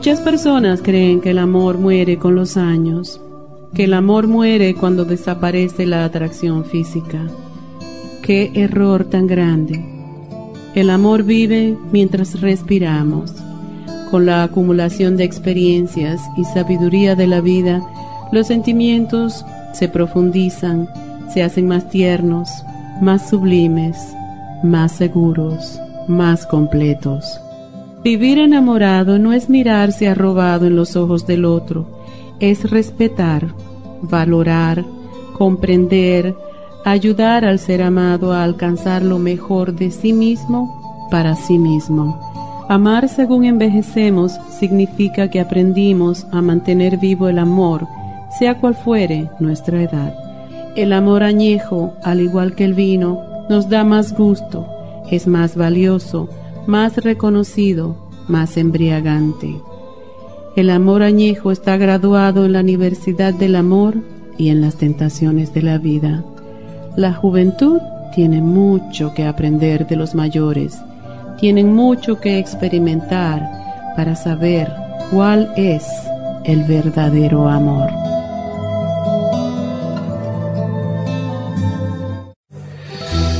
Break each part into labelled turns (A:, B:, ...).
A: Muchas personas creen que el amor muere con los años, que el amor muere cuando desaparece la atracción física. Qué error tan grande. El amor vive mientras respiramos. Con la acumulación de experiencias y sabiduría de la vida, los sentimientos se profundizan, se hacen más tiernos, más sublimes, más seguros, más completos. Vivir enamorado no es mirarse arrobado en los ojos del otro, es respetar, valorar, comprender, ayudar al ser amado a alcanzar lo mejor de sí mismo para sí mismo. Amar según envejecemos significa que aprendimos a mantener vivo el amor, sea cual fuere nuestra edad. El amor añejo, al igual que el vino, nos da más gusto, es más valioso, más reconocido, más embriagante. El amor añejo está graduado en la Universidad del Amor y en las tentaciones de la vida. La juventud tiene mucho que aprender de los mayores, tienen mucho que experimentar para saber cuál es el verdadero amor.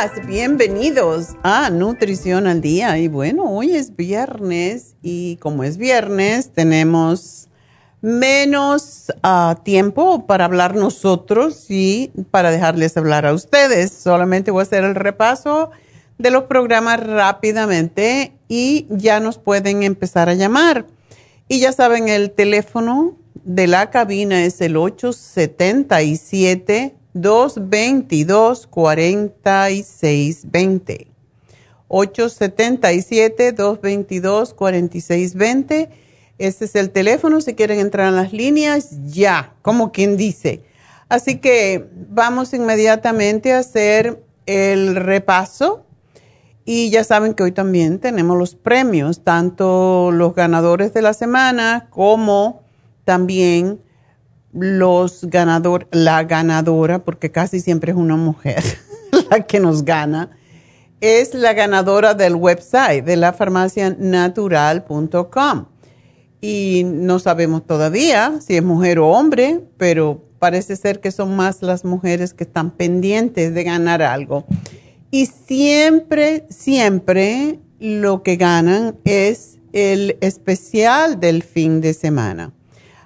B: 818-841-1422.
C: bienvenidos a Nutrición al Día. Y bueno, hoy es viernes y como es viernes tenemos menos ah, tiempo para hablar nosotros y para dejarles hablar a ustedes. Solamente voy a hacer el repaso de los programas rápidamente y ya nos pueden empezar a llamar. Y ya saben, el teléfono de la cabina es el 877 222-4620. 877-222-4620. Este es el teléfono si quieren entrar en las líneas, ya, como quien dice. Así que vamos inmediatamente a hacer el repaso. Y ya saben que hoy también tenemos los premios, tanto los ganadores de la semana como también los ganador, la ganadora, porque casi siempre es una mujer la que nos gana, es la ganadora del website de la farmacianatural.com. Y no sabemos todavía si es mujer o hombre, pero parece ser que son más las mujeres que están pendientes de ganar algo. Y siempre, siempre lo que ganan es el especial del fin de semana.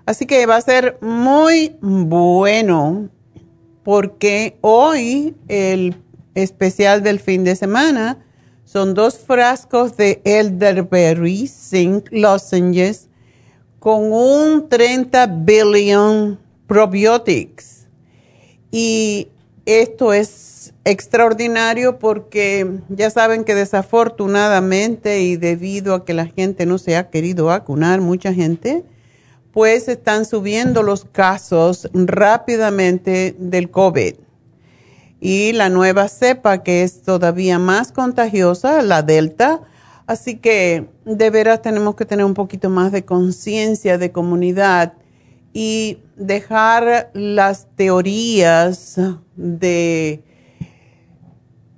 C: Así que va a ser muy bueno porque hoy el especial del fin de semana son dos frascos de elderberry zinc lozenges con un 30 billion probiotics. Y esto es extraordinario porque ya saben que desafortunadamente y debido a que la gente no se ha querido vacunar, mucha gente, pues están subiendo los casos rápidamente del COVID. Y la nueva cepa que es todavía más contagiosa, la Delta, así que de veras tenemos que tener un poquito más de conciencia de comunidad y dejar las teorías de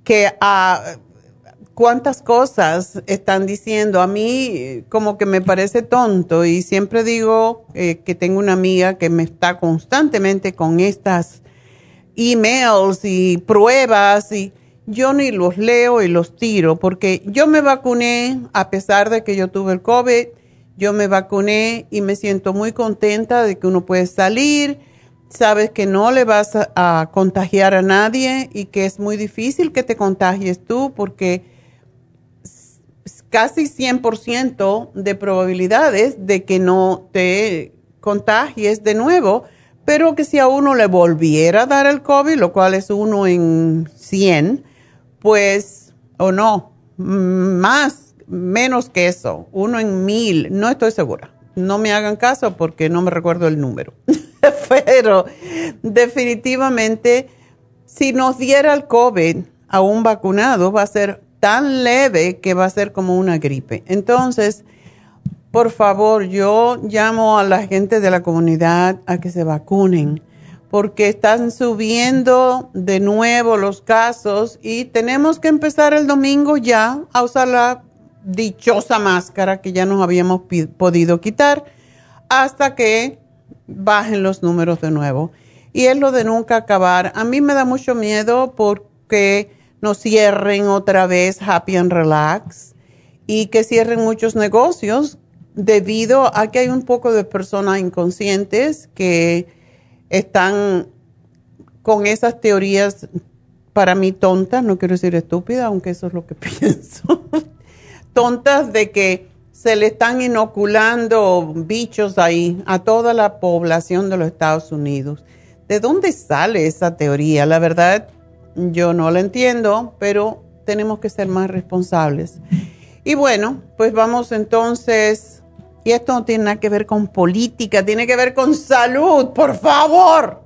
C: que a cuántas cosas están diciendo. A mí como que me parece tonto y siempre digo eh, que tengo una amiga que me está constantemente con estas emails y pruebas y yo ni los leo y los tiro porque yo me vacuné a pesar de que yo tuve el COVID, yo me vacuné y me siento muy contenta de que uno puede salir, sabes que no le vas a, a contagiar a nadie y que es muy difícil que te contagies tú porque casi 100% de probabilidades de que no te contagies de nuevo, pero que si a uno le volviera a dar el COVID, lo cual es uno en 100, pues, o no, más, menos que eso, uno en mil, no estoy segura. No me hagan caso porque no me recuerdo el número. pero definitivamente, si nos diera el COVID a un vacunado, va a ser tan leve que va a ser como una gripe. Entonces, por favor, yo llamo a la gente de la comunidad a que se vacunen porque están subiendo de nuevo los casos y tenemos que empezar el domingo ya a usar la dichosa máscara que ya nos habíamos podido quitar hasta que bajen los números de nuevo. Y es lo de nunca acabar. A mí me da mucho miedo porque no cierren otra vez Happy and Relax y que cierren muchos negocios debido a que hay un poco de personas inconscientes que están con esas teorías para mí tontas, no quiero decir estúpidas, aunque eso es lo que pienso, tontas de que se le están inoculando bichos ahí a toda la población de los Estados Unidos. ¿De dónde sale esa teoría? La verdad, yo no lo entiendo, pero tenemos que ser más responsables. Y bueno, pues vamos entonces, y esto no tiene nada que ver con política, tiene que ver con salud, por favor.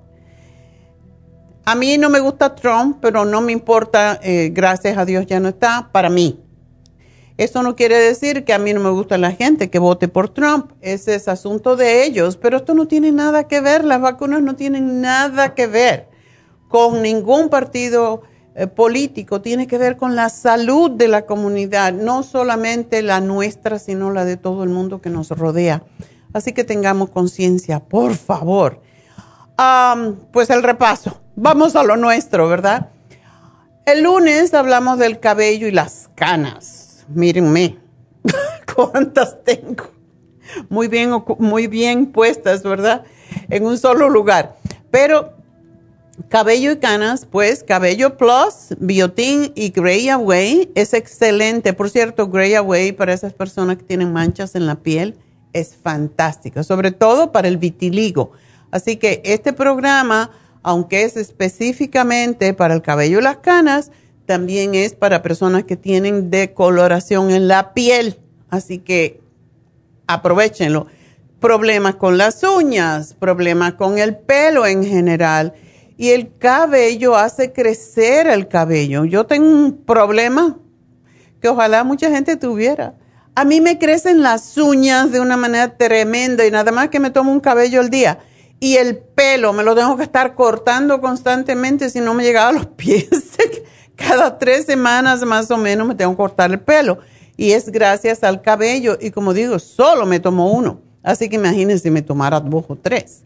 C: A mí no me gusta Trump, pero no me importa, eh, gracias a Dios ya no está, para mí. Eso no quiere decir que a mí no me gusta la gente que vote por Trump, ese es asunto de ellos, pero esto no tiene nada que ver, las vacunas no tienen nada que ver con ningún partido eh, político, tiene que ver con la salud de la comunidad, no solamente la nuestra, sino la de todo el mundo que nos rodea. Así que tengamos conciencia, por favor. pues el repaso, vamos a lo nuestro, ¿verdad? El lunes hablamos del cabello y las canas. Mírenme, cuántas tengo. Muy bien, muy bien puestas, ¿verdad? En un solo lugar. Pero Cabello y canas, pues Cabello Plus, Biotin y Grey Away es excelente. Por cierto, Grey Away para esas personas que tienen manchas en la piel es fantástico, sobre todo para el vitiligo. Así que este programa, aunque es específicamente para el cabello y las canas, también es para personas que tienen decoloración en la piel. Así que aprovechenlo. Problemas con las uñas, problemas con el pelo en general y el cabello hace crecer el cabello. Yo tengo un problema que ojalá mucha gente tuviera. A mí me crecen las uñas de una manera tremenda y nada más que me tomo un cabello al día. Y el pelo me lo tengo que estar cortando constantemente si no me llegaba a los pies. cada tres semanas más o menos me tengo que cortar el pelo. Y es gracias al cabello. Y como digo, solo me tomo uno. Así que imagínense si me tomara dos o tres.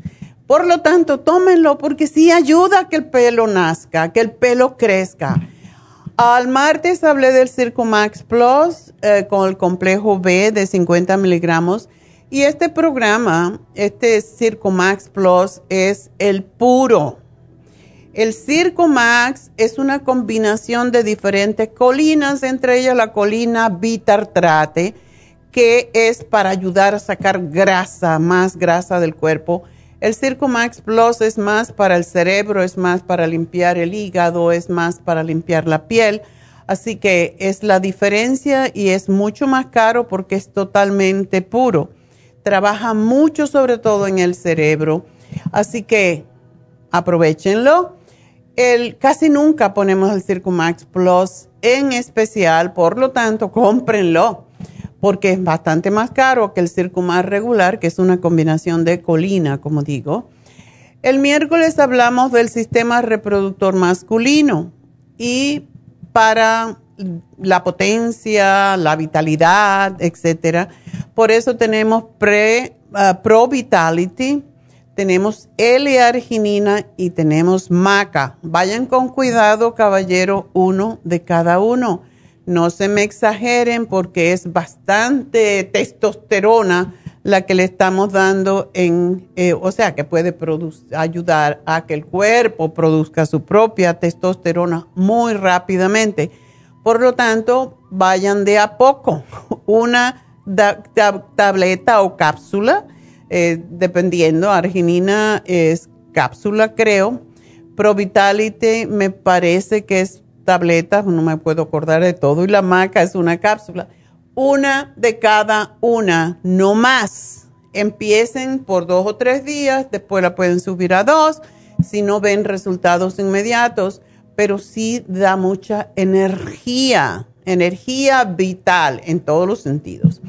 C: Por lo tanto, tómenlo porque sí ayuda a que el pelo nazca, que el pelo crezca. Al martes hablé del Circo Max Plus eh, con el complejo B de 50 miligramos. Y este programa, este Circo Max Plus, es el puro. El Circo Max es una combinación de diferentes colinas, entre ellas la colina Bitartrate, que es para ayudar a sacar grasa, más grasa del cuerpo el Circo Max Plus es más para el cerebro, es más para limpiar el hígado, es más para limpiar la piel. Así que es la diferencia y es mucho más caro porque es totalmente puro. Trabaja mucho sobre todo en el cerebro. Así que aprovechenlo. El, casi nunca ponemos el Circo Max Plus en especial, por lo tanto, cómprenlo porque es bastante más caro que el circumar regular, que es una combinación de colina, como digo. El miércoles hablamos del sistema reproductor masculino y para la potencia, la vitalidad, etcétera. Por eso tenemos pre, uh, Pro Vitality, tenemos L-arginina y tenemos maca. Vayan con cuidado, caballero, uno de cada uno no se me exageren porque es bastante testosterona la que le estamos dando en, eh, o sea, que puede ayudar a que el cuerpo produzca su propia testosterona muy rápidamente. Por lo tanto, vayan de a poco. Una tableta o cápsula, eh, dependiendo, arginina es cápsula, creo. Provitality me parece que es tabletas, no me puedo acordar de todo, y la maca es una cápsula. Una de cada una, no más. Empiecen por dos o tres días, después la pueden subir a dos, si no ven resultados inmediatos, pero sí da mucha energía, energía vital en todos los sentidos.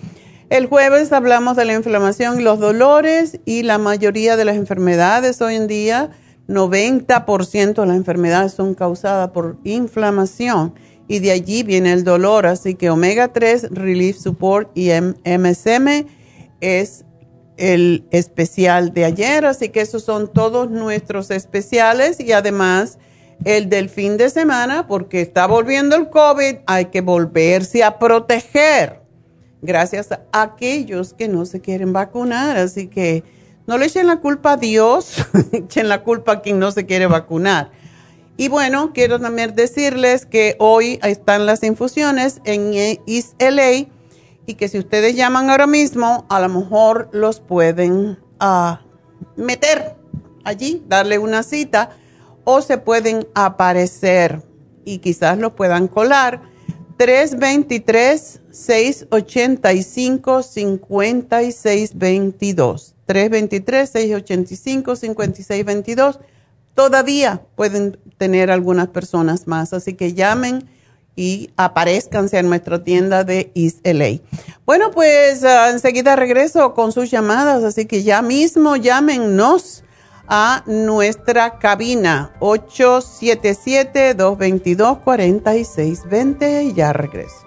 C: El jueves hablamos de la inflamación y los dolores y la mayoría de las enfermedades hoy en día 90% de las enfermedades son causadas por inflamación y de allí viene el dolor. Así que omega 3, Relief Support y MSM es el especial de ayer. Así que esos son todos nuestros especiales y además el del fin de semana porque está volviendo el COVID, hay que volverse a proteger gracias a aquellos que no se quieren vacunar. Así que no le echen la culpa a Dios, echen la culpa a quien no se quiere vacunar. Y bueno, quiero también decirles que hoy están las infusiones en East LA y que si ustedes llaman ahora mismo, a lo mejor los pueden ah, meter allí, darle una cita o se pueden aparecer y quizás los puedan colar. 323-685-5622. 323-685-5622. Todavía pueden tener algunas personas más, así que llamen y aparezcanse en nuestra tienda de East LA. Bueno, pues ah, enseguida regreso con sus llamadas, así que ya mismo llámenos a nuestra cabina 877-222-4620 y ya regreso.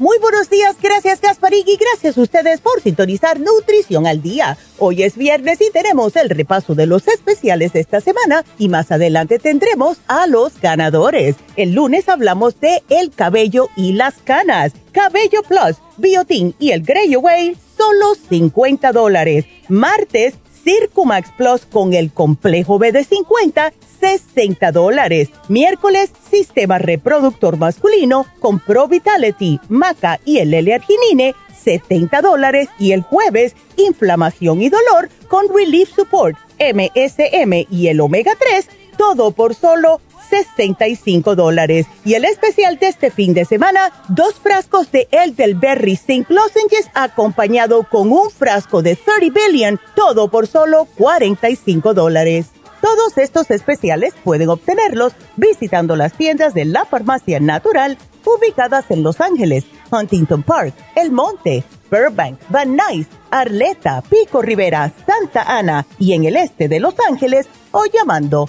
D: Muy buenos días, gracias Gasparín y gracias a ustedes por sintonizar Nutrición al Día. Hoy es viernes y tenemos el repaso de los especiales de esta semana y más adelante tendremos a los ganadores. El lunes hablamos de el cabello y las canas. Cabello Plus, Biotin y el Grey Away, solo 50 dólares. Martes, Circumax Plus con el complejo B de 50, 60 dólares. Miércoles, sistema reproductor masculino con Pro Vitality, Maca y el L-Arginine, 70 dólares. Y el jueves, inflamación y dolor con Relief Support, MSM y el Omega 3, todo por solo 65 dólares. Y el especial de este fin de semana, dos frascos de Elderberry Zinc Lozenges acompañado con un frasco de 30 Billion, todo por solo 45 dólares. Todos estos especiales pueden obtenerlos visitando las tiendas de la farmacia natural ubicadas en Los Ángeles, Huntington Park, El Monte, Burbank, Van Nuys, Arleta, Pico Rivera, Santa Ana y en el este de Los Ángeles o llamando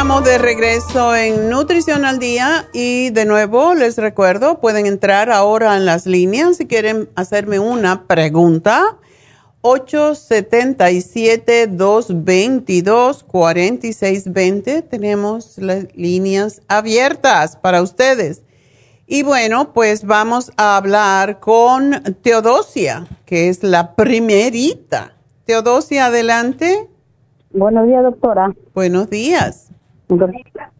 C: Estamos de regreso en Nutrición al Día y de nuevo les recuerdo, pueden entrar ahora en las líneas si quieren hacerme una pregunta. 877-222-4620. Tenemos las líneas abiertas para ustedes. Y bueno, pues vamos a hablar con Teodosia, que es la primerita. Teodosia, adelante.
E: Buenos días, doctora.
C: Buenos días.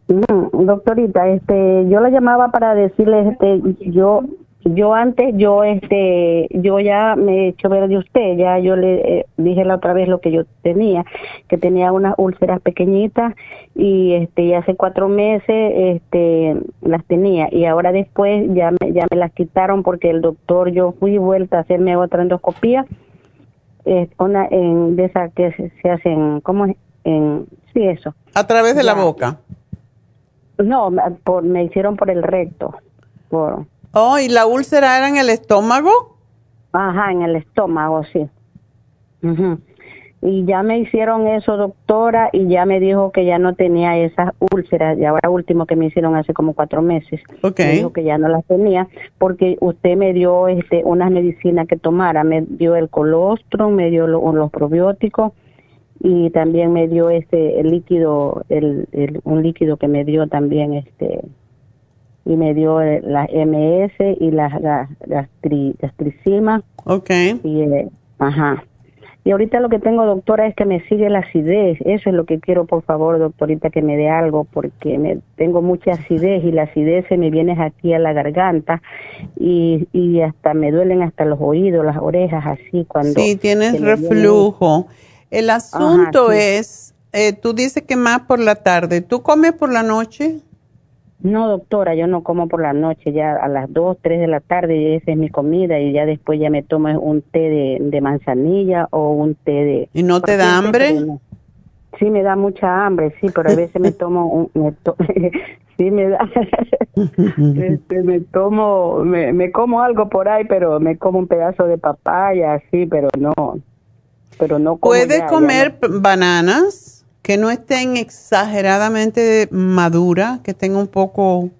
E: Doctorita, este, yo la llamaba para decirle, este, yo, yo antes, yo, este, yo ya me he hecho ver de usted, ya yo le eh, dije la otra vez lo que yo tenía, que tenía unas úlceras pequeñitas y, este, hace cuatro meses, este, las tenía y ahora después ya me, ya me las quitaron porque el doctor, yo fui vuelta a hacerme otra endoscopía, eh, una en, de esas que se, se hacen, ¿cómo es? En, sí, eso.
C: A través de la boca.
E: No, por, me hicieron por el recto. Por...
C: Oh, ¿y la úlcera era en el estómago?
E: Ajá, en el estómago, sí. Y ya me hicieron eso, doctora, y ya me dijo que ya no tenía esas úlceras, y ahora último que me hicieron hace como cuatro meses.
C: Ok.
E: Me dijo que ya no las tenía, porque usted me dio este, unas medicinas que tomara, me dio el colostrum, me dio los probióticos, y también me dio este el líquido el, un líquido que me dio también este y me dio la MS y la, la gastri, gastricima.
C: Okay
E: y eh, ajá. Y ahorita lo que tengo doctora es que me sigue la acidez. Eso es lo que quiero por favor doctorita que me dé algo porque me tengo mucha acidez y la acidez se me viene aquí a la garganta y, y hasta me duelen hasta los oídos las orejas así cuando
C: sí tienes reflujo el asunto es, eh, tú dices que más por la tarde. ¿Tú comes por la noche?
E: No, doctora, yo no como por la noche, ya a las 2, 3 de la tarde esa es mi comida y ya después ya me tomo un té de, manzanilla o un té de...
C: ¿Y no te da hambre?
F: sí me da mucha hambre, sí, pero a veces me tomo, un, me sí me da, este, me tomo, me, me como algo por ahí, pero me como un pedazo de papaya, sí, pero no, pero no como
C: Puedes comer bananas que no estén exageradamente maduras, que estén un poco...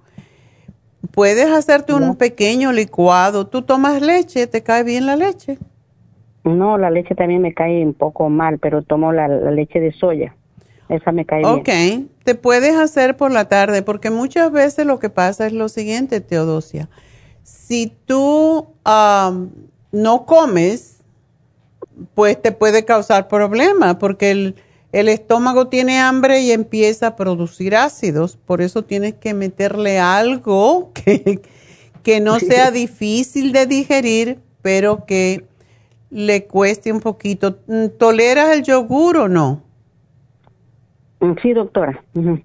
C: Puedes hacerte un pequeño licuado. ¿Tú tomas leche? ¿Te cae bien la leche?
F: No, la leche también me cae un poco mal, pero tomo la, leche de soya. Esa me cae bien.
C: Ok, te puedes hacer por la tarde, porque muchas veces lo que pasa es lo siguiente, Teodosia. Si tú no comes, pues te puede causar problemas, porque el, el estómago tiene hambre y empieza a producir ácidos. Por eso tienes que meterle algo que, que no sea difícil de digerir, pero que le cueste un poquito. ¿Toleras el yogur o no?
F: Mm, sí, doctora.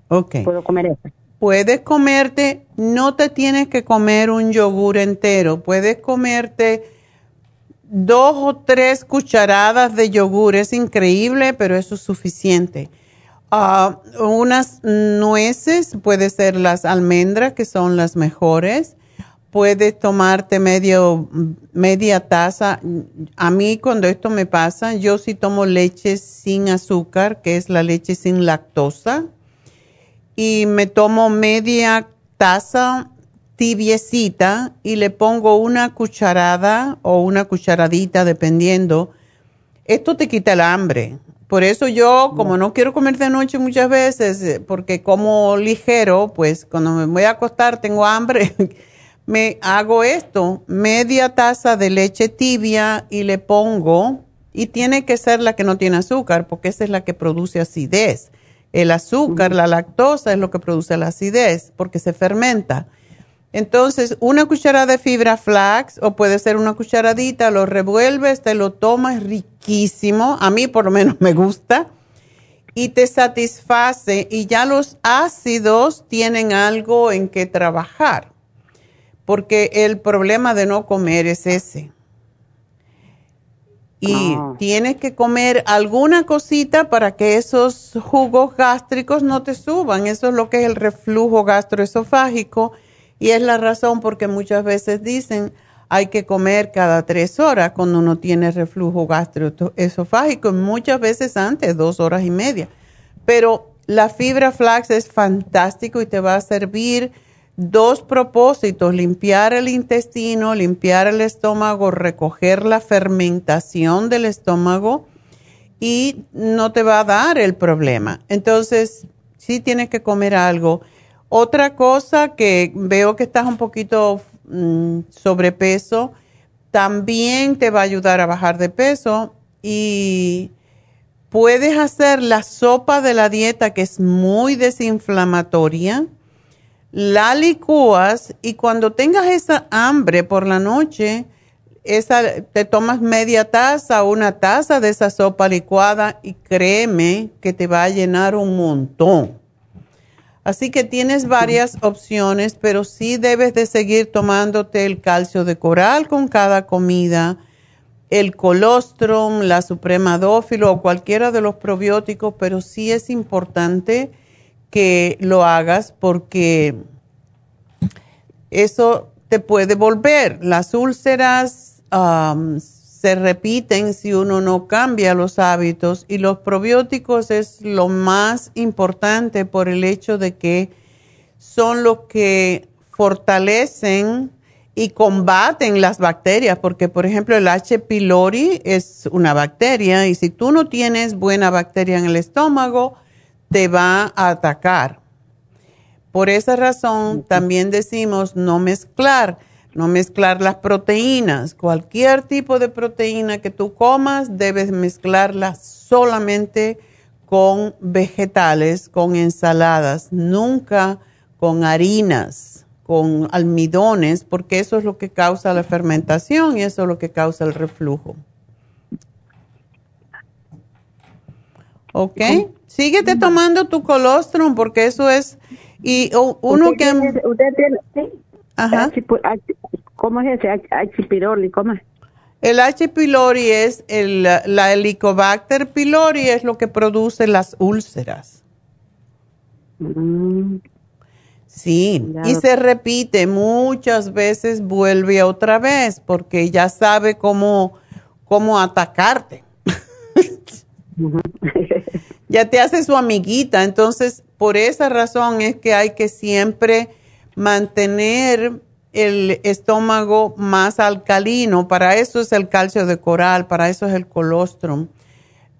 C: Ok.
F: Puedo comer eso.
C: Puedes comerte, no te tienes que comer un yogur entero, puedes comerte dos o tres cucharadas de yogur, es increíble, pero eso es suficiente. Ah, unas nueces, puede ser las almendras, que son las mejores puedes tomarte medio, media taza. A mí cuando esto me pasa, yo sí tomo leche sin azúcar, que es la leche sin lactosa, y me tomo media taza tibiecita y le pongo una cucharada o una cucharadita, dependiendo. Esto te quita el hambre. Por eso yo, como no quiero comer de noche muchas veces, eh, porque como ligero, pues cuando me voy a acostar tengo hambre me hago esto, media taza de leche tibia y le pongo, y tiene que ser la que no tiene azúcar, porque esa es la que produce acidez. El azúcar, la lactosa es lo que produce la acidez, porque se fermenta. Entonces, una cucharada de fibra flax, o puede ser una cucharadita, lo revuelves, te lo tomas, riquísimo. A mí por lo menos me gusta. Y te satisface. Y ya los ácidos tienen algo en que trabajar porque el problema de no comer es ese. Y ah. tienes que comer alguna cosita para que esos jugos gástricos no te suban. Eso es lo que es el reflujo gastroesofágico y es la razón porque muchas veces dicen hay que comer cada tres horas cuando uno tiene reflujo gastroesofágico, muchas veces antes, dos horas y media. Pero la fibra flax es fantástico y te va a servir dos propósitos, limpiar el intestino, limpiar el estómago, recoger la fermentación del estómago y no te va a dar el problema. Entonces, sí tienes que comer algo. Otra cosa que veo que estás un poquito mm, sobrepeso, también te va a ayudar a bajar de peso y puedes hacer la sopa de la dieta que es muy desinflamatoria la licúas y cuando tengas esa hambre por la noche, esa, te tomas media taza o una taza de esa sopa licuada y créeme que te va a llenar un montón. Así que tienes varias opciones, pero sí debes de seguir tomándote el calcio de coral con cada comida, el colostrum, la supremadófilo o cualquiera de los probióticos, pero sí es importante que lo hagas porque eso te puede volver. Las úlceras se repiten si uno no cambia los hábitos y los probióticos es lo más importante por el hecho de que son los que fortalecen y combaten las bacterias, porque por ejemplo el H. pylori es una bacteria y si tú no tienes buena bacteria en el estómago, te va a atacar. Por esa razón también decimos no mezclar, no mezclar las proteínas. Cualquier tipo de proteína que tú comas, debes mezclarla solamente con vegetales, con ensaladas, nunca con harinas, con almidones, porque eso es lo que causa la fermentación y eso es lo que causa el reflujo. ¿Ok? Síguete tomando tu colostrum porque eso es... Y uno que...
F: usted tiene, sí. Ajá. ¿Cómo es ese? Achipiroli, ¿cómo es?
C: El H. pylori es el, la Helicobacter pylori es lo que produce las úlceras.
F: Mm,
C: Sí, y se repite muchas veces, vuelve otra vez, porque ya sabe cómo, cómo atacarte. ya te hace su amiguita, entonces por esa razón es que hay que siempre mantener el estómago más alcalino, para eso es el calcio de coral, para eso es el colostrum.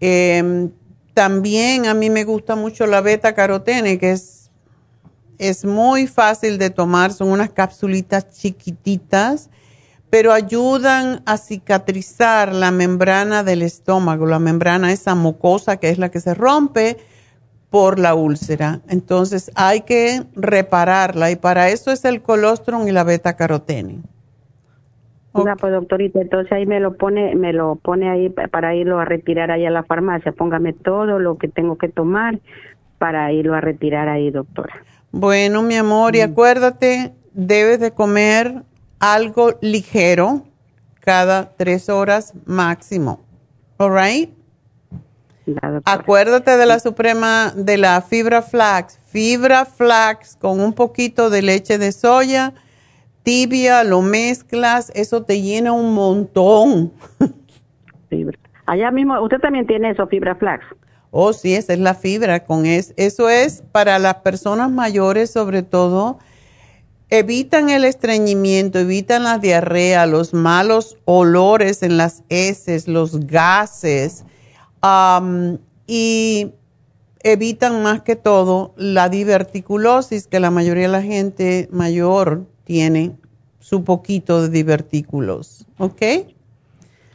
C: Em, también a mí me gusta mucho la beta carotene, que es, es muy fácil de tomar, son unas capsulitas chiquititas, pero ayudan a cicatrizar la membrana del estómago, la membrana esa mucosa que es la que se rompe por la úlcera. Entonces hay que repararla y para eso es el colostrum y la beta carotene.
F: Oiga, pues doctorita, entonces ahí me lo pone, me lo pone ahí pa- para irlo a retirar ahí a la farmacia. Póngame todo lo que tengo que tomar para irlo a retirar ahí, doctora.
C: Bueno, mi amor, y acuérdate, debes de comer algo ligero cada tres horas máximo. ¿All right? Acuérdate de la suprema, de la fibra flax. Fibra flax con un poquito de leche de soya, tibia, lo mezclas, eso te llena un montón.
F: Fibra. Allá mismo, usted también tiene eso, fibra flax.
C: Oh, sí, esa es la fibra. Con es, eso es para las personas mayores, sobre todo. Evitan el estreñimiento, evitan la diarrea, los malos olores en las heces, los gases y evitan más que todo la diverticulosis, que la mayoría de la gente mayor tiene su poquito de divertículos. ¿Ok?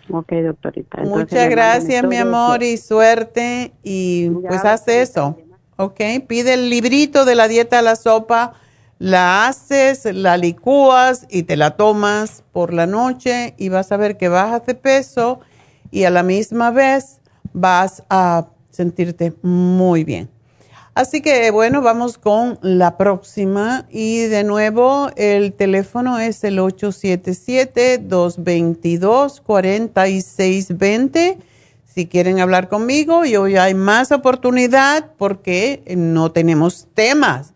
F: Ok, doctorita. Entonces,
C: Muchas gracias, mi amor, y suerte. Y
F: Ya,
C: pues haz eso, ¿ok? Pide el librito de la dieta de la sopa, la haces, la licúas y te la tomas por la noche y vas a ver que bajas de peso y a la misma vez vas a sentirte muy bien. Así que bueno, vamos con la próxima y de nuevo el teléfono es el 877-222-4620. Si quieren hablar conmigo y hoy hay más oportunidad porque no tenemos temas.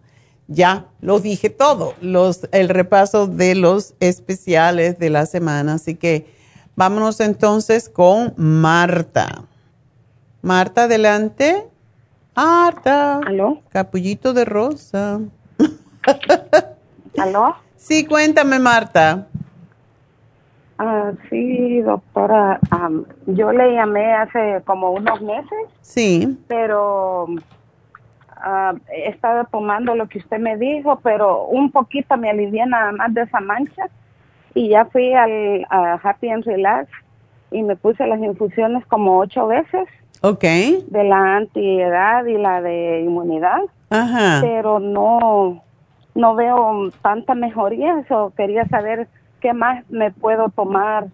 C: Ya lo dije todo, el repaso de los especiales de la semana. Así que vámonos entonces con Marta. Marta, adelante. Marta.
F: ¿Aló?
C: Capullito de rosa.
F: ¿Aló?
C: Sí, cuéntame, Marta.
F: Ah, sí, doctora. yo le llamé hace como unos meses,
C: Sí.
F: pero ah, he estado tomando lo que usted me dijo, pero un poquito me alivia nada más de esa mancha. Y ya fui al a Happy and Relax y me puse las infusiones como ocho veces
C: Ok.
F: de la antiedad y la de inmunidad,
C: Ajá.
F: pero no no veo tanta mejoría. Eso quería saber qué más me puedo tomar.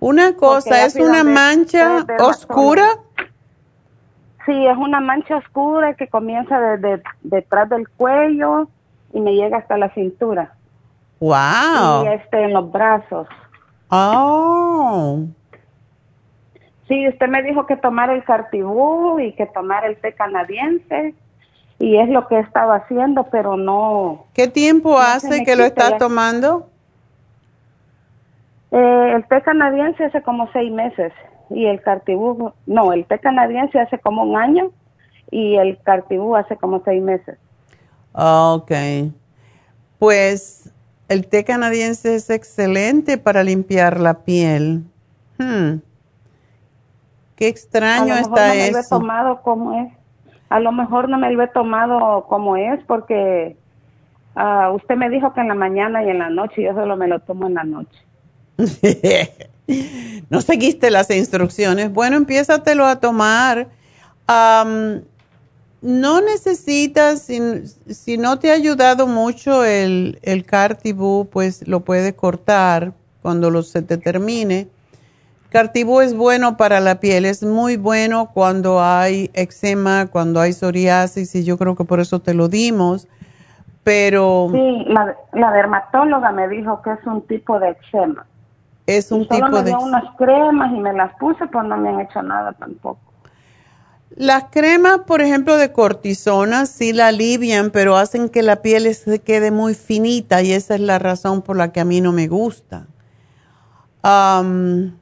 C: Una cosa, ¿es una mancha
F: de-
C: oscura?
F: Sí, es una mancha oscura que comienza desde detrás del cuello y me llega hasta la cintura
C: Wow.
F: y este en los brazos.
C: Oh.
F: Sí, usted me dijo que tomar el cartibú y que tomar el té canadiense y es lo que he estado haciendo, pero no.
C: ¿Qué tiempo
F: No
C: hace que lo
F: ya.
C: tomando?
F: Eh, el té canadiense hace como seis meses y el cartibú, no, el té canadiense hace como un año y el cartibú hace como seis meses.
C: Ok. Pues el té canadiense es excelente para limpiar la piel. Hmm. Qué extraño
F: a lo mejor
C: está
F: no me lo he
C: eso.
F: tomado como es. A lo mejor no me lo he tomado como es porque ah, usted me dijo que en la mañana y en la noche, yo solo me lo tomo en la noche.
C: no seguiste las instrucciones. Bueno, empiézatelo a tomar. No necesitas, si, si no te ha ayudado mucho el, el Cartibú, pues lo puedes cortar cuando lo, se te termine. Cartibú es bueno para la piel, es muy bueno cuando hay eczema, cuando hay psoriasis, y yo creo que por eso te lo dimos. Pero
F: Sí, la, la dermatóloga me dijo que es un tipo de eczema.
C: Es un
F: Solo
C: tipo
F: me
C: de...
F: dio unas cremas y me las puse, pues no me han hecho nada tampoco.
C: Las cremas, por ejemplo, de cortisona, sí la alivian, pero hacen que la piel se quede muy finita y esa es la razón por la que a mí no me gusta. Am,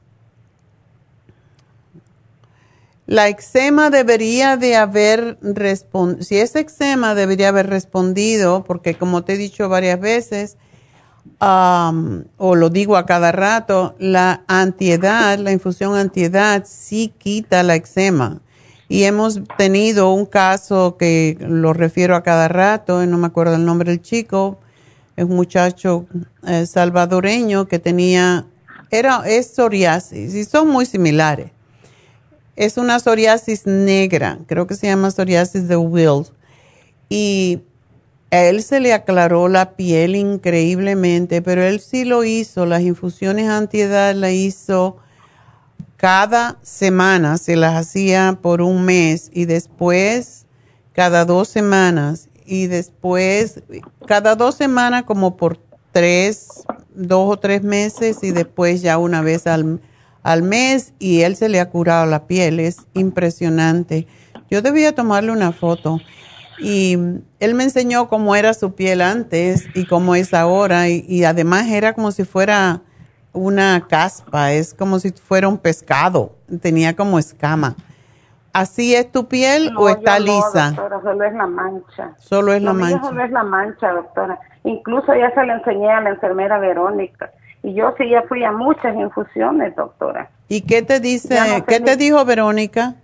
C: la eczema debería de haber respondido, si es eczema debería haber respondido, porque como te he dicho varias veces, am, o lo digo a cada rato, la antiedad, la infusión antiedad sí quita la eczema. Y hemos tenido un caso que lo refiero a cada rato, y no me acuerdo el nombre del chico, es un muchacho eh, salvadoreño que tenía, era, es psoriasis, y son muy similares. Es una psoriasis negra, creo que se llama psoriasis de Will. Y a él se le aclaró la piel increíblemente, pero él sí lo hizo, las infusiones antiedad las hizo cada semana, se las hacía por un mes y después cada dos semanas y después cada dos semanas como por tres, dos o tres meses y después ya una vez al, al mes y él se le ha curado la piel, es impresionante. Yo debía tomarle una foto y él me enseñó cómo era su piel antes y cómo es ahora y, y además era como si fuera una caspa, es como si fuera un pescado, tenía como escama. ¿Así es tu piel
F: No,
C: o
F: yo
C: está
F: no,
C: lisa?
F: doctora, solo es la mancha.
C: Solo es la mancha.
F: Solo es la mancha, doctora. Incluso ya se le enseñé a la enfermera Verónica. Y yo sí ya fui a muchas infusiones, doctora.
C: ¿Y qué te dice,
F: no
C: qué te dijo Verónica?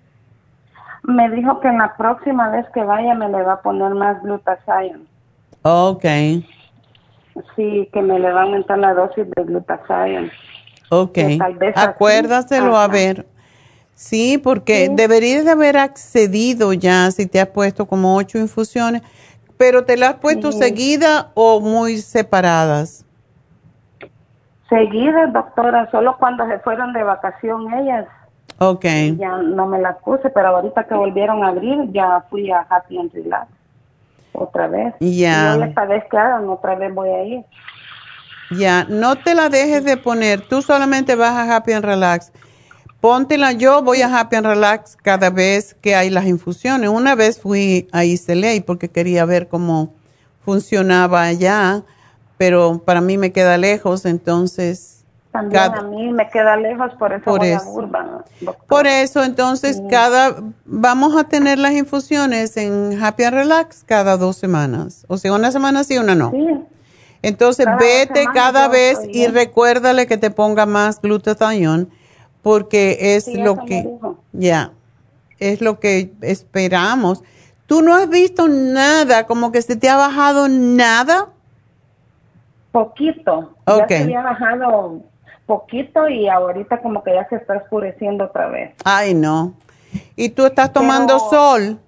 F: Me dijo que en la próxima vez que vaya me le va a poner más glutathione.
C: Ok,
F: Sí, que me le va a aumentar la dosis de glutathione.
C: ok.
F: Vez así-
C: Acuérdaselo a ver. Sí, porque
F: Sí.
C: deberías de haber accedido ya si te has puesto como ocho infusiones, pero ¿te las has puesto
F: Sí.
C: seguida o muy separadas?
F: Seguidas, doctora, solo cuando se fueron de vacación ellas,
C: Ok,
F: ya no me las puse, pero ahorita que volvieron a abrir, ya fui a Happy and Relax otra vez.
C: Ya.
F: Hoy esta vez que hagan, otra vez voy a ir.
C: ya, no te la dejes de poner, tú solamente vas a Happy and Relax. Póntela, yo voy a Happy and Relax cada vez que hay las infusiones. Una vez fui a Iseley porque quería ver cómo funcionaba allá, pero para mí me queda lejos, entonces...
F: También
C: cada-
F: a mí me queda lejos, por eso
C: Por
F: voy
C: eso.
F: a Urban.
C: Por eso, entonces, cada, vamos a tener las infusiones en Happy and Relax cada dos semanas. O sea, una semana sí, una no.
F: Sí,
C: Entonces,
F: Cada
C: vete cada vez y recuérdale que te ponga más glutathione, porque es
F: Sí,
C: lo que, ya, es lo que esperamos. ¿Tú no has visto nada, como que se te ha bajado nada?
F: Poquito.
C: Ok.
F: Ya se había bajado poquito y ahorita como que ya se está oscureciendo otra vez.
C: Ay, no. ¿Y tú estás tomando
F: Pero-
C: sol?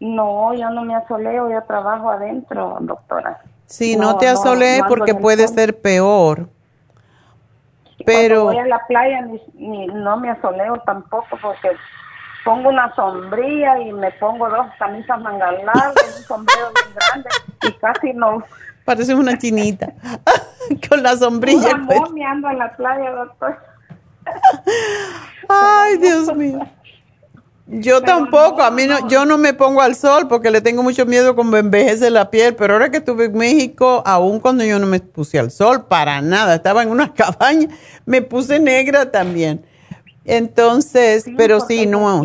F: No, yo no me asoleo, yo trabajo adentro, doctora.
C: Sí, no, te asolees
F: no
C: porque puede ser peor.
F: Cuando
C: Pero,
F: voy a la playa ni, ni- no me asoleo tampoco porque pongo una sombrilla y me pongo dos camisas mangas largas, un sombrero bien grande y casi no.
C: Pareces una chinita con la sombrilla.
F: Una
C: pues.
F: en la playa, doctor.
C: Ay, Dios mío. Yo tampoco, a mí no, yo no me pongo al sol porque le tengo mucho miedo como envejece la piel, pero ahora que estuve en México, aún cuando yo no me puse al sol, para nada, estaba en una cabaña, me puse negra también. Entonces,
F: Sí,
C: pero sí, no,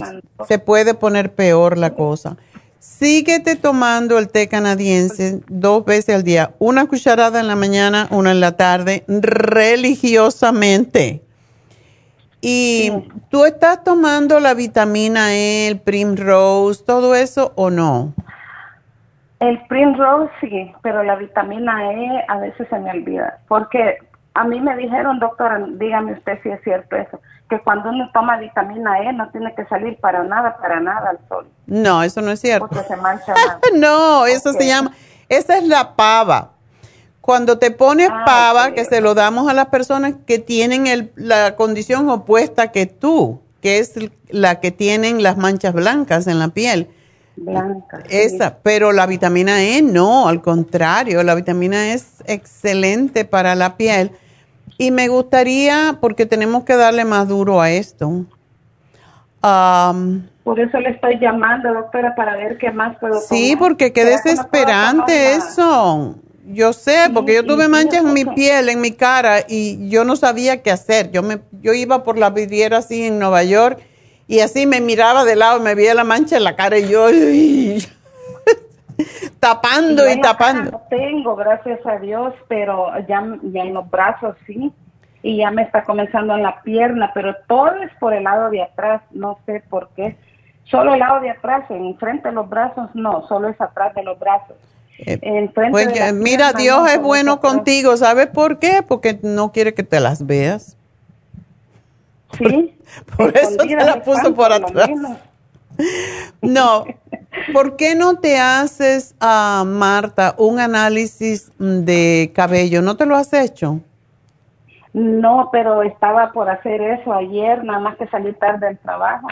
C: se puede poner peor la cosa. Síguete tomando el té canadiense dos veces al día, una cucharada en la mañana, una en la tarde, religiosamente. ¿Y tú estás tomando la vitamina E, el Primrose, todo eso o no?
F: El Primrose sí, pero la vitamina E a veces se me olvida. Porque a mí me dijeron, doctora, dígame usted si es cierto eso, que cuando uno toma vitamina E no tiene que salir para nada, para nada al sol,
C: No, eso no es cierto.
F: porque se mancha más.
C: no, eso se llama, esa es la pava. Cuando te pones
F: Ah,
C: pava, que se lo damos a las personas que tienen el- la condición opuesta que tú, que es la que tienen las manchas blancas en la piel.
F: Blanca. sí.
C: Esa, pero la vitamina E no, al contrario, la vitamina E es excelente para la piel Y me gustaría, porque tenemos que darle más duro a esto.
F: Por eso le estoy llamando, doctora, para ver qué más puedo
C: Sí, porque qué desesperante eso. Yo sé, porque yo tuve manchas en mi piel, en mi cara, y yo no sabía qué hacer. Yo me, yo iba por la vidriera así en Nueva York y así me miraba de lado y me veía la mancha en la cara y yo tapando y, tapando.
F: No tengo, gracias a Dios, pero ya, ya en los brazos sí, y ya me está comenzando en la pierna, pero todo es por el lado de atrás, no sé por qué. Solo el lado de atrás, en frente de los brazos, no, solo es atrás de los brazos.
C: Eh, pues mira, Dios es bueno contigo, ¿sabes por qué? Porque no quiere que te las veas.
F: Sí.
C: Por, eso te la puso por atrás. No, ¿por qué no te haces, a Marta, un análisis de cabello? ¿No te lo has hecho?
F: No, pero estaba por hacer eso ayer, nada más que salí tarde del trabajo.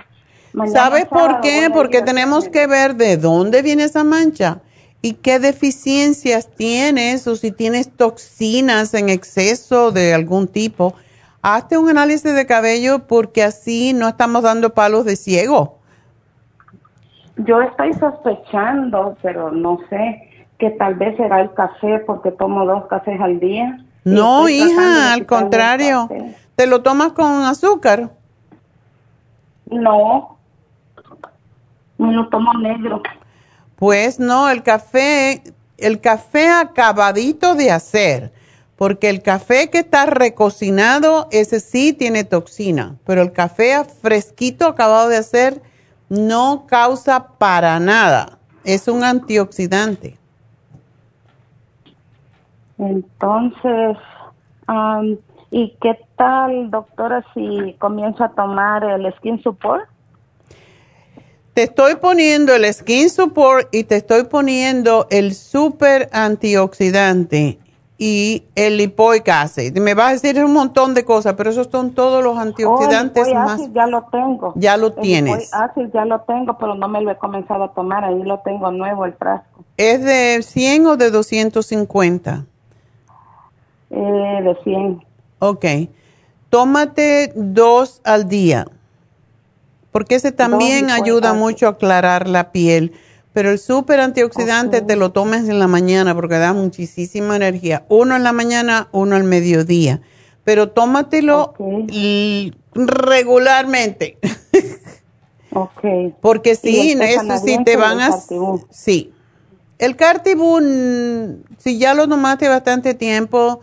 C: ¿Sabes por qué? Porque tenemos que ver de dónde viene esa mancha y qué deficiencias tienes o si tienes toxinas en exceso de algún tipo. Hazte un análisis de cabello porque así no estamos dando palos de ciego.
F: Yo estoy sospechando, pero no sé, que tal vez será el café porque tomo dos cafés al día.
C: No, hija, al contrario. ¿Te lo tomas con azúcar?
F: No, me lo tomo negro.
C: Pues no, el café, el café acabadito de hacer, porque el café que está recocinado, ese sí tiene toxina, pero el café fresquito acabado de hacer no causa para nada, es un antioxidante.
F: Entonces, ¿y qué tal, doctora, si comienzo a tomar el Skin Support?
C: Te estoy poniendo el Skin Support y te estoy poniendo el super antioxidante y el lipoic acid. Me vas a decir un montón de cosas, pero esos son todos los antioxidantes
F: oh,
C: más.
F: Acid ya lo tengo.
C: Ya lo tienes.
F: Acid ya lo tengo, pero no me lo he comenzado a tomar. Ahí lo tengo nuevo el frasco.
C: ¿Es de 100 o de 250?
F: Eh, de 100.
C: Ok. Tómate dos al día porque ese también ayuda mucho a aclarar la piel. Pero el súper antioxidante te lo tomes en la mañana porque da muchísima energía. Uno en la mañana, uno al mediodía. Pero tómatelo regularmente.
F: ok.
C: Porque sí, eso sí te van a... Sí. El Cartibú, si ya lo tomaste bastante tiempo,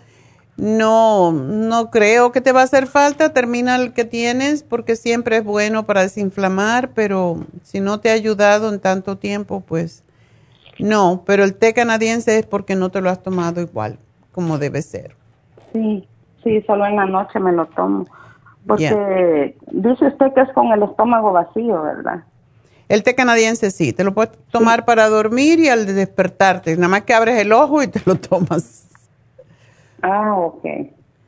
C: no, no creo que te va a hacer falta. Termina el que tienes porque siempre es bueno para desinflamar, pero si no te ha ayudado en tanto tiempo, pues no. Pero el té canadiense es porque no te lo has tomado igual como debe ser.
F: Sí, sí, solo en la noche me lo tomo. Porque dice usted que es con el estómago vacío, ¿verdad?
C: El té canadiense sí, te lo puedes tomar para dormir y al despertarte. Nada más que abres el ojo y te lo tomas.
F: Ah, ok.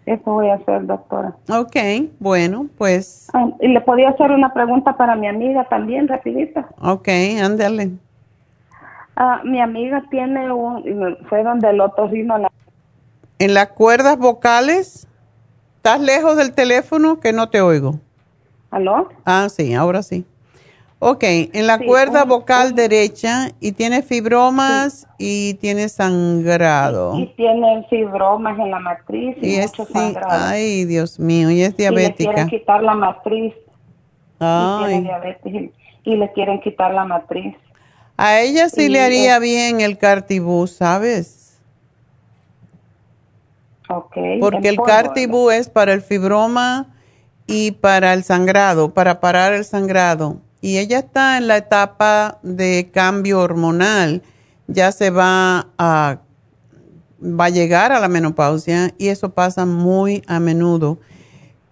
F: Eso voy a hacer, doctora.
C: Ok, bueno, pues.
F: Ah, y le podía hacer una pregunta para mi amiga también, rapidito.
C: Ok, ándale.
F: Ah, mi amiga tiene un, fue donde el otorrino la...
C: ¿En las cuerdas vocales? ¿Estás lejos del teléfono que no te oigo?
F: ¿Aló?
C: Ah, sí, ahora sí. Ok, en la cuerda vocal derecha y tiene fibromas y tiene sangrado.
F: Y, tiene fibromas en la matriz y, mucho sangrado.
C: Ay, Dios mío, y es diabética. Y le
F: quieren quitar la matriz. Ay. Y tiene diabetes y, le quieren quitar la matriz.
C: A ella sí le haría bien el cartibú, ¿sabes?
F: Ok.
C: Porque el cartibú es para el fibroma y para el sangrado, para parar el sangrado y ella está en la etapa de cambio hormonal, ya se va a, va a llegar a la menopausia y eso pasa muy a menudo.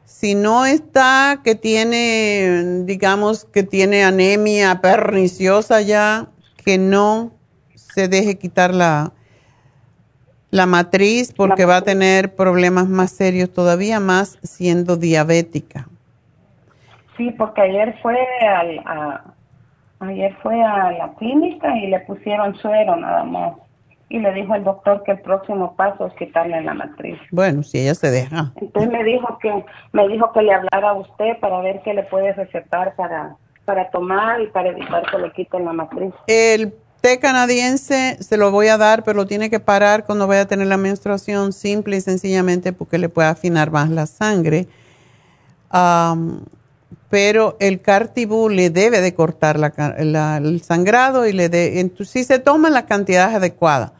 C: Si no está que tiene, digamos, que tiene anemia perniciosa ya, que no se deje quitar la, la matriz porque va a tener problemas más serios todavía más siendo diabética.
F: Sí, porque ayer fue al, a, ayer fue a la clínica y le pusieron suero nada más. y le dijo el doctor que el próximo paso es quitarle la matriz.
C: Bueno, si ella se deja.
F: Entonces me dijo que me dijo que le hablara a usted para ver qué le puede recetar para para tomar y para evitar que le quiten la matriz.
C: El té canadiense se lo voy a dar, pero lo tiene que parar cuando vaya a tener la menstruación, simple y sencillamente porque le puede afinar más la sangre. Pero el cartibú le debe de cortar el sangrado y le de, si se toma la cantidad adecuada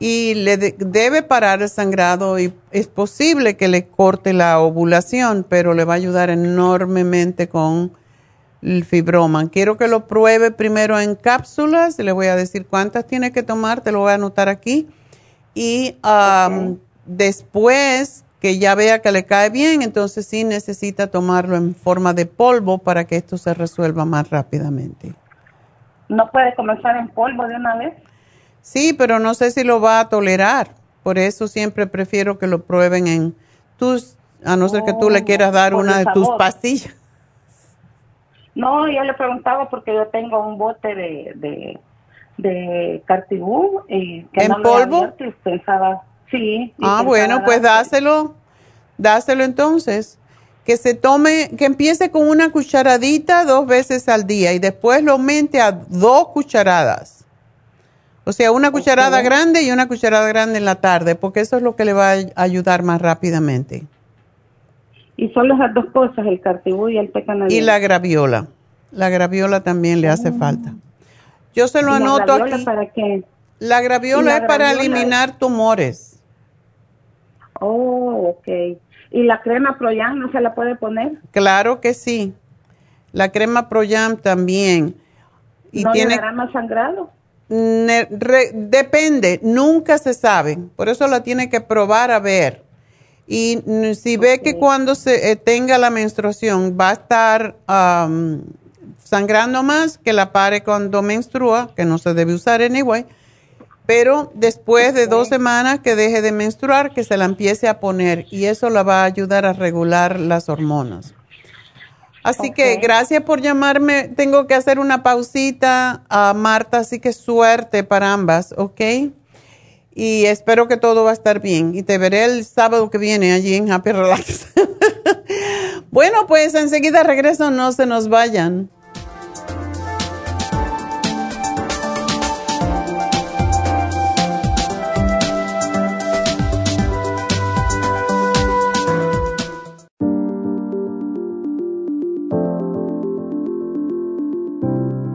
C: y le debe parar el sangrado y es posible que le corte la ovulación, pero le va a ayudar enormemente con el fibroma. Quiero que lo pruebe primero en cápsulas, le voy a decir cuántas tiene que tomar, te lo voy a anotar aquí. Y después que ya vea que le cae bien, entonces sí necesita tomarlo en forma de polvo para que esto se resuelva más rápidamente.
F: ¿No puede comenzar en polvo de una vez?
C: Sí, pero no sé si lo va a tolerar. Por eso siempre prefiero que lo prueben en tus, a no ser que tú le oh, quieras dar una de tus pastillas.
F: No, yo le preguntaba porque yo tengo un bote de, de, de cartibú y que
C: ¿En polvo?
F: pensaba, sí.
C: Ah, bueno, pues dáselo, dáselo entonces. Que se tome, que empiece con una cucharadita dos veces al día y después lo aumente a dos cucharadas o sea, una cucharada grande y una cucharada grande en la tarde, porque eso es lo que le va a ayudar más rápidamente.
F: Y son las dos cosas, el cartibú y el té
C: Y la graviola. La graviola también le hace ah. falta. Yo se lo anoto la aquí.
F: para qué?
C: La graviola es para eliminar tumores.
F: Oh, ok. ¿Y la crema Proyam no se la puede poner?
C: Claro que sí. La crema Proyam también.
F: Y ¿No tiene... más sangrado?
C: depende, nunca se sabe. Por eso la tiene que probar a ver. Y si ve que cuando se eh, tenga la menstruación va a estar sangrando más, que la pare cuando menstrua, que no se debe usar anyway. Pero después de dos semanas que deje de menstruar, que se la empiece a poner y eso la va a ayudar a regular las hormonas. Así que gracias por llamarme. Tengo que hacer una pausita a Marta, así que suerte para ambas, ¿ok? Y espero que todo va a estar bien. Y te veré el sábado que viene allí en Happy Relax. bueno, pues enseguida regreso, no se nos vayan.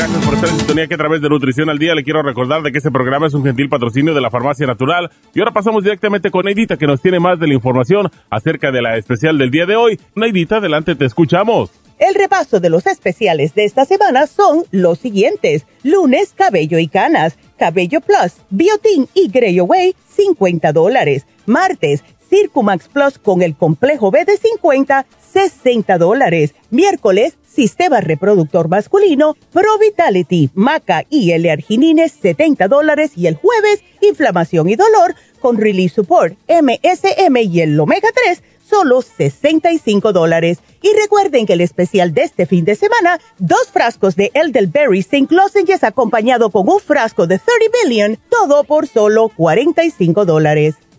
G: Gracias por estar en sintonía que a través de Nutrición al Día le quiero recordar de que este programa es un gentil patrocinio de la Farmacia Natural. Y ahora pasamos directamente con Neidita que nos tiene más de la información acerca de la especial del día de hoy. Neidita, adelante, te escuchamos.
D: El repaso de los especiales de esta semana son los siguientes. Lunes, cabello y canas, cabello plus, biotin y Grey Away, 50 dólares. Martes, Circumax Plus con el complejo B de 50, 60 dólares. Miércoles, sistema reproductor masculino, Pro Vitality, Maca y L-Arginine, 70 dólares. Y el jueves, inflamación y dolor con Relief Support, MSM y el Omega 3, solo 65 dólares. Y recuerden que el especial de este fin de semana, dos frascos de Elderberry St. Lozenges acompañado con un frasco de 30 Billion, todo por solo 45 dólares.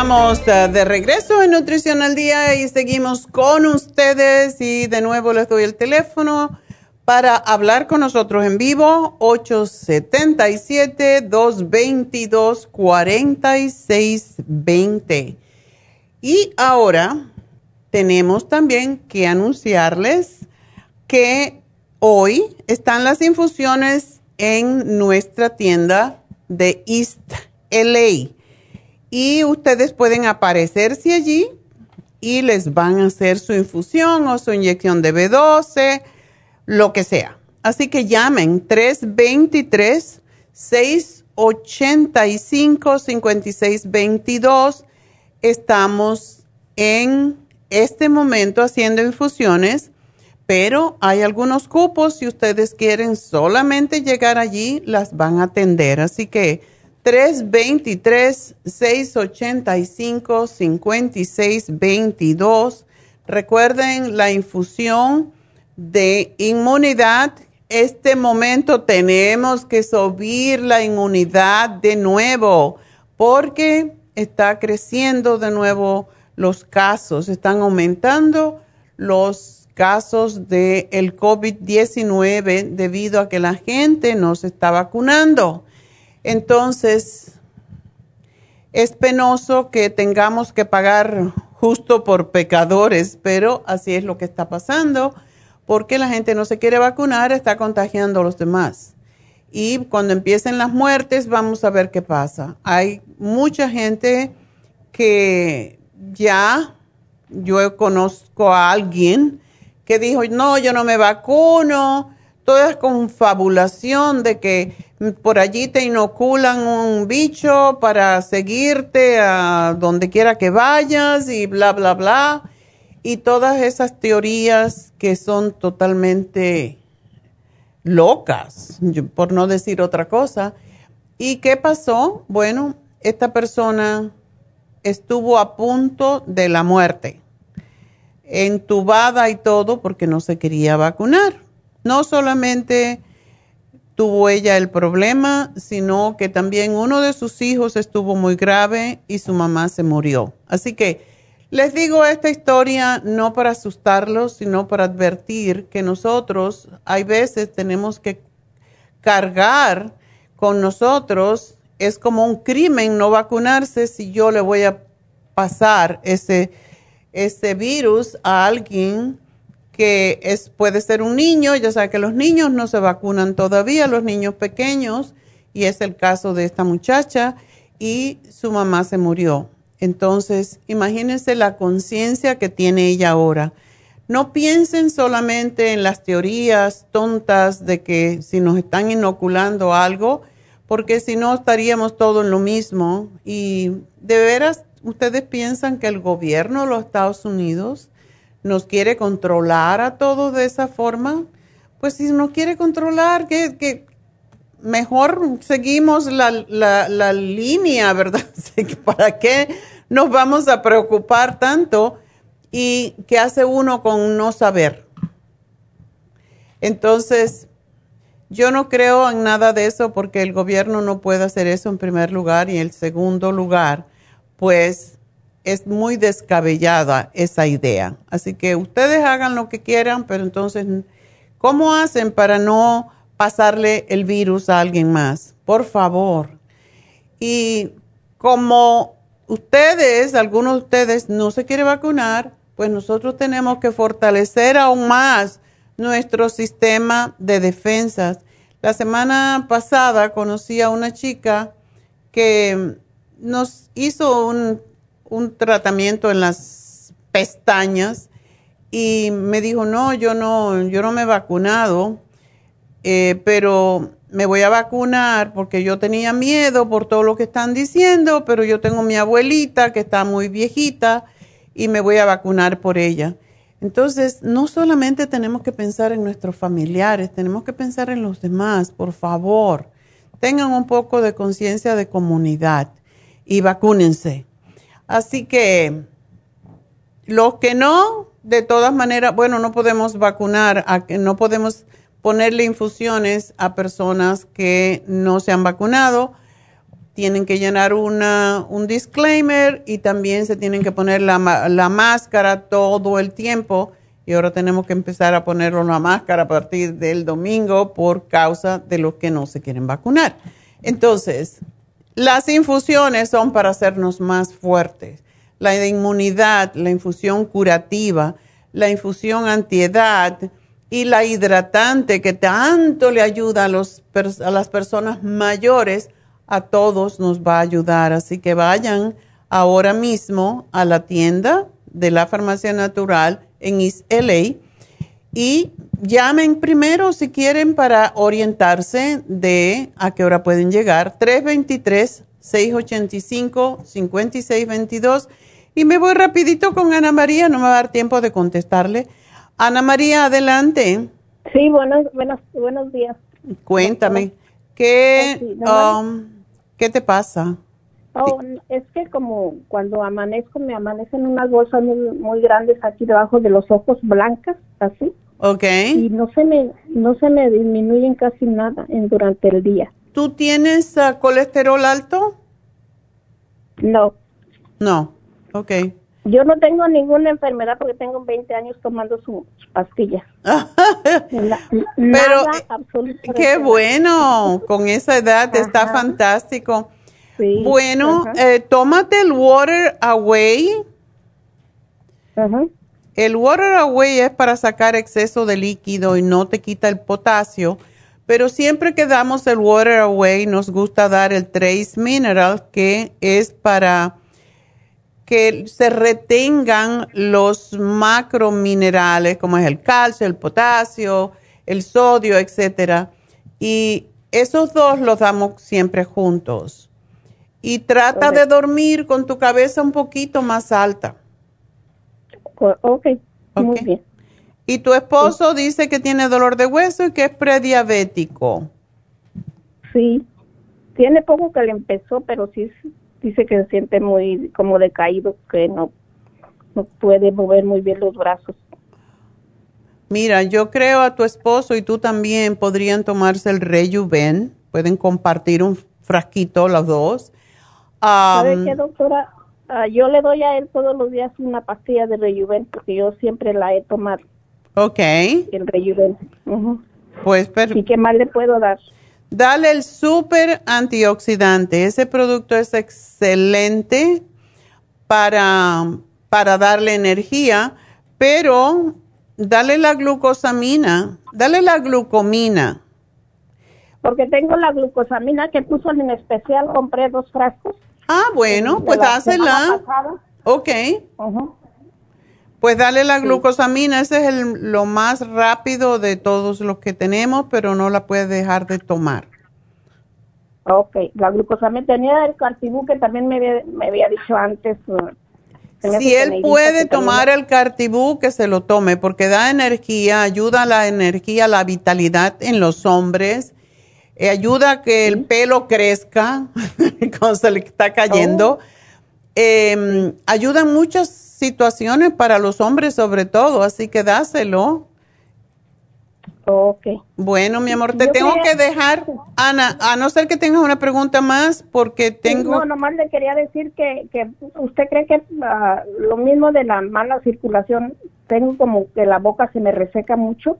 C: Estamos eh, de regreso en Nutrición al Día y seguimos con ustedes y de nuevo les doy el teléfono para hablar con nosotros en vivo 877-222-4620. Y ahora tenemos también que anunciarles que hoy están las infusiones en nuestra tienda de East LA y ustedes pueden aparecerse allí y les van a hacer su infusión o su inyección de B12, lo que sea. Así que llamen 323-685-5622. Estamos en este momento haciendo infusiones, pero hay algunos cupos. Si ustedes quieren solamente llegar allí, las van a atender. Así que 323-685-5622. Recuerden la infusión de inmunidad. Este momento tenemos que subir la inmunidad de nuevo porque está creciendo de nuevo los casos, están aumentando los casos del el COVID-19 debido a que la gente no se está vacunando. Entonces, es penoso que tengamos que pagar justo por pecadores, pero así es lo que está pasando, porque la gente no se quiere vacunar, está contagiando a los demás. Y cuando empiecen las muertes, vamos a ver qué pasa. Hay mucha gente que ya, yo conozco a alguien que dijo, no, yo no me vacuno, toda confabulación de que por allí te inoculan un bicho para seguirte a donde quiera que vayas y bla, bla, bla. Y todas esas teorías que son totalmente locas, por no decir otra cosa. ¿Y qué pasó? Bueno, esta persona estuvo a punto de la muerte, entubada y todo porque no se quería vacunar. No solamente tuvo ella el problema, sino que también uno de sus hijos estuvo muy grave y su mamá se murió. Así que les digo esta historia no para asustarlos, sino para advertir que nosotros hay veces tenemos que cargar con nosotros. Es como un crimen no vacunarse si yo le voy a pasar ese, ese virus a alguien que es, puede ser un niño, ya sabe que los niños no se vacunan todavía, los niños pequeños, y es el caso de esta muchacha, y su mamá se murió. Entonces, imagínense la conciencia que tiene ella ahora. No piensen solamente en las teorías tontas de que si nos están inoculando algo, porque si no estaríamos todos en lo mismo. Y de veras, ustedes piensan que el gobierno de los Estados Unidos nos quiere controlar a todos de esa forma, pues si nos quiere controlar, que, mejor seguimos la, la, línea, ¿verdad? ¿Para qué nos vamos a preocupar tanto y qué hace uno con no saber. Entonces, yo no creo en nada de eso porque el gobierno no puede hacer eso en primer lugar y en segundo lugar, pues es muy descabellada esa idea. Así que ustedes hagan lo que quieran, pero entonces, ¿cómo hacen para no pasarle el virus a alguien más? Por favor. Y como ustedes, algunos de ustedes no se quieren vacunar, pues nosotros tenemos que fortalecer aún más nuestro sistema de defensas. La semana pasada conocí a una chica que nos hizo un, tratamiento en las pestañas y me dijo, no, yo no, yo no me he vacunado, eh, pero me voy a vacunar porque yo tenía miedo por todo lo que están diciendo, pero yo tengo mi abuelita que está muy viejita y me voy a vacunar por ella. Entonces, no solamente tenemos que pensar en nuestros familiares, tenemos que pensar en los demás, por favor. Tengan un poco de conciencia de comunidad y vacúnense. Así que los que no, de todas maneras, bueno, no podemos vacunar, no podemos ponerle infusiones a personas que no se han vacunado. Tienen que llenar una, un disclaimer y también se tienen que poner la, la máscara todo el tiempo. Y ahora tenemos que empezar a ponerlo la máscara a partir del domingo por causa de los que no se quieren vacunar. Entonces, las infusiones son para hacernos más fuertes. La inmunidad, la infusión curativa, la infusión antiedad, y la hidratante que tanto le ayuda a, a las personas mayores, a todos nos va a ayudar. Así que vayan ahora mismo a la tienda de la farmacia natural en East LA y llamen primero si quieren para orientarse de a qué hora pueden llegar. 323-685-5622. Y me voy rapidito con Ana María, no me va a dar tiempo de contestarle. Ana María, adelante.
H: Sí, buenos, buenos, buenos días.
C: Cuéntame, ¿qué, um, ¿qué te pasa?
H: Oh, es que como cuando amanezco, me amanecen unas bolsas muy, grandes aquí debajo de los ojos, blancas, así.
C: Ok.
H: Y no se me, no se me disminuyen casi nada en, durante el día.
C: ¿Tú tienes uh, colesterol alto?
H: No.
C: No, ok.
H: Yo no tengo ninguna enfermedad porque tengo 20 años tomando sus pastillas.
C: Pero qué bueno, con esa edad está fantástico. Bueno, eh, tómate el Water Away. El Water Away es para sacar exceso de líquido y no te quita el potasio. Pero siempre que damos el Water Away nos gusta dar el Trace Mineral que es para que se retengan los macrominerales como es el calcio, el potasio, el sodio, etcétera. Y esos dos los damos siempre juntos. Y trata de dormir con tu cabeza un poquito más alta.
H: Ok, muy bien.
C: Y tu esposo dice que tiene dolor de hueso y que es prediabético.
H: Sí, tiene poco que le empezó, pero sí dice que se siente muy como decaído, que no, no puede mover muy bien los brazos.
C: Mira, yo creo a tu esposo y tú también podrían tomarse el Rejuven, pueden compartir un frasquito los dos.
H: ¿Sabe qué, doctora? Ah, yo le doy a él todos los días una pastilla de Rejuven porque yo siempre la he tomado.
C: Ok.
H: El Rejuven.
C: Pues, pero...
H: ¿Y qué más le puedo dar?
C: Dale el super antioxidante. Ese producto es excelente para, para darle energía, pero dale la glucosamina, dale la glucomina.
H: Porque tengo la glucosamina que puso en especial, compré dos frascos.
C: Ah, bueno, pues dásela. Ok. Pues dale la glucosamina, ese es lo más rápido de todos los que tenemos, pero no la puedes dejar de tomar.
H: Ok, la glucosamina tenía el cartibú que también me había, dicho antes.
C: Si él puede tomar el cartibú, que se lo tome, porque da energía, ayuda a la energía, la vitalidad en los hombres, eh, ayuda a que el pelo crezca cuando se le está cayendo. Oh. eh, ayuda en muchas situaciones para los hombres sobre todo, así que dáselo.
H: Ok.
C: Bueno, mi amor, te
H: Yo
C: tengo
H: quería-
C: que dejar, Ana, a no ser que tengas una pregunta más, porque tengo...
H: No, nomás le quería decir que, que usted cree que ah, lo mismo de la mala circulación, tengo como que la boca se me reseca mucho.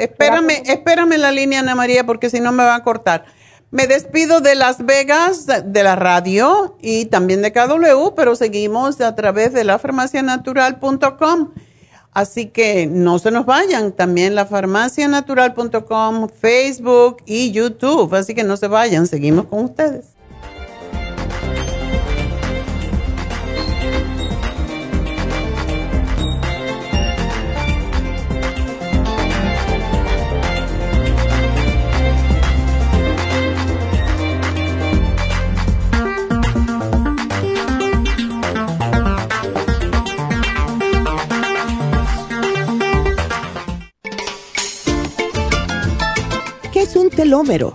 C: Espérame, espérame en la línea, Ana María, porque si no me va a cortar. Me despido de Las Vegas, de la radio y también de KW, pero seguimos a través de lafarmacianatural.com. Así que no se nos vayan, también lafarmacianatural.com, Facebook y YouTube. Así que no se vayan, seguimos con ustedes.
D: Telómero?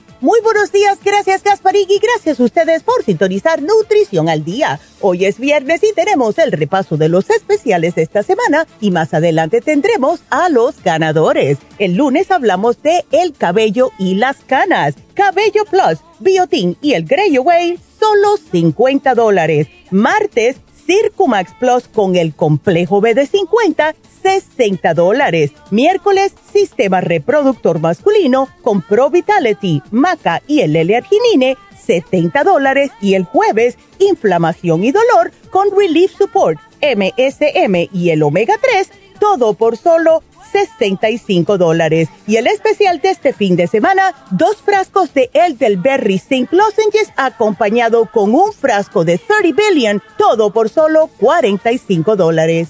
D: Muy buenos días, gracias Gasparín y gracias a ustedes por sintonizar Nutrición al Día. Hoy es viernes y tenemos el repaso de los especiales de esta semana y más adelante tendremos a los ganadores. El lunes hablamos de el cabello y las canas. Cabello Plus, Biotin y el Grey Away, solo 50 dólares. Martes, Circumax Plus con el complejo B de 50, 60 dólares. Miércoles, sistema reproductor masculino con Pro Vitality, Maca y el L-Arginine, 70 dólares. Y el jueves, inflamación y dolor con Relief Support, MSM y el Omega 3, todo por solo 65 dólares. Y el especial de este fin de semana, dos frascos de Elderberry Zinc Lozenges acompañado con un frasco de 30 Billion, todo por solo 45 dólares.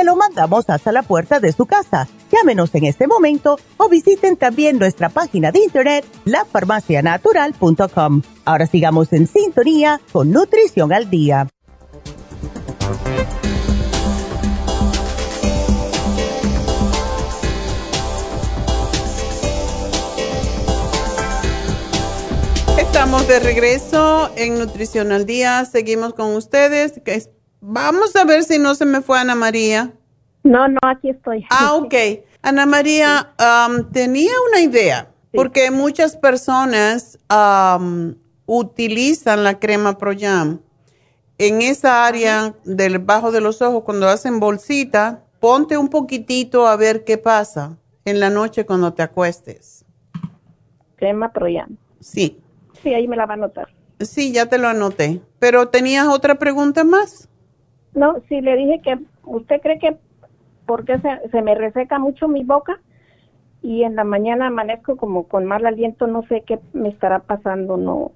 D: Te lo mandamos hasta la puerta de su casa. Llámenos en este momento o visiten también nuestra página de internet, lafarmacianatural.com. Ahora sigamos en sintonía con Nutrición al Día.
C: Estamos de regreso en Nutrición al Día. Seguimos con ustedes. Vamos a ver si no se me fue Ana María.
H: No, no, aquí estoy.
C: Ah, ok. Ana María, am, tenía una idea, porque muchas personas am, utilizan la crema Proyam. En esa área del bajo de los ojos, cuando hacen bolsita, ponte un poquitito a ver qué pasa en la noche cuando te acuestes.
H: Crema Troyan.
C: Sí,
H: Sí, ahí me la va a anotar.
C: sí, ya te lo anoté. Pero tenías otra pregunta más.
H: No, sí, le dije que usted cree que porque se, se me reseca mucho mi boca y en la mañana amanezco como con mal aliento, no sé qué me estará pasando, no,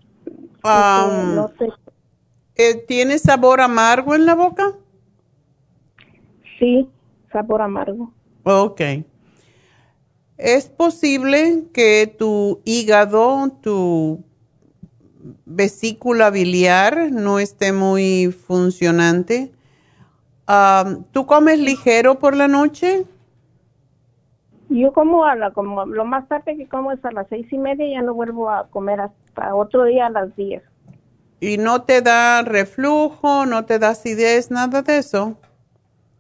H: no sé.
C: eh, ¿Tiene sabor amargo en la boca?
H: Sí, sabor amargo.
C: Ok. Es posible que tu hígado, tu vesícula biliar no esté muy funcionante. ¿Tú comes ligero por la noche?
H: Yo como a la, como lo más tarde que como es a las seis y media y ya no vuelvo a comer hasta otro día a las diez.
C: ¿Y no te da reflujo, no te da acidez, nada de eso?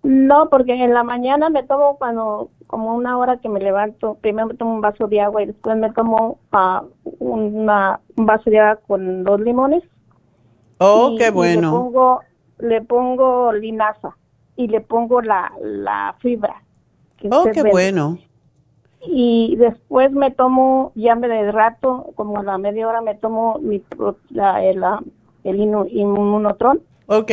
H: No, porque en la mañana me tomo cuando, como una hora que me levanto, primero me tomo un vaso de agua y después me tomo uh, una, un vaso de agua con dos limones.
C: Oh, qué bueno.
H: le pongo, le pongo linaza y le pongo la, la fibra.
C: Oh, qué bueno.
H: Y después me tomo, ya me de rato, como a la media hora me tomo mi, la, el, el inmunotron.
C: Ok.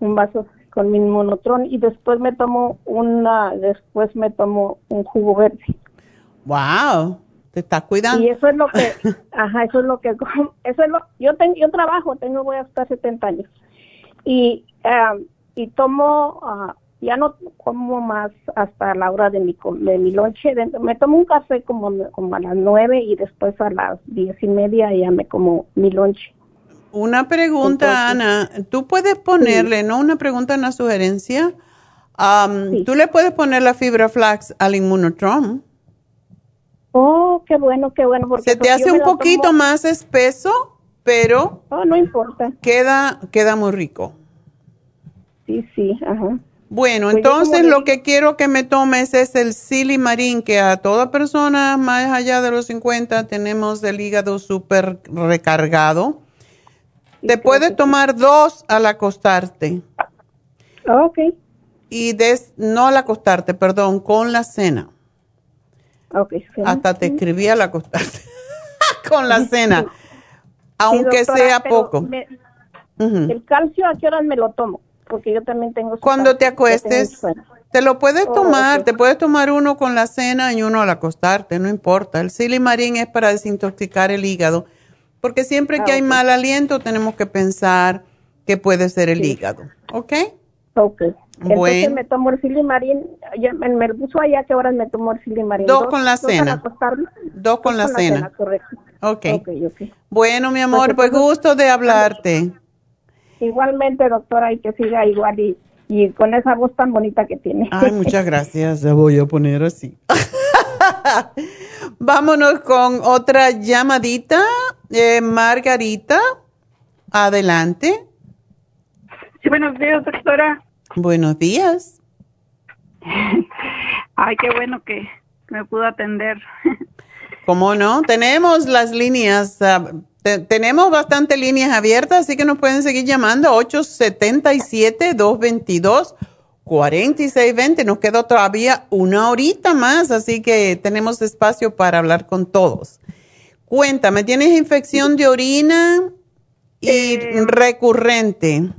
H: Un vaso con mi inmunotron y después me tomo una, después me tomo un jugo verde.
C: Wow, te estás cuidando.
H: Y eso es lo que, ajá, eso es lo que, eso es lo, yo tengo, yo trabajo, tengo, voy hasta 70 años. Y, y tomo, uh, ya no como más hasta la hora de mi, de mi lonche, me tomo un café como, como a las nueve y después a las diez y media ya me como mi lonche.
C: Una pregunta, Ana. Tú puedes ponerle, no una pregunta, una sugerencia. Tú le puedes poner la fibra flax al inmunotron.
H: Oh, qué bueno, qué bueno.
C: Se te hace un poquito más espeso, pero.
H: Oh, no importa.
C: Queda, queda muy rico.
H: Sí, sí, ajá.
C: Bueno, pues entonces lo que quiero que me tomes es el silimarín, que a toda persona más allá de los 50 tenemos el hígado súper recargado. Te puedes tomar dos al acostarte.
H: Ok.
C: Y des, no al acostarte, perdón, con la cena.
H: Ok.
C: Hasta te escribí al acostarte. con la cena. Aunque sea poco.
H: El calcio, ¿a qué horas me lo tomo? Porque yo también tengo...
C: Cuando te acuestes, te lo puedes oh, tomar. Te puedes tomar uno con la cena y uno al acostarte, no importa. El silimarín es para desintoxicar el hígado porque siempre que ah, hay mal aliento tenemos que pensar que puede ser el hígado. ¿Ok?
H: Ok. Entonces me tomo el silimarín, me lo puso allá que horas me tomo el silimarín.
C: Dos, con la cena. Dos, con, la, cena.
H: correcto.
C: Okay. ok. Bueno, mi amor, pues gusto de hablarte.
H: Igualmente, doctora, y que siga igual y, y con esa voz tan bonita que tiene.
C: Ay, muchas gracias. La voy a poner así. Vámonos con otra llamadita. Eh, Margarita, adelante.
I: Sí, buenos días, doctora.
C: Buenos días.
I: Ay, qué bueno que me pudo atender.
C: ¿Cómo no? Tenemos las líneas, tenemos bastante líneas abiertas, así que nos pueden seguir llamando 877 222 4620. Nos quedó todavía una horita más, así que tenemos espacio para hablar con todos. Cuéntame, ¿tienes infección de orina y eh, recurrente?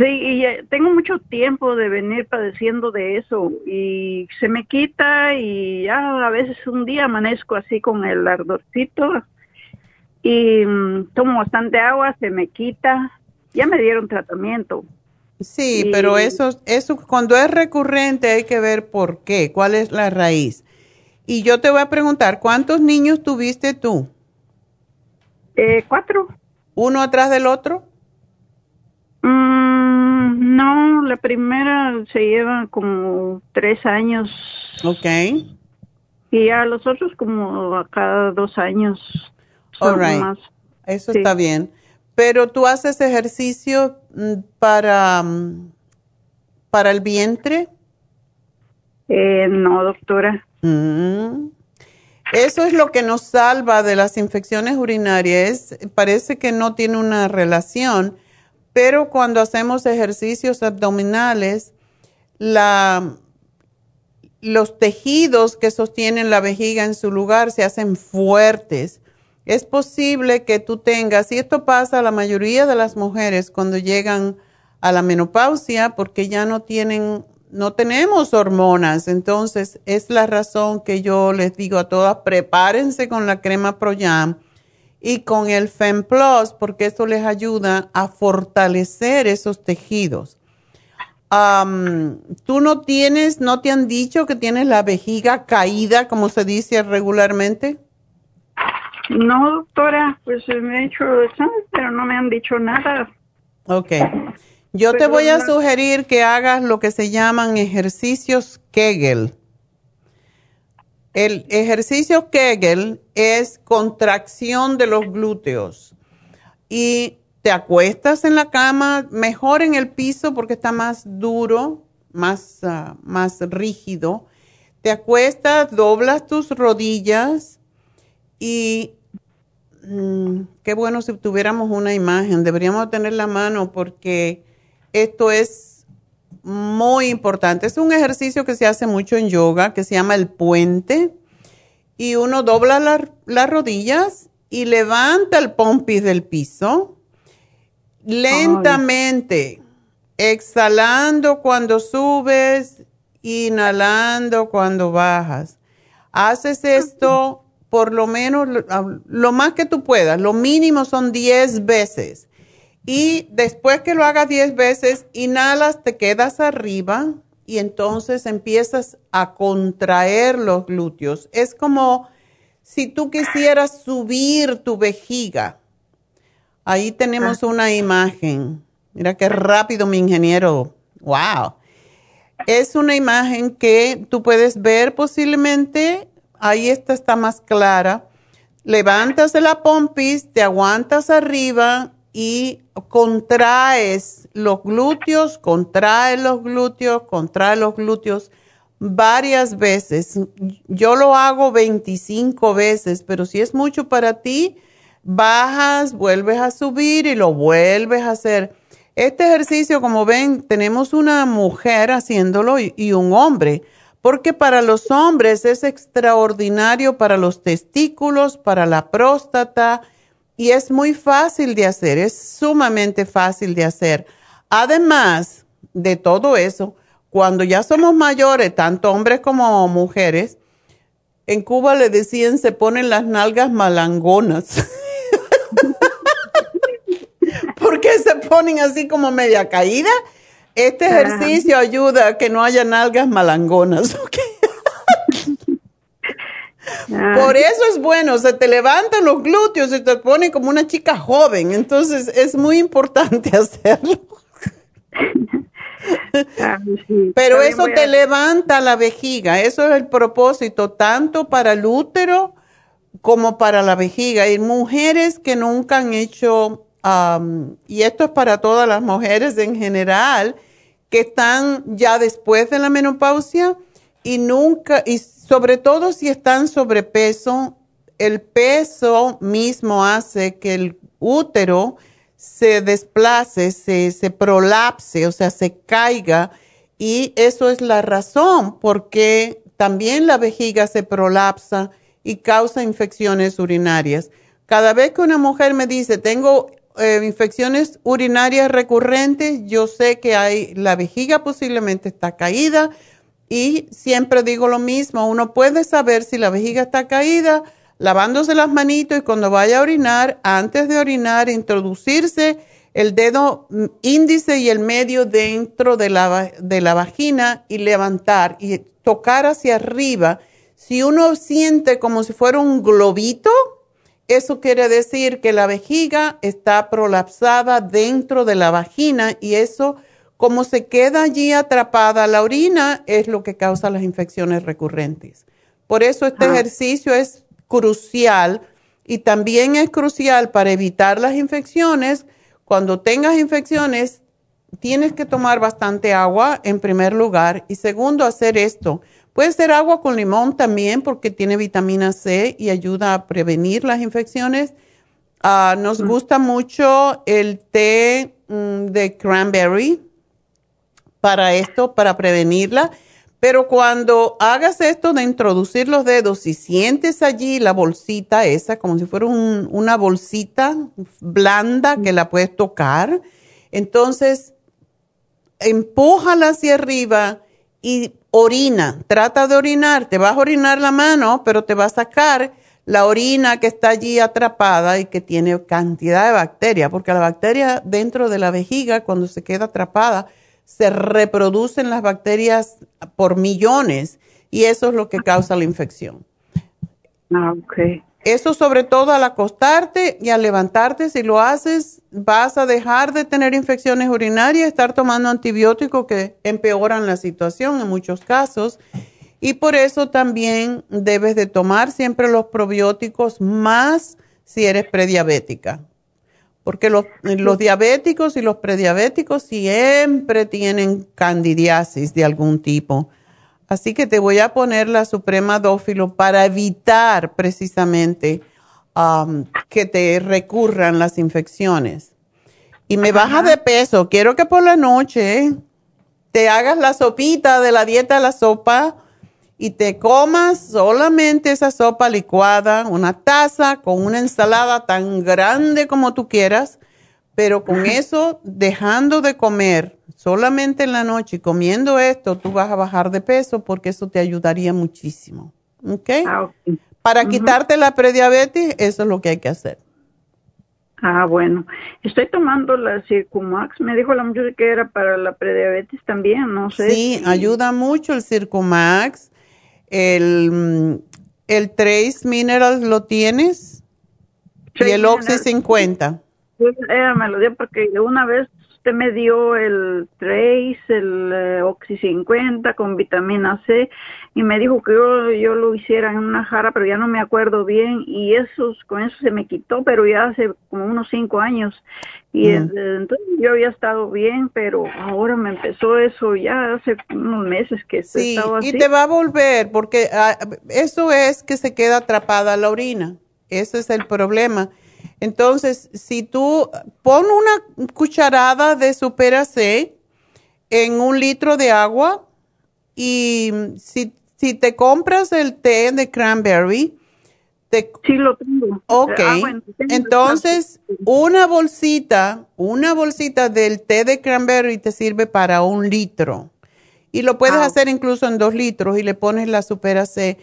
I: Sí, y eh, tengo mucho tiempo de venir padeciendo de eso y se me quita y ya a veces un día amanezco así con el ardorcito y mm, tomo bastante agua, se me quita. Ya me dieron tratamiento.
C: Sí, pero eso, eso cuando es recurrente hay que ver por qué, cuál es la raíz. Y yo te voy a preguntar, ¿cuántos niños tuviste tú?
I: Eh, cuatro.
C: ¿Uno atrás del otro?
I: Mm, no, la primera se lleva como tres años.
C: Ok.
I: Y a los otros como a cada dos años.
C: All right. Eso está bien. Pero tú haces ejercicio mm, para, mm, para el vientre?
I: Eh, no, doctora.
C: Mm. Eso es lo que nos salva de las infecciones urinarias. Parece que no tiene una relación, pero cuando hacemos ejercicios abdominales, los tejidos que sostienen la vejiga en su lugar se hacen fuertes es posible que tú tengas, y esto pasa a la mayoría de las mujeres cuando llegan a la menopausia porque ya no tienen, no tenemos hormonas. Entonces, es la razón que yo les digo a todas, prepárense con la crema Proyam y con el FemPlus porque esto les ayuda a fortalecer esos tejidos. Am, ¿Tú no tienes, no te han dicho que tienes la vejiga caída, como se dice regularmente?
I: No, doctora, pues me he hecho exámenes, pero no me han dicho nada.
C: Ok. Yo te voy a sugerir que hagas lo que se llaman ejercicios Kegel. El ejercicio Kegel es contracción de los glúteos. Y te acuestas en la cama, mejor en el piso porque está más duro, más, ah, más rígido. Te acuestas, doblas tus rodillas y Mm, qué bueno si tuviéramos una imagen. Deberíamos tener la mano porque esto es muy importante. Es un ejercicio que se hace mucho en yoga, que se llama el puente. Y uno dobla la- las rodillas y levanta el pompis del piso lentamente, exhalando cuando subes, inhalando cuando bajas. Haces esto por lo menos lo, lo más que tú puedas, lo mínimo son 10 veces. Y después que lo hagas 10 veces, inhalas, te quedas arriba y entonces empiezas a contraer los glúteos. Es como si tú quisieras subir tu vejiga. Ahí tenemos una imagen. Mira qué rápido mi ingeniero. Wow. Es una imagen que tú puedes ver posiblemente. Ahí esta está más clara. Levantas de la pompis, te aguantas arriba y contraes los glúteos, contraes los glúteos, contraes los glúteos varias veces. Yo lo hago 25 veces, pero si es mucho para ti, bajas, vuelves a subir y lo vuelves a hacer. Este ejercicio, como ven, tenemos una mujer haciéndolo y un hombre, porque para los hombres es extraordinario para los testículos, para la próstata y es muy fácil de hacer, es sumamente fácil de hacer. Además de todo eso, cuando ya somos mayores, tanto hombres como mujeres, en Cuba le decían se ponen las nalgas malangonas. ¿Por qué se ponen así como media caída? Este ejercicio ayuda a que no haya nalgas malangonas. ¿ok?
I: Ah,
C: Por eso es bueno, se te levantan los glúteos y te pone como una chica joven. Entonces es muy importante hacerlo.
I: ah, sí.
C: Pero
I: También
C: eso te
I: a-
C: levanta la vejiga, eso es el propósito, tanto para el útero como para la vejiga. Y mujeres que nunca han hecho, am, y esto es para todas las mujeres en general, que están ya después de la menopausia y nunca, y sobre todo si están sobrepeso, el peso mismo hace que el útero se desplace, se, se prolapse, o sea, se caiga. Y eso es la razón porque también la vejiga se prolapsa y causa infecciones urinarias. Cada vez que una mujer me dice, tengo eh, infecciones urinarias recurrentes, yo sé que hay, la vejiga posiblemente está caída y siempre digo lo mismo, uno puede saber si la vejiga está caída lavándose las manitos y cuando vaya a orinar, antes de orinar, introducirse el dedo mm, índice y el medio dentro de la, de la vagina y levantar y tocar hacia arriba. Si uno siente como si fuera un globito, eso quiere decir que la vejiga está prolapsada dentro de la vagina y eso, como se queda allí atrapada la orina, es lo que causa las infecciones recurrentes. Por eso este
I: Ah.
C: ejercicio es crucial y también es crucial para evitar las infecciones. Cuando tengas infecciones, tienes que tomar bastante agua en primer lugar y segundo, hacer esto. Puede ser agua con limón también porque tiene vitamina C y ayuda a prevenir las infecciones. Ah, nos gusta mucho el té mm, de cranberry para esto, para prevenirla. Pero cuando hagas esto de introducir los dedos y sientes allí la bolsita esa, como si fuera un- una bolsita blanda que la puedes tocar, entonces empújala hacia arriba y orina. Trata de orinar. Te vas a orinar la mano, pero te va a sacar la orina que está allí atrapada y que tiene cantidad de bacterias, porque la bacteria dentro de la vejiga, cuando se queda atrapada, se reproducen las bacterias por millones y eso es lo que causa la infección.
I: Ah.
C: Eso sobre todo al acostarte y al levantarte, si lo haces, vas a dejar de tener infecciones urinarias, estar tomando antibióticos que empeoran la situación en muchos casos. Y por eso también debes de tomar siempre los probióticos más si eres prediabética. Porque los, los diabéticos y los prediabéticos siempre tienen candidiasis de algún tipo. Así que te voy a poner la Suprema Dófilo para evitar precisamente um, que te recurran las infecciones. Y me baja de peso. Quiero que por la noche te hagas la sopita de la dieta de la sopa y te comas solamente esa sopa licuada, una taza con una ensalada tan grande como tú quieras, pero con eso dejando de comer solamente en la noche y comiendo esto, tú vas a bajar de peso porque eso te ayudaría muchísimo. ¿Ok?
I: Ah,
C: Para quitarte la prediabetes, eso es lo que hay que hacer.
I: Ah, bueno. Estoy tomando la Circumax. Me dijo la muchacha que era para la prediabetes también, no sé.
C: Sí, ayuda mucho el Circumax. El, mm, el Trace Minerals lo tienes. y el Oxy 50.
I: Ella me lo dio porque una vez usted me dio el Trace, el eh, Oxy 50 con vitamina C y me dijo que yo, yo lo hiciera en una jara, pero ya no me acuerdo bien y eso, con eso se me quitó, pero ya hace como unos cinco años y
C: Mm.
I: desde entonces yo había estado bien, pero ahora me empezó eso ya hace unos meses que
C: Sí,
I: así.
C: y te va a volver porque ah, eso es que se queda atrapada la orina. Ese es el problema. Entonces, si tú pon una cucharada de Supera C en un litro de agua y si, si te compras el té de cranberry, te...
I: Sí, lo tengo.
C: Ok,
I: Ah, bueno, tengo
C: entonces una bolsita, una bolsita del té de cranberry te sirve para un litro. Y lo puedes
I: Ah,
C: hacer incluso en dos litros y le pones la Supera C.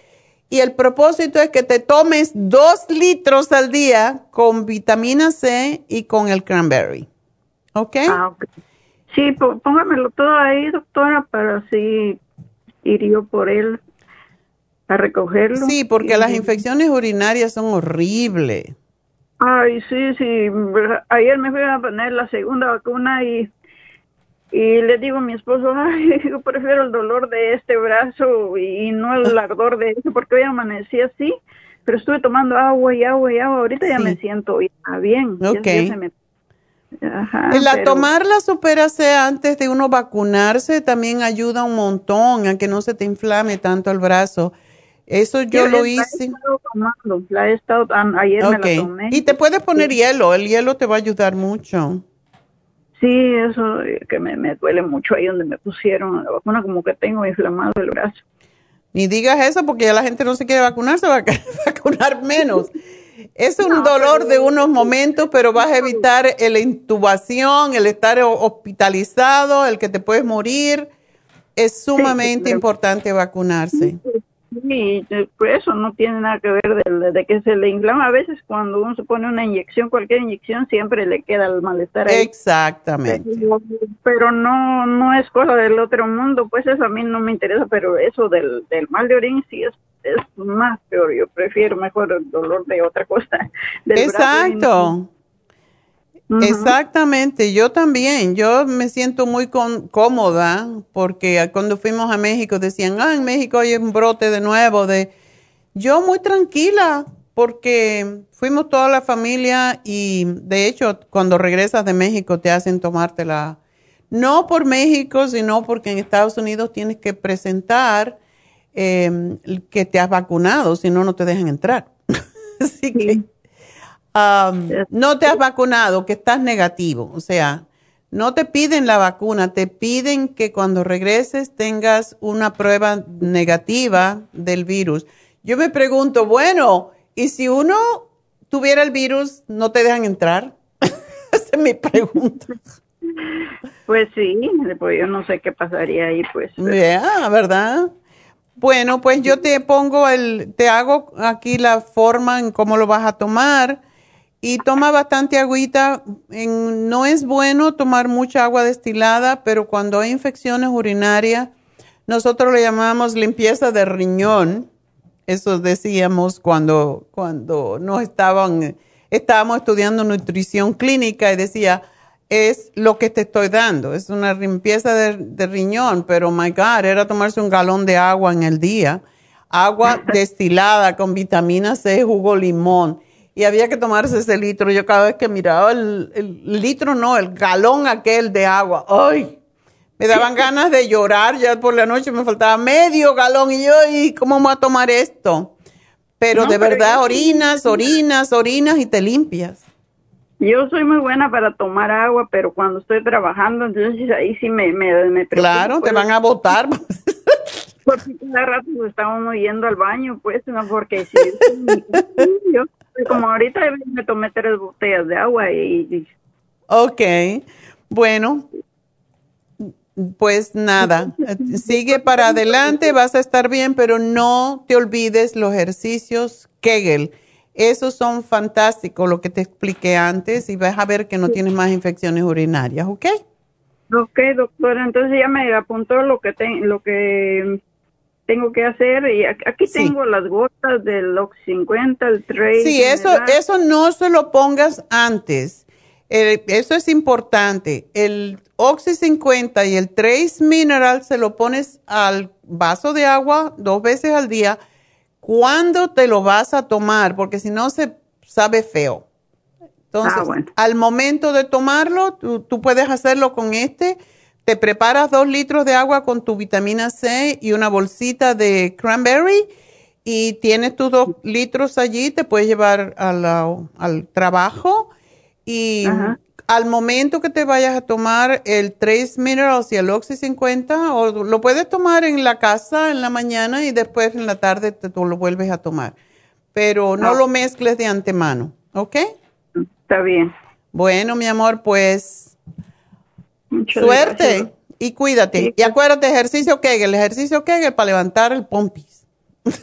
C: Y el propósito es que te tomes dos litros al día con vitamina C y con el cranberry. ¿Ok?
I: Ah, ok. Sí, pó- póngamelo todo ahí, doctora, para así ir yo por él a recogerlo.
C: Sí, porque
I: Y-
C: las infecciones urinarias son horribles.
I: Ay, sí, sí. Ayer me fui a poner la segunda vacuna y, y le digo a mi esposo, ay, yo prefiero el dolor de este brazo y no el ardor de ese, porque hoy amanecí así, pero estuve tomando agua y agua y agua. Ahorita ya me siento ya bien. ya-
C: Ok.
I: ya se me- Ajá,
C: El a
I: pero-
C: tomar la Supera C antes de uno vacunarse también ayuda un montón a que no se te inflame tanto el brazo. Eso yo lo
I: la he
C: hice.
I: estado tomando, la he estado, ayer me la tomé.
C: Y te puedes poner hielo, el hielo te va a ayudar mucho.
I: Sí, eso eh, que me, me duele mucho ahí donde me pusieron la vacuna, como que tengo inflamado el brazo.
C: Ni digas eso porque ya la gente no se quiere vacunar, se va a vacunar menos. Es un dolor de unos momentos, pero vas a evitar la intubación, el estar ho- hospitalizado, el que te puedes morir. Es sumamente
I: pero-
C: importante vacunarse.
I: Sí, eh, pues eso no tiene nada que ver de, de que se le inflama. A veces cuando uno se pone una inyección, cualquier inyección, siempre le queda el malestar ahí.
C: Exactamente.
I: Pero, pero no no es cosa del otro mundo, pues eso a mí no me interesa, pero eso del, del mal de orín sí es, es más peor. Yo prefiero mejor el dolor de otra cosa. del brazo
C: Exactamente, yo también, yo me siento muy con- cómoda porque cuando fuimos a México decían, ah, en México hay un brote de nuevo de... Yo muy tranquila porque fuimos toda la familia y de hecho cuando regresas de México te hacen tomártela, no por México, sino porque en Estados Unidos tienes que presentar eh, que te has vacunado, si no, no te dejan entrar. Así que... Um, no te has vacunado, que estás negativo. O sea, no te piden la vacuna, te piden que cuando regreses tengas una prueba negativa del virus. Yo me pregunto, bueno, ¿y si uno tuviera el virus, no te dejan entrar? Esa es mi pregunta.
I: Pues sí, pues yo no sé qué pasaría ahí, pues.
C: Ya, ¿verdad? Bueno, pues yo te pongo el, te hago aquí la forma en cómo lo vas a tomar y toma bastante agüita. no es bueno tomar mucha agua destilada, pero cuando hay infecciones urinarias, nosotros le llamamos limpieza de riñón. Eso decíamos cuando, cuando nos estaban, estábamos estudiando nutrición clínica y decía, es lo que te estoy dando, es una limpieza de, de riñón, pero my God, era tomarse un galón de agua en el día, agua destilada con vitamina C, jugo limón y había que tomarse ese litro. Yo cada vez que miraba el, litro, no, el galón aquel de agua, ¡ay! Me daban ganas de llorar ya por la noche, me faltaba medio galón y yo, ¿y cómo voy a tomar esto? Pero de verdad, orinas, orinas, orinas y te limpias.
I: Yo soy muy buena para tomar agua, pero cuando estoy trabajando, entonces ahí sí me, me,
C: Claro, te van a botar.
I: Porque cada rato está uno yendo al baño, pues, no, porque si yo como ahorita me tomé tres botellas de agua y...
C: Ok, bueno, pues nada, sigue para adelante, vas a estar bien, pero no te olvides los ejercicios Kegel. Esos son fantásticos, lo que te expliqué antes, y vas a ver que no tienes más infecciones urinarias, ¿ok?
I: Ok, doctora, entonces ya me apuntó lo que, lo que tengo que hacer y aquí tengo las gotas del Ox 50, el Trace.
C: Sí, eso, eso no se lo pongas antes. eso es importante. El Oxy 50 y el Trace Mineral se lo pones al vaso de agua dos veces al día. ¿Cuándo te lo vas a tomar? Porque si no se sabe feo. Entonces, ah, al momento de tomarlo, tú, tú puedes hacerlo con este te preparas dos litros de agua con tu vitamina C y una bolsita de cranberry y tienes tus dos litros allí, te puedes llevar al trabajo y al momento que te vayas a tomar el Trace Minerals y el Oxy 50, o lo puedes tomar en la casa en la mañana y después en la tarde te, tú lo vuelves a tomar. Pero no ah. lo mezcles de antemano, ¿ok?
I: Está bien.
C: Bueno, mi amor, pues Suerte y cuídate. Y acuérdate, ejercicio Kegel, ejercicio Kegel para levantar el pompis.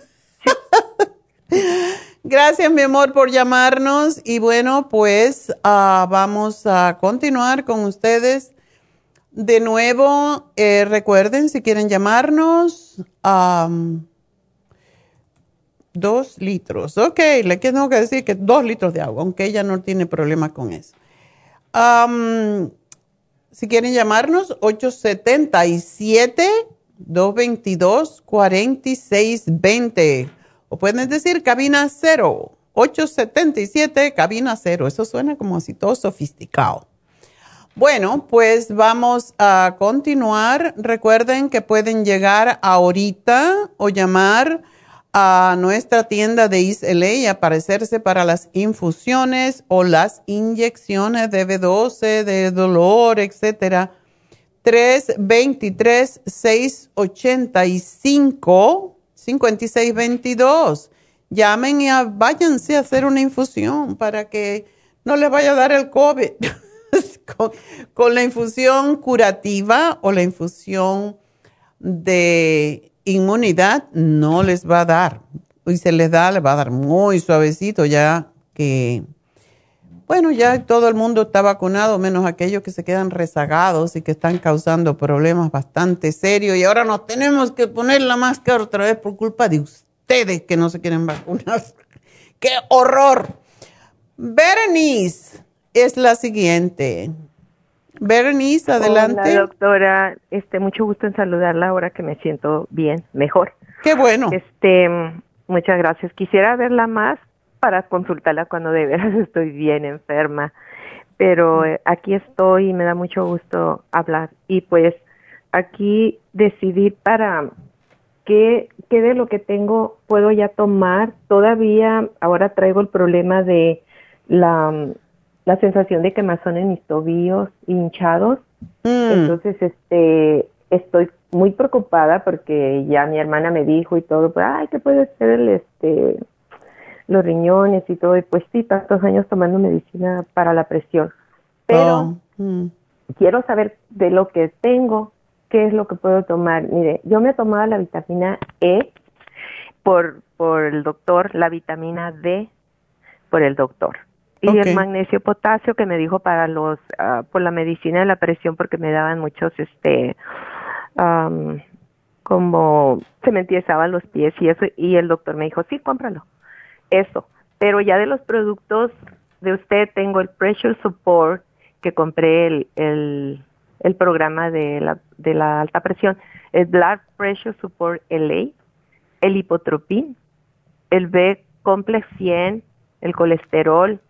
C: Gracias, mi amor, por llamarnos. Y bueno, pues ah, vamos a continuar con ustedes. De nuevo, eh, recuerden, si quieren llamarnos, dos litros. Ok, le tengo que decir que dos litros de agua, aunque ella no tiene problema con eso. Si quieren llamarnos, 877-222-4620. O pueden decir cabina cero, 877 cabina cero. Eso suena como así todo sofisticado. Bueno, pues vamos a continuar. Recuerden que pueden llegar ahorita o llamar a nuestra tienda de ISLA y aparecerse para las infusiones o las inyecciones de B12, de dolor, etcétera. 323-685-5622. Llamen y váyanse a hacer una infusión para que no les vaya a dar el COVID. con la infusión curativa o la infusión de inmunidad no les va a dar. Y se les da, les va a dar muy suavecito ya que, bueno, ya todo el mundo está vacunado, menos aquellos que se quedan rezagados y que están causando problemas bastante serios. Y ahora nos tenemos que poner la máscara otra vez por culpa de ustedes que no se quieren vacunar. ¡Qué horror! Berenice es la siguiente. Berenice, adelante.
J: Hola, doctora. Este, mucho gusto en saludarla ahora que me siento bien, mejor.
C: Qué bueno.
J: Este, muchas gracias. Quisiera verla más para consultarla cuando de veras estoy bien enferma. Pero eh, aquí estoy y me da mucho gusto hablar. Y pues aquí decidir para qué, qué de lo que tengo puedo ya tomar. Todavía ahora traigo el problema de la la sensación de quemazón en mis tobillos hinchados. Mm. Entonces, este, estoy muy preocupada porque ya mi hermana me dijo y todo, pues, ay, ¿qué puede ser el, este, los riñones y todo? Y pues sí, tantos años tomando medicina para la presión. Pero oh, mm. quiero saber de lo que tengo, qué es lo que puedo tomar. Mire, yo me he tomado la vitamina E por, por el doctor, la vitamina D por el doctor y el magnesio potasio que me dijo para los ah, por la medicina de la presión porque me daban muchos este como se me entiezaban los pies y eso y el doctor me dijo sí cómpralo eso pero ya de los productos de usted tengo el pressure support que compré el, el, el programa de la, de la alta presión el blood pressure support LA el hipotropín el B complex 100 el colesterol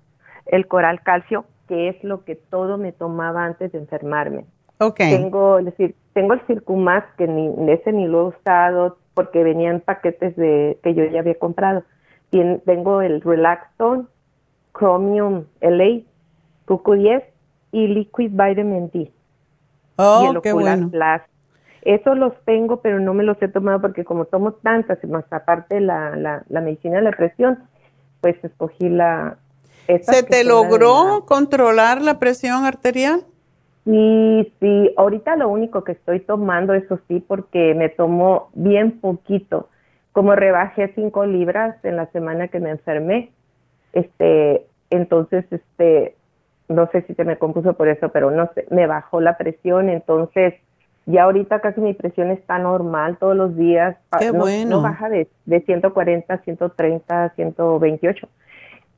J: el coral calcio, que es lo que todo me tomaba antes de enfermarme.
C: Okay.
J: Tengo, es decir, tengo el Circumax, que ni, ese ni lo he usado porque venían paquetes de que yo ya había comprado. tengo el Relaxton, Chromium LA, Cucu 10 y Liquid Vitamin D.
C: Oh, y el qué bueno.
J: Plus. Esos los tengo, pero no me los he tomado porque como tomo tantas, más aparte la, la, la medicina de la presión, pues escogí la,
C: ¿Se te logró controlar la presión arterial?
J: Sí, sí, ahorita lo único que estoy tomando, eso sí, porque me tomó bien poquito. Como rebajé cinco libras en la semana que me enfermé, este, entonces, este, no sé si se me compuso por eso, pero no sé, me bajó la presión, entonces ya ahorita casi mi presión está normal todos los días.
C: Qué
J: no,
C: bueno.
J: No baja de, de 140, 130, 128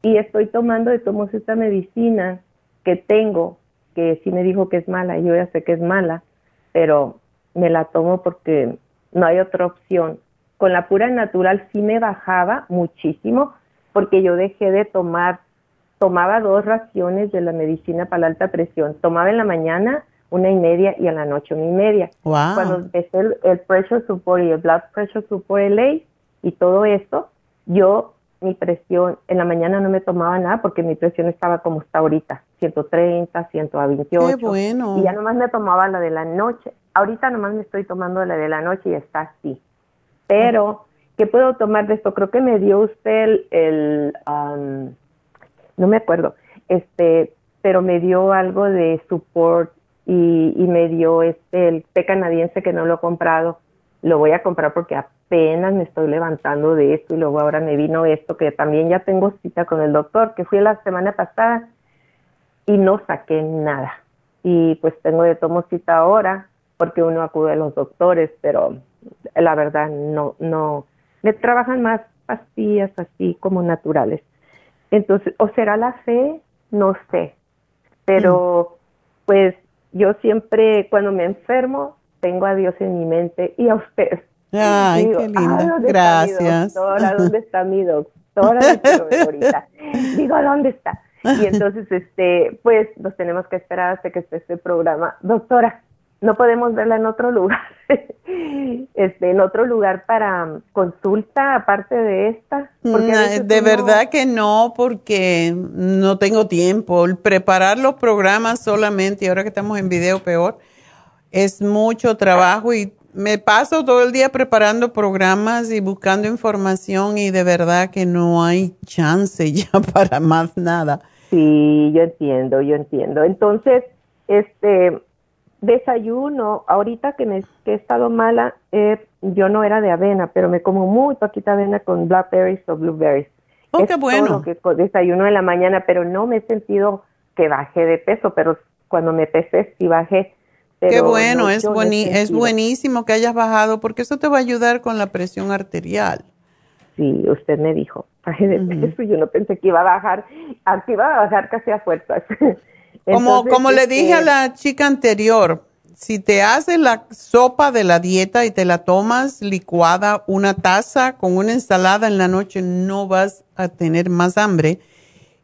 J: y estoy tomando de tomos esta medicina que tengo, que sí me dijo que es mala, y yo ya sé que es mala, pero me la tomo porque no hay otra opción. Con la pura natural sí me bajaba muchísimo porque yo dejé de tomar, tomaba dos raciones de la medicina para la alta presión. Tomaba en la mañana una y media y en la noche una y media. Cuando empecé el, el, pressure support y el blood pressure support LA y todo esto, yo mi presión, en la mañana no me tomaba nada porque mi presión estaba como está ahorita, 130, 128.
C: Qué bueno.
J: Y ya nomás me tomaba la de la noche. Ahorita nomás me estoy tomando la de la noche y está así. Pero, ¿qué puedo tomar de esto? Creo que me dio usted el, no me acuerdo, este, pero me dio algo de support y, y me dio este, el té canadiense que no lo he comprado. Lo voy a comprar porque apenas me estoy levantando de esto y luego ahora me vino esto que también ya tengo cita con el doctor, que fui la semana pasada y no saqué nada. Y pues tengo de tomo cita ahora porque uno acude a los doctores, pero la verdad no, no, me trabajan más pastillas así como naturales. Entonces, o será la fe, no sé, pero pues yo siempre cuando me enfermo tengo a Dios en mi mente y a usted
C: Ay, qué linda. Gracias.
J: doctora, ¿dónde está mi doctora? ahorita. Digo, ¿dónde está? Y entonces, este, pues, nos tenemos que esperar hasta que esté este programa. Doctora, no podemos verla en otro lugar, este, en otro lugar para consulta aparte de esta.
C: de verdad que no, porque no tengo tiempo. preparar los programas solamente, y ahora que estamos en video peor, es mucho trabajo y me paso todo el día preparando programas y buscando información y de verdad que no hay chance ya para más nada.
J: Sí, yo entiendo, yo entiendo. Entonces, este desayuno, ahorita que me que he estado mala, eh, yo no era de avena, pero me como muy poquita avena con blackberries o blueberries.
C: Oh, qué bueno.
J: que desayuno en la mañana, pero no me he sentido que bajé de peso, pero cuando me pesé sí bajé.
C: Qué bueno, es, es buenísimo que hayas bajado porque eso te va a ayudar con la presión arterial.
J: Sí, usted me dijo, yo no pensé que iba a bajar, aquí iba a bajar casi a fuerzas.
C: como como le dije a este la chica anterior, si te haces la sopa de la dieta y te la tomas licuada, una taza con una ensalada en la noche, no vas a tener más hambre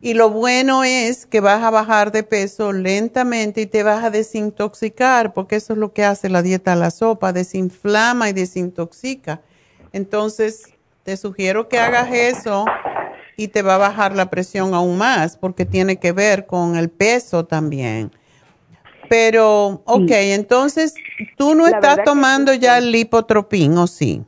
C: y lo bueno es que vas a bajar de peso lentamente y te vas a desintoxicar, porque eso es lo que hace la dieta a la sopa, desinflama y desintoxica. Entonces, te sugiero que hagas eso y te va a bajar la presión aún más, porque tiene que ver con el peso también. Pero, ok, entonces, ¿tú no estás tomando ya el lipotropín o sí?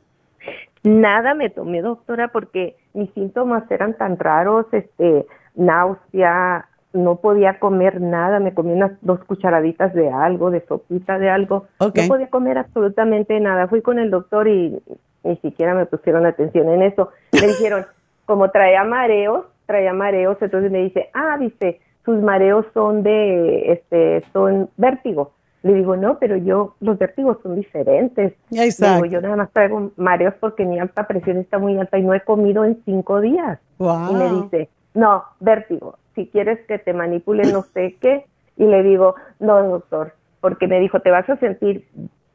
J: Nada me tomé, doctora, porque mis síntomas eran tan raros, este náusea, no podía comer nada, me comí unas dos cucharaditas de algo, de sopita de algo, no podía comer absolutamente nada. Fui con el doctor y ni siquiera me pusieron atención en eso. Me dijeron, como traía mareos, traía mareos, entonces me dice, ah, dice, sus mareos son de, este, son vértigo. Le digo, no, pero yo, los vértigos son diferentes.
C: Exacto.
J: Digo, yo nada más traigo mareos porque mi alta presión está muy alta y no he comido en cinco días.
C: Wow.
J: Y me dice, no, vértigo, si quieres que te manipule no sé qué. Y le digo, no, doctor, porque me dijo, te vas a sentir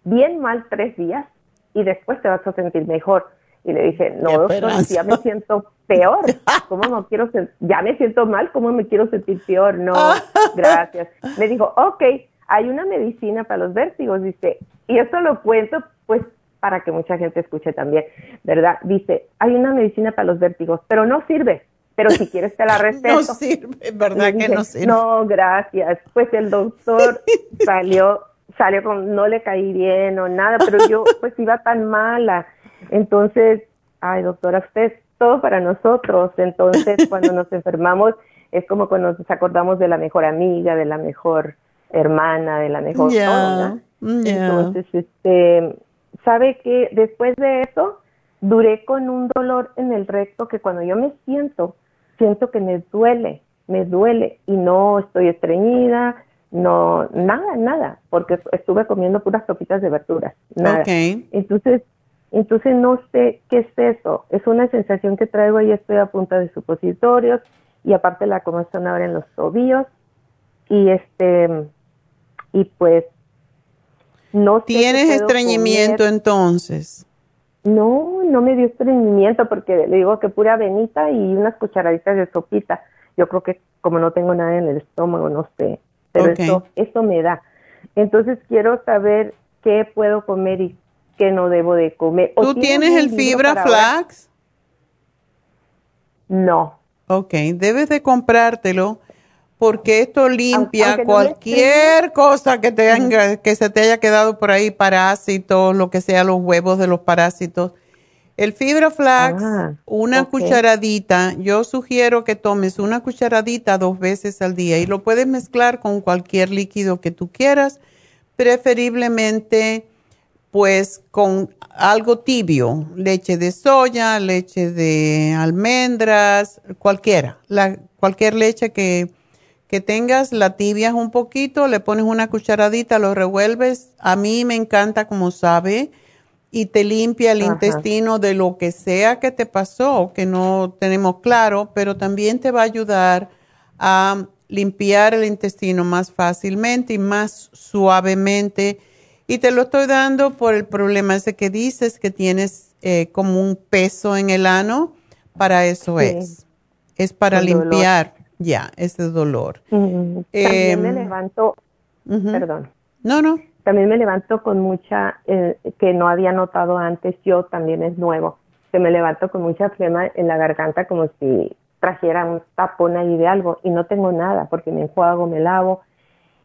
J: bien mal tres días y después te vas a sentir mejor. Y le dije, no, doctor, si ya me siento peor. ¿Cómo no quiero Ya me siento mal, ¿cómo me quiero sentir peor? No, gracias. Me dijo, ok, hay una medicina para los vértigos, dice, y esto lo cuento pues para que mucha gente escuche también, ¿verdad? Dice, hay una medicina para los vértigos, pero no sirve. Pero si quieres te la receto.
C: No sirve, ¿verdad que no sirve?
J: No, gracias. Pues el doctor salió, salió con, no le caí bien o nada, pero yo pues iba tan mala. Entonces, ay doctora, usted es todo para nosotros. Entonces, cuando nos enfermamos, es como cuando nos acordamos de la mejor amiga, de la mejor hermana, de la mejor ¿no?
C: ya.
J: Entonces, este, ¿sabe que Después de eso, duré con un dolor en el recto que cuando yo me siento, siento que me duele, me duele y no estoy estreñida, no, nada, nada, porque estuve comiendo puras sopitas de verduras, nada. Entonces, entonces no sé qué es eso, es una sensación que traigo y estoy a punta de supositorios y aparte la comezón ahora en los tobillos y este, y pues no sé
C: ¿Tienes estreñimiento
J: comer.
C: entonces?
J: No, no me dio estreñimiento porque le digo que pura avenita y unas cucharaditas de sopita. Yo creo que como no tengo nada en el estómago, no sé, pero
C: Ok.
J: eso, eso me da. Entonces quiero saber qué puedo comer y qué no debo de comer. ¿O
C: ¿Tú
J: tiene
C: tienes el fibra flax?
J: No.
C: Ok, debes de comprártelo porque esto limpia
J: aunque
C: cualquier cosa que, tenga, que se te haya quedado por ahí, parásitos, lo que sea, los huevos de los parásitos. El fibra flax,
J: Ah,
C: una cucharadita, yo sugiero que tomes una cucharadita dos veces al día y lo puedes mezclar con cualquier líquido que tú quieras, preferiblemente pues con algo tibio, leche de soya, leche de almendras, cualquiera, la, cualquier leche que, que tengas, la tibias un poquito, le pones una cucharadita, lo revuelves. A mí me encanta como sabe y te limpia el
J: Ajá.
C: intestino de lo que sea que te pasó, que no tenemos claro, pero también te va a ayudar a limpiar el intestino más fácilmente y más suavemente. Y te lo estoy dando por el problema ese que dices que tienes eh, como un peso en el ano. Para eso
J: Sí.
C: es. Es para
J: El
C: limpiar ya ese dolor.
J: Mm,
C: Em,
J: También me levanto,
C: Ujú.
J: perdón.
C: No, no.
J: También me levanto con mucha, eh, que no había notado antes, yo también es nuevo, que me levanto con mucha flema en la garganta como si trajera un tapón ahí de algo y no tengo nada porque me enjuago, me lavo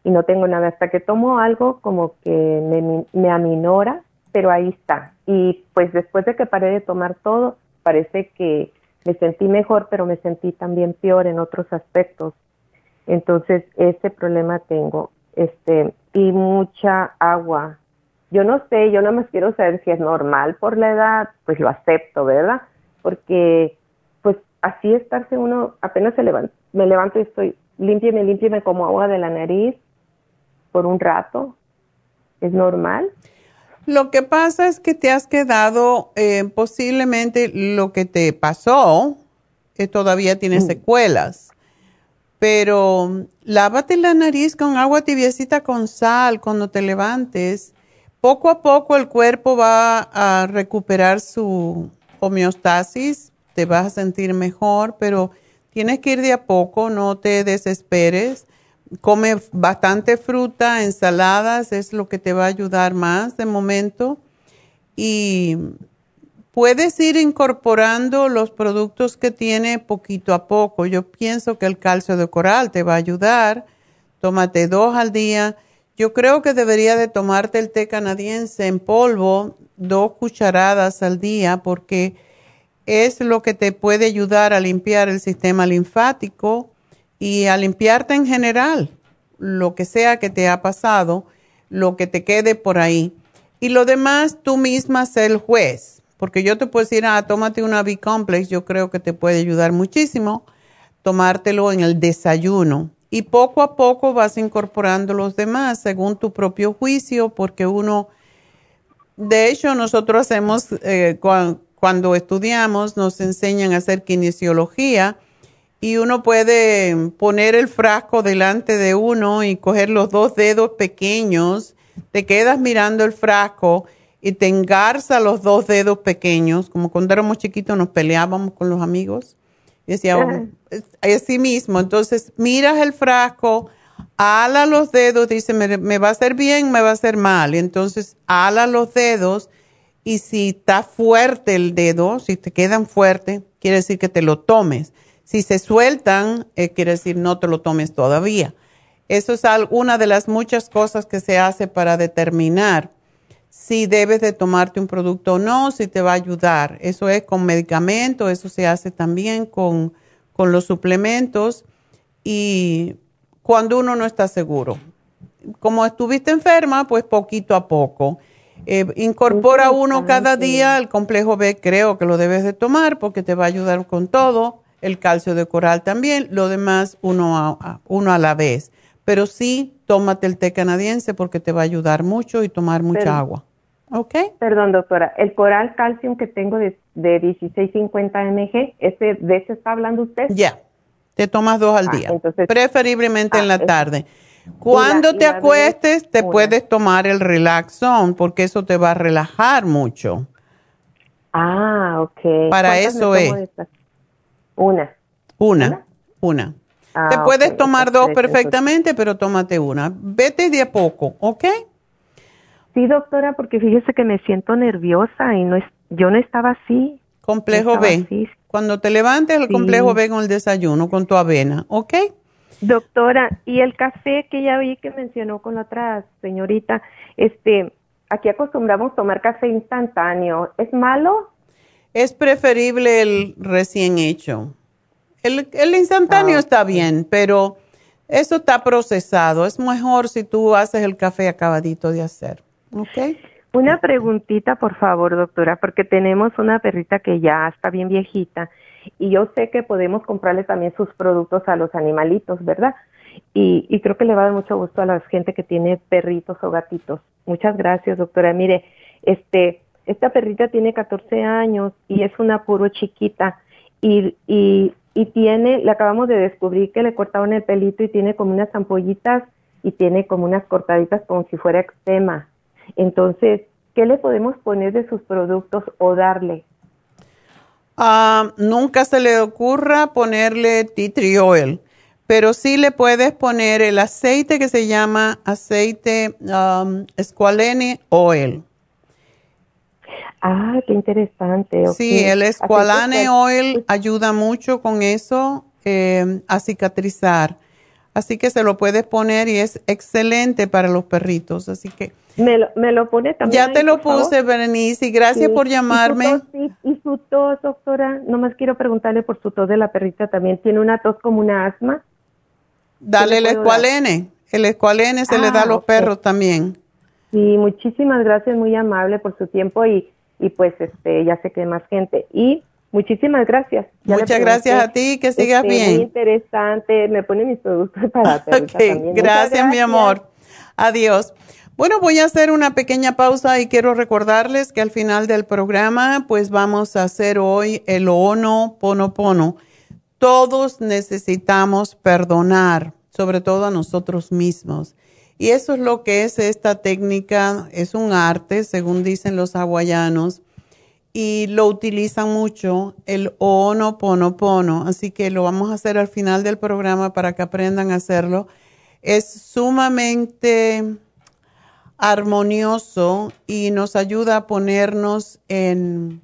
J: y no tengo nada. Hasta que tomo algo como que me, me aminora, pero ahí está. Y pues después de que paré de tomar todo, parece que me sentí mejor, pero me sentí también peor en otros aspectos. Entonces, ese problema tengo, este, y mucha agua. Yo no sé, yo nada más quiero saber si es normal por la edad, pues lo acepto, ¿verdad? Porque, pues así estarse uno, apenas se levanta, me levanto y estoy, límpiame, límpiame como agua de la nariz por un rato. ¿Es normal?
C: Lo que pasa es que te has quedado, eh, posiblemente lo que te pasó, que todavía tiene secuelas. Pero mm, lávate la nariz con agua tibiecita con sal cuando te levantes. Poco a poco el cuerpo va a recuperar su homeostasis, te vas a sentir mejor, pero tienes que ir de a poco, no te desesperes. Come bastante fruta, ensaladas, es lo que te va a ayudar más de momento. Y puedes ir incorporando los productos que tiene poquito a poco. Yo pienso que el calcio de coral te va a ayudar. Tómate dos al día. Yo creo que debería de tomarte el té canadiense en polvo, dos cucharadas al día, porque es lo que te puede ayudar a limpiar el sistema linfático y a limpiarte en general, lo que sea que te ha pasado, lo que te quede por ahí. Y lo demás, tú misma sé el juez, porque yo te puedo decir, ah, tómate una B-complex, yo creo que te puede ayudar muchísimo, tomártelo en el desayuno y poco a poco vas incorporando los demás según tu propio juicio, porque uno, de hecho nosotros hacemos, eh, cuando estudiamos, nos enseñan a hacer kinesiología y uno puede poner el frasco delante de uno y coger los dos dedos pequeños, te quedas mirando el frasco y te engarza los dos dedos pequeños, como cuando éramos chiquitos nos peleábamos con los amigos. Y decía, así mismo, entonces miras el frasco, ala los dedos, dice, me, me, va a hacer bien, me va a hacer mal. Y entonces ala los dedos y si está fuerte el dedo, si te quedan fuertes, quiere decir que te lo tomes. Si se sueltan, eh, quiere decir no te lo tomes todavía. Eso es una de las muchas cosas que se hace para determinar si debes de tomarte un producto o no, si te va a ayudar. Eso es con medicamentos, eso se hace también con, con los suplementos y cuando uno no está seguro. Como estuviste enferma, pues poquito a poco. Eh, incorpora uno cada día el complejo B, creo que lo debes de tomar porque te va a ayudar con todo, el calcio de coral también, lo demás uno a, uno a la vez. Pero sí, tómate el té canadiense porque te va a ayudar mucho y tomar mucha agua. ¿Ok?
J: Perdón, doctora. El coral calcium que tengo de, de 1650 mg, ¿ese, ¿de ese está hablando usted?
C: Ya. Te tomas dos al ah, día. preferiblemente en la ah, tarde. Cuando te acuestes, te puedes tomar el Relaxon porque eso te va a relajar mucho.
J: Ah, ok.
C: Para eso es.
J: Una.
C: Una, una. Ah, te puedes tomar dos perfectamente, pero tómate una. Vete de a poco, ¿ok?
J: Sí, doctora, porque fíjese que me siento nerviosa y no es, yo no estaba así.
C: Complejo B. Cuando te levantes, el complejo B con el desayuno, con tu avena, ¿ok?
J: Doctora, y el café que ya vi que mencionó con la otra señorita, este, aquí acostumbramos tomar café instantáneo, ¿es malo?
C: Es preferible el recién hecho. El, instantáneo ah, está bien, pero eso está procesado. Es mejor si tú haces el café acabadito de hacer. ¿Ok?
J: Una preguntita, por favor, doctora, porque tenemos una perrita que ya está bien viejita y yo sé que podemos comprarle también sus productos a los animalitos, ¿verdad? Y, y creo que le va a dar mucho gusto a la gente que tiene perritos o gatitos. Muchas gracias, doctora. Mire, este, esta perrita tiene 14 años y es una puro chiquita y, y, y tiene, le acabamos de descubrir que le cortaron el pelito y tiene como unas ampollitas y tiene como unas cortaditas como si fuera eczema. Entonces, ¿qué le podemos poner de sus productos o darle?
C: Ah, nunca se le ocurra ponerle tea tree oil, pero sí le puedes poner el aceite que se llama aceite um, esqualene oil.
J: Ah, qué interesante.
C: Sí, el esqualane oil ayuda mucho con eso, eh, a cicatrizar. Así que se lo puedes poner y es excelente para los perritos. Así que
J: me lo, me lo pone también.
C: Ya te lo puse, Berenice, y gracias por llamarme.
J: Y su, tos, doctora, nomás quiero preguntarle por su tos de la perrita también. ¿Tiene una tos como una asma?
C: Dale el escualene. El escualene se le da a los ah, perros también.
J: Sí, muchísimas gracias, muy amable por su tiempo y, y pues este ya sé que hay más gente. Y muchísimas gracias.
C: Muchas gracias a ti, que sigas
J: este,
C: bien.
J: Muy interesante, me pone mis productos para perrita también.
C: gracias, mi amor. Adiós. Bueno, voy a hacer una pequeña pausa y quiero recordarles que al final del programa, pues vamos a hacer hoy el Ono Pono Pono. Todos necesitamos perdonar, sobre todo a nosotros mismos. Y eso es lo que es esta técnica, es un arte, según dicen los hawaianos, y lo utilizan mucho, el Ono Pono Pono. Así que lo vamos a hacer al final del programa para que aprendan a hacerlo. Es sumamente armonioso y nos ayuda a ponernos en,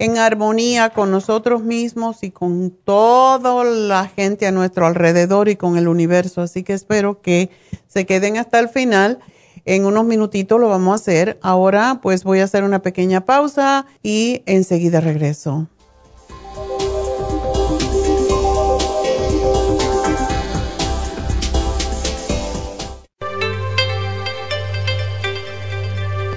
C: en armonía con nosotros mismos y con toda la gente a nuestro alrededor y con el universo. Así que espero que se queden hasta el final. En unos minutitos lo vamos a hacer. Ahora pues voy a hacer una pequeña pausa y enseguida regreso.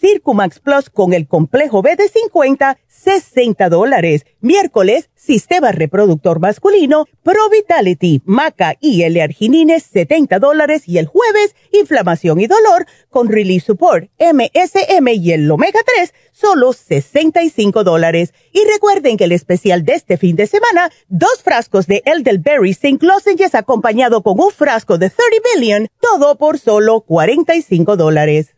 D: Circumax Plus con el complejo B de 50, 60 dólares. Miércoles, sistema reproductor masculino, Pro Vitality, Maca y L-Arginines, 70 dólares. Y el jueves, inflamación y dolor con Relief Support, MSM y el Omega 3, solo 65 dólares. Y recuerden que el especial de este fin de semana, dos frascos de Elderberry St. Lozenges acompañado con un frasco de 30 Billion, todo por solo 45 dólares.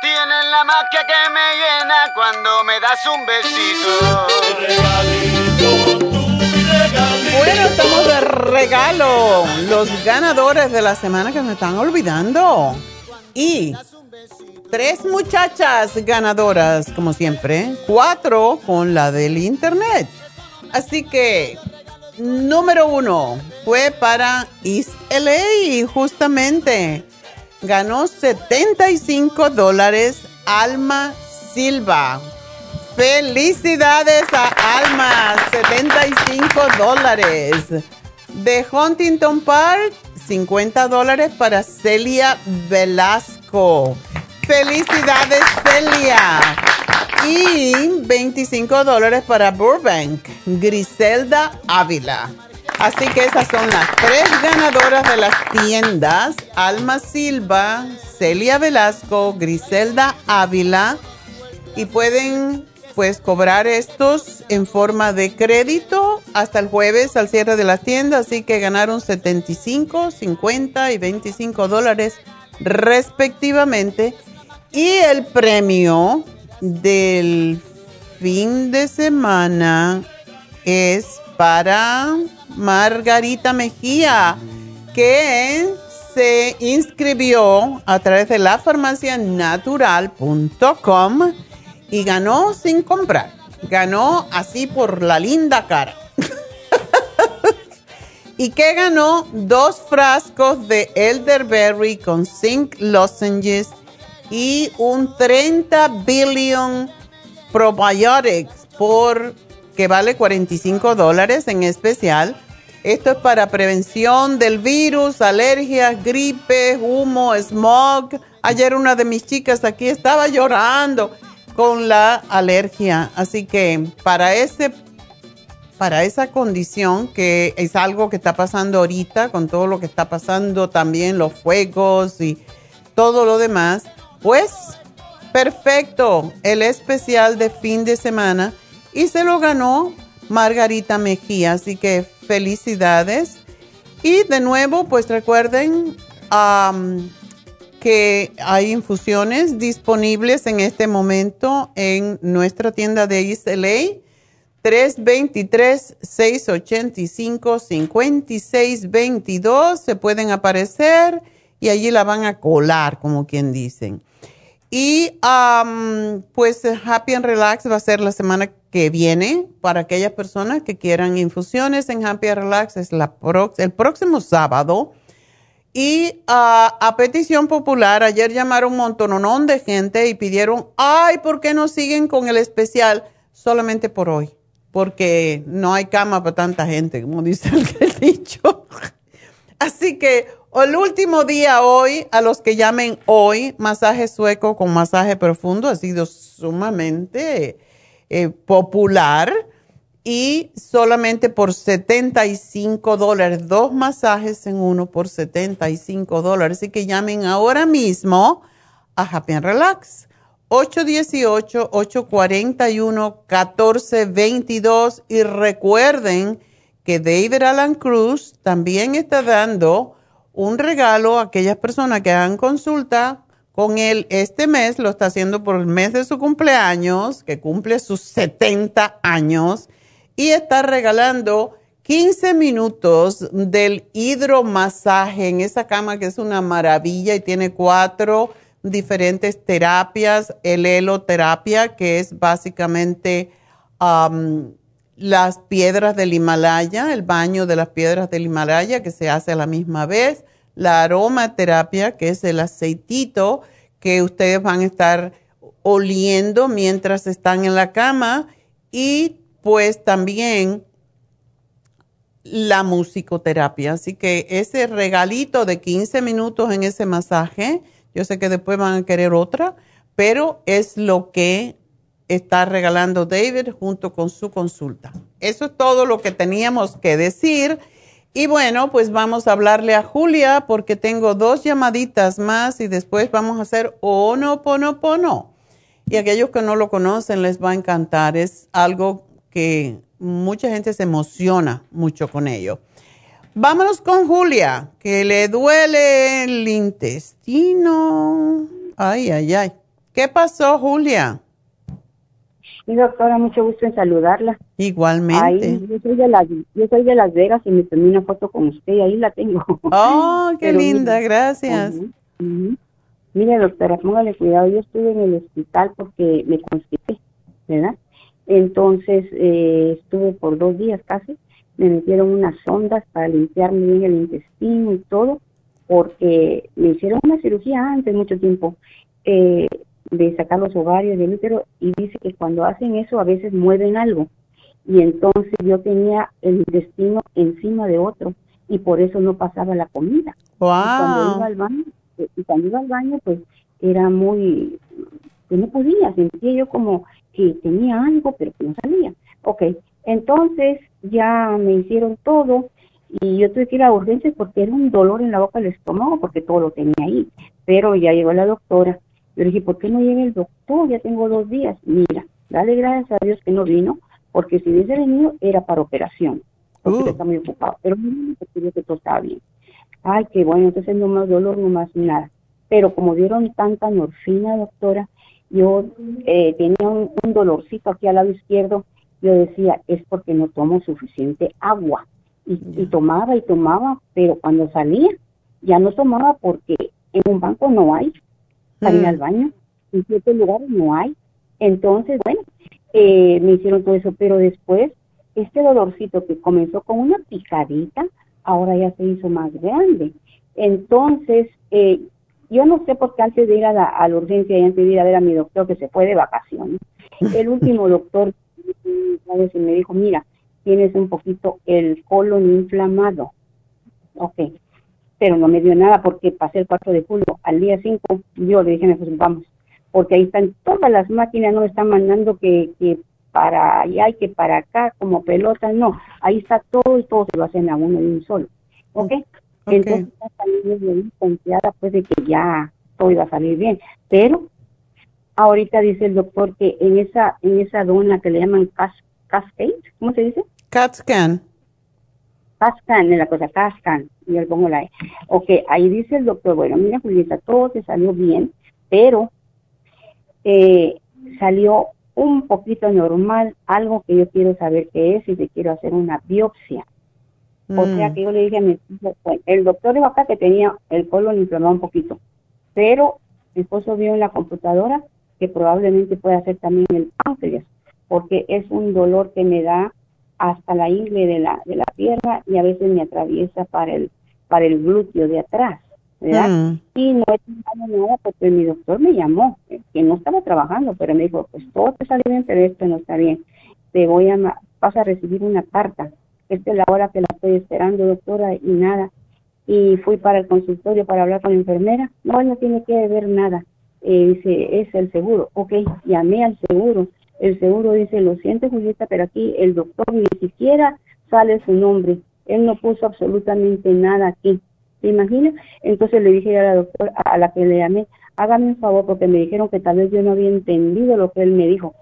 K: tienes la magia que me llena cuando me das un besito.
C: Bueno, estamos de regalo. Los ganadores de la semana que me están olvidando. Y tres muchachas ganadoras, como siempre. Cuatro con la del internet. Así que número uno fue para East LA, justamente. Ganó 75 dólares Alma Silva. Felicidades a Alma, 75 dólares. De Huntington Park, 50 dólares para Celia Velasco. Felicidades, Celia. Y 25 dólares para Burbank, Griselda Ávila. Así que esas son las tres ganadoras de las tiendas. Alma Silva, Celia Velasco, Griselda Ávila. Y pueden pues cobrar estos en forma de crédito hasta el jueves al cierre de las tiendas. Así que ganaron 75, 50 y 25 dólares respectivamente. Y el premio del fin de semana es para Margarita Mejía, que se inscribió a través de la farmacianatural.com y ganó sin comprar. Ganó así por la linda cara. y que ganó dos frascos de elderberry con zinc lozenges y un 30 billion probiotics por que vale 45 dólares en especial. Esto es para prevención del virus, alergias, gripe, humo, smog. Ayer una de mis chicas aquí estaba llorando con la alergia. Así que para ese para esa condición que es algo que está pasando ahorita con todo lo que está pasando también los fuegos y todo lo demás, pues perfecto, el especial de fin de semana y se lo ganó Margarita Mejía, así que felicidades. Y de nuevo, pues recuerden que hay infusiones disponibles en este momento en nuestra tienda de ISLA. 323-685-5622 se pueden aparecer y allí la van a colar, como quien dicen. Y pues Happy and Relax va a ser la semana que viene para aquellas personas que quieran infusiones en Happy and Relax. Es el próximo sábado. Y ah, a petición popular, ayer llamaron un montononón de gente y pidieron, ay, ¿por qué no siguen con el especial? Solamente por hoy, porque no hay cama para tanta gente, como dice el dicho. Así que el último día hoy, a los que llamen hoy, masaje sueco con masaje profundo ha sido sumamente eh, popular y solamente por 75 dólares, dos masajes en uno por 75 dólares. Así que llamen ahora mismo a Happy and Relax. 818-841-1422 y recuerden que David Alan Cruz también está dando un regalo a aquellas personas que hagan consulta con él este mes, lo está haciendo por el mes de su cumpleaños, que cumple sus 70 años, y está regalando 15 minutos del hidromasaje en esa cama que es una maravilla y tiene cuatro diferentes terapias, el heloterapia, que es básicamente am, las piedras del Himalaya, el baño de las piedras del Himalaya que se hace a la misma vez, la aromaterapia, que es el aceitito que ustedes van a estar oliendo mientras están en la cama y pues también la musicoterapia. Así que ese regalito de 15 minutos en ese masaje, yo sé que después van a querer otra, pero es lo que está regalando David junto con su consulta. Eso es todo lo que teníamos que decir. Y bueno, pues vamos a hablarle a Julia porque tengo dos llamaditas más y después vamos a hacer Oponopono. Y aquellos que no lo conocen les va a encantar. Es algo que mucha gente se emociona mucho con ello. Vámonos con Julia, que le duele el intestino. Ay, ay, ay. ¿Qué pasó, Julia?
L: Mi doctora, mucho gusto en saludarla.
C: Igualmente.
L: Ahí, yo, soy de las, yo soy de Las Vegas y me tomé una foto con usted y ahí la tengo.
C: Oh, qué
L: Pero
C: linda,
L: mire,
C: gracias.
L: Mire, doctora, póngale cuidado. Yo estuve en el hospital porque me constipé, ¿verdad? Entonces, eh, estuve por dos días casi. Me metieron unas sondas para limpiarme bien el intestino y todo, porque me hicieron una cirugía antes, mucho tiempo, eh, de sacar los ovarios del útero y dice que cuando hacen eso a veces mueven algo. Y entonces yo tenía el intestino encima de otro y por eso no pasaba la comida. Y cuando iba al baño, eh, y cuando iba al baño, pues era muy, que no podía, sentía yo como que tenía algo, pero que no salía. Ok, entonces ya me hicieron todo y yo tuve que ir a urgencias porque era un dolor en la boca del estómago porque todo lo tenía ahí. Pero ya llegó la doctora. Yo le dije, ¿por qué no llega el doctor? Ya tengo dos días. Mira, dale gracias a Dios que no vino, porque si hubiese venido era para operación, porque él está muy ocupado. Pero porque que todo estaba bien. Ay, qué bueno, entonces no más dolor, no más nada. Pero como dieron tanta morfina, doctora, yo eh, tenía un, un dolorcito aquí al lado izquierdo. Yo decía, es porque no tomo suficiente agua. Y, y tomaba y tomaba, pero cuando salía, ya no tomaba porque en un banco no hay. Para ir al baño, en ciertos lugares no hay. Entonces, bueno, eh, me hicieron todo eso, pero después, este dolorcito que comenzó con una picadita, ahora ya se hizo más grande. Entonces, eh, yo no sé por qué antes de ir a la, a la urgencia y antes de ir a ver a mi doctor que se fue de vacaciones, el último doctor me dijo, mira, tienes un poquito el colon inflamado. Ok, pero no me dio nada porque pasé el 4 de julio. Al día 5 yo le dije, pues vamos, porque ahí están todas las máquinas, no están mandando que, que para allá y que para acá como pelotas, no, ahí está todo y todo se lo hacen a uno de un solo. ¿Ok? Entonces ya salí bien confiada pues de que ya todo iba a salir bien, pero ahorita dice el doctor que en esa en esa dona que le llaman cas, cascade, ¿cómo se dice?
C: CAT scan.
L: Cascan, es la cosa, Cascan, y le pongo la E. Ok, ahí dice el doctor, bueno, mira Julieta, todo te salió bien, pero eh, salió un poquito normal, algo que yo quiero saber qué es y te quiero hacer una biopsia. O
C: Mm.
L: sea que yo le dije a mi esposo, bueno, el doctor dijo acá que tenía el colon inflamado un poquito, pero Mi esposo vio en la computadora que probablemente pueda ser también el páncreas, porque es un dolor que me da hasta la ingle de la, de la pierna y a veces me atraviesa para el, para el glúteo de atrás, ¿verdad?
C: Mm.
L: Y no he tomado nada porque mi doctor me llamó, eh, que no estaba trabajando, pero me dijo, pues todo te salió bien, pero esto no está bien. Te voy a, vas a recibir una carta. Esta es la hora que la estoy esperando, doctora, y nada. Y fui para el consultorio para hablar con la enfermera. No, no tiene que ver nada. Eh, dice, es el seguro. Ok, llamé al seguro. El seguro dice, lo siento, Julieta, pero aquí el doctor ni siquiera sale su nombre. Él no puso absolutamente nada aquí. ¿Se imagina? Entonces le dije a la doctora, a la que le llamé, hágame un favor porque me dijeron que tal vez yo no había entendido lo que él me dijo.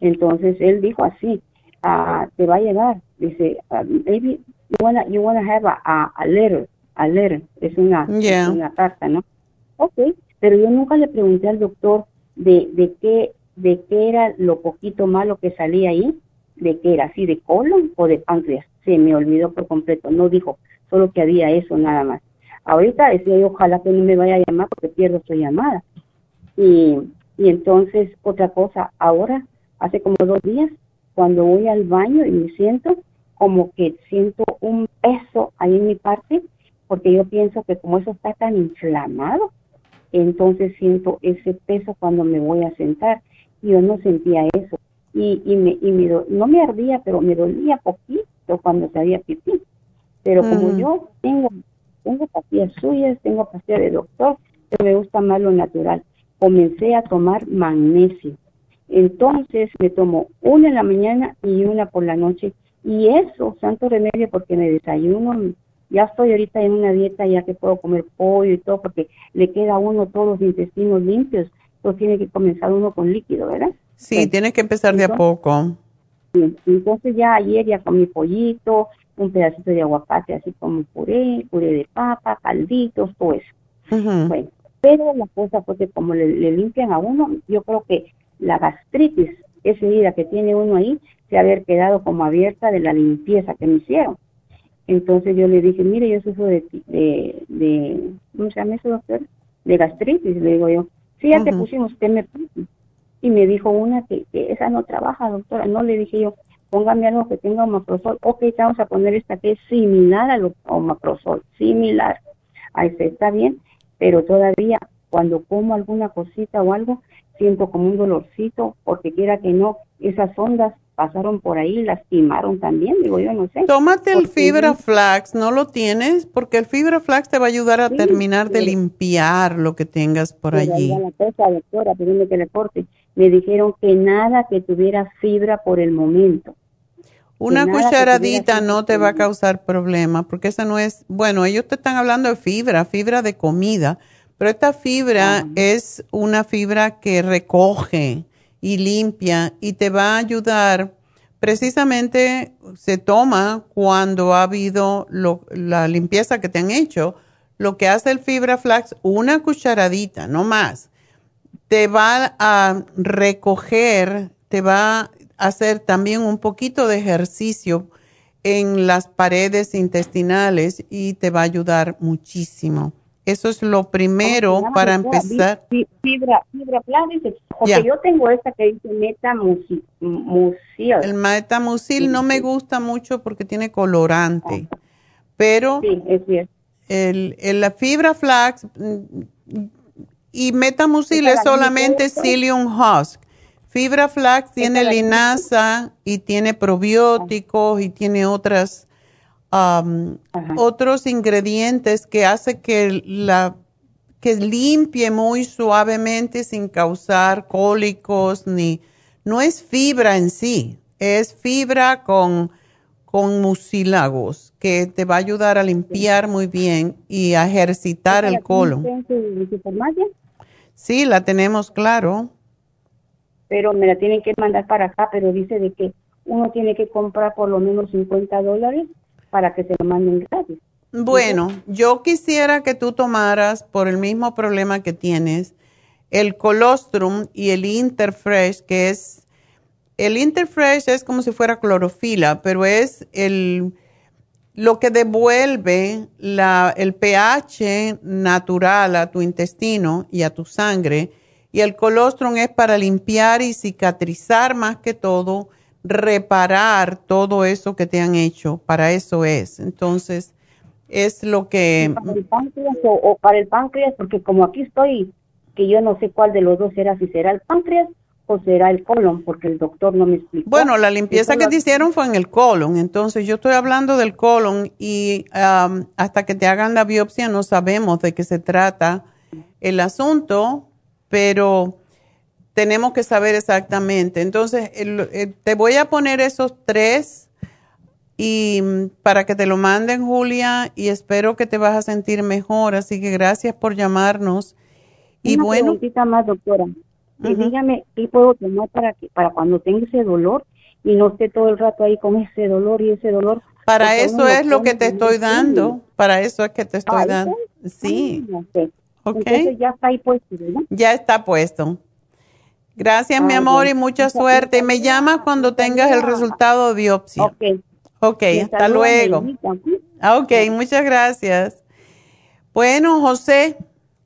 L: Entonces él dijo así, ah, te va a llegar, dice, ah, maybe you wanna, you wanna have a, a, a letter, a letter, es una,
C: Yeah.
L: es una carta, ¿no? Ok, pero yo nunca le pregunté al doctor de, de qué, de qué era lo poquito malo que salía ahí, de qué era, así de colon o de páncreas. Se me olvidó por completo, no dijo, solo que había eso nada más. Ahorita decía yo, ojalá que no me vaya a llamar porque pierdo su llamada. Y, y entonces, otra cosa, ahora, hace como dos días, cuando voy al baño y me siento, como que siento un peso ahí en mi parte, porque yo pienso que como eso está tan inflamado, entonces siento ese peso cuando me voy a sentar. Yo no sentía eso. Y, y, me, y me do- no me ardía, pero me dolía poquito cuando sabía pipí. Pero como
C: Ujú.
L: yo tengo, tengo pastillas suyas, tengo pastillas de doctor, pero me gusta más lo natural. Comencé a tomar magnesio. Entonces me tomo una en la mañana y una por la noche. Y eso, santo remedio, porque me desayuno. Ya estoy ahorita en una dieta ya que puedo comer pollo y todo, porque le queda a uno todos los intestinos limpios. Entonces tiene que comenzar uno con líquido, ¿verdad?
C: Sí, tienes que empezar de a
L: Entonces-
C: poco.
L: Entonces ya ayer ya comí pollito, un pedacito de aguacate así como puré, puré de papa, calditos, todo eso. Bueno, pero la cosa fue que como le, le limpian a uno, yo creo que la gastritis, esa herida que tiene uno ahí, se haber quedado como abierta de la limpieza que me hicieron. Entonces yo le dije, mire, yo sufro de, de, de ¿cómo se llama eso, doctor? De gastritis, le digo yo. Sí, ya te pusimos, usted me puso. Y me dijo una que, que esa no trabaja, doctora. No, le dije yo, póngame algo que tenga omaprazol. Ok, vamos a poner esta que es similar al omaprazol, similar. Ahí está bien, pero todavía cuando como alguna cosita o algo, siento como un dolorcito, porque quiera que no, esas ondas pasaron por ahí, lastimaron también, digo yo, no sé.
C: Tómate el fibra flax, ¿no lo tienes? Porque el fibra flax te va a ayudar a
L: Sí,
C: terminar de limpiar lo que tengas por
L: Pero
C: allí.
L: va la cosa, doctora, perdóneme que le corte. Me dijeron que nada que tuviera fibra por el momento.
C: Una cucharadita no te va a causar problema, porque esa no es, bueno, ellos te están hablando de fibra, fibra de comida, pero esta fibra es una fibra que recoge y limpia y te va a ayudar. Precisamente se toma cuando ha habido la limpieza que te han hecho. Lo que hace el fibra flax, una cucharadita, no más te va a recoger, te va a hacer también un poquito de ejercicio en las paredes intestinales y te va a ayudar muchísimo. Eso es lo primero
L: ¿Cómo se llama, pues,
C: para empezar.
L: Fi- Fibra, fibra dice, porque yo tengo esta que dice metamucil.
C: El metamucil no me gusta mucho porque tiene colorante, pero
L: Sí, es cierto.
C: el, el- la fibra flax mm, y metamucil es
L: la
C: solamente psyllium husk. Fibra flax tiene linaza y tiene probióticos y tiene otras am, otros ingredientes que hace que la que limpie muy suavemente sin causar cólicos ni no es fibra en sí, es fibra con con mucílagos que te va a ayudar a limpiar muy bien y a ejercitar
L: ¿Esa
C: el colon.
L: en en farmacia?
C: Sí, la tenemos claro.
L: Pero me la tienen que mandar para acá, pero dice de que uno tiene que comprar por lo menos 50 dólares para que se lo manden gratis.
C: Bueno, yo quisiera que tú tomaras por el mismo problema que tienes el colostrum y el interfresh, que es el interfresh es como si fuera clorofila, pero es el lo que devuelve la, el pH natural a tu intestino y a tu sangre. Y el colostrum es para limpiar y cicatrizar más que todo, reparar todo eso que te han hecho. Para eso es. Entonces, es lo que...
L: Para el páncreas o, o para el páncreas, porque como aquí estoy, que yo no sé cuál de los dos será, si será el páncreas o será el colon, porque el doctor no me explicó.
C: Bueno, la limpieza que te hicieron fue en el colon, entonces yo estoy hablando del colon y um, hasta que te hagan la biopsia no sabemos de qué se trata el asunto, pero tenemos que saber exactamente. Entonces, el- el- te voy a poner esos tres y mm, para que te lo manden, Julia, y espero que te vas a sentir mejor. Así que gracias por llamarnos. Y
L: Una
C: bueno,
L: preguntita más, doctora. Y
C: Ujú.
L: dígame, ¿qué puedo tomar para que para cuando tenga ese dolor y no esté todo el rato ahí con ese dolor y ese dolor?
C: Para eso es lo que te
L: y no
C: estoy dando. Para eso es que te estoy dando. Sí.
L: Ah, ok.
C: Ok.
L: Entonces ya está ahí puesto, ¿verdad?
C: Ya está puesto. Gracias, mi amor, y mucha suerte. Me llamas cuando tengas el resultado de biopsia.
L: Ok.
C: Ok, hasta luego. Ah, Ok, muchas gracias. Bueno, José,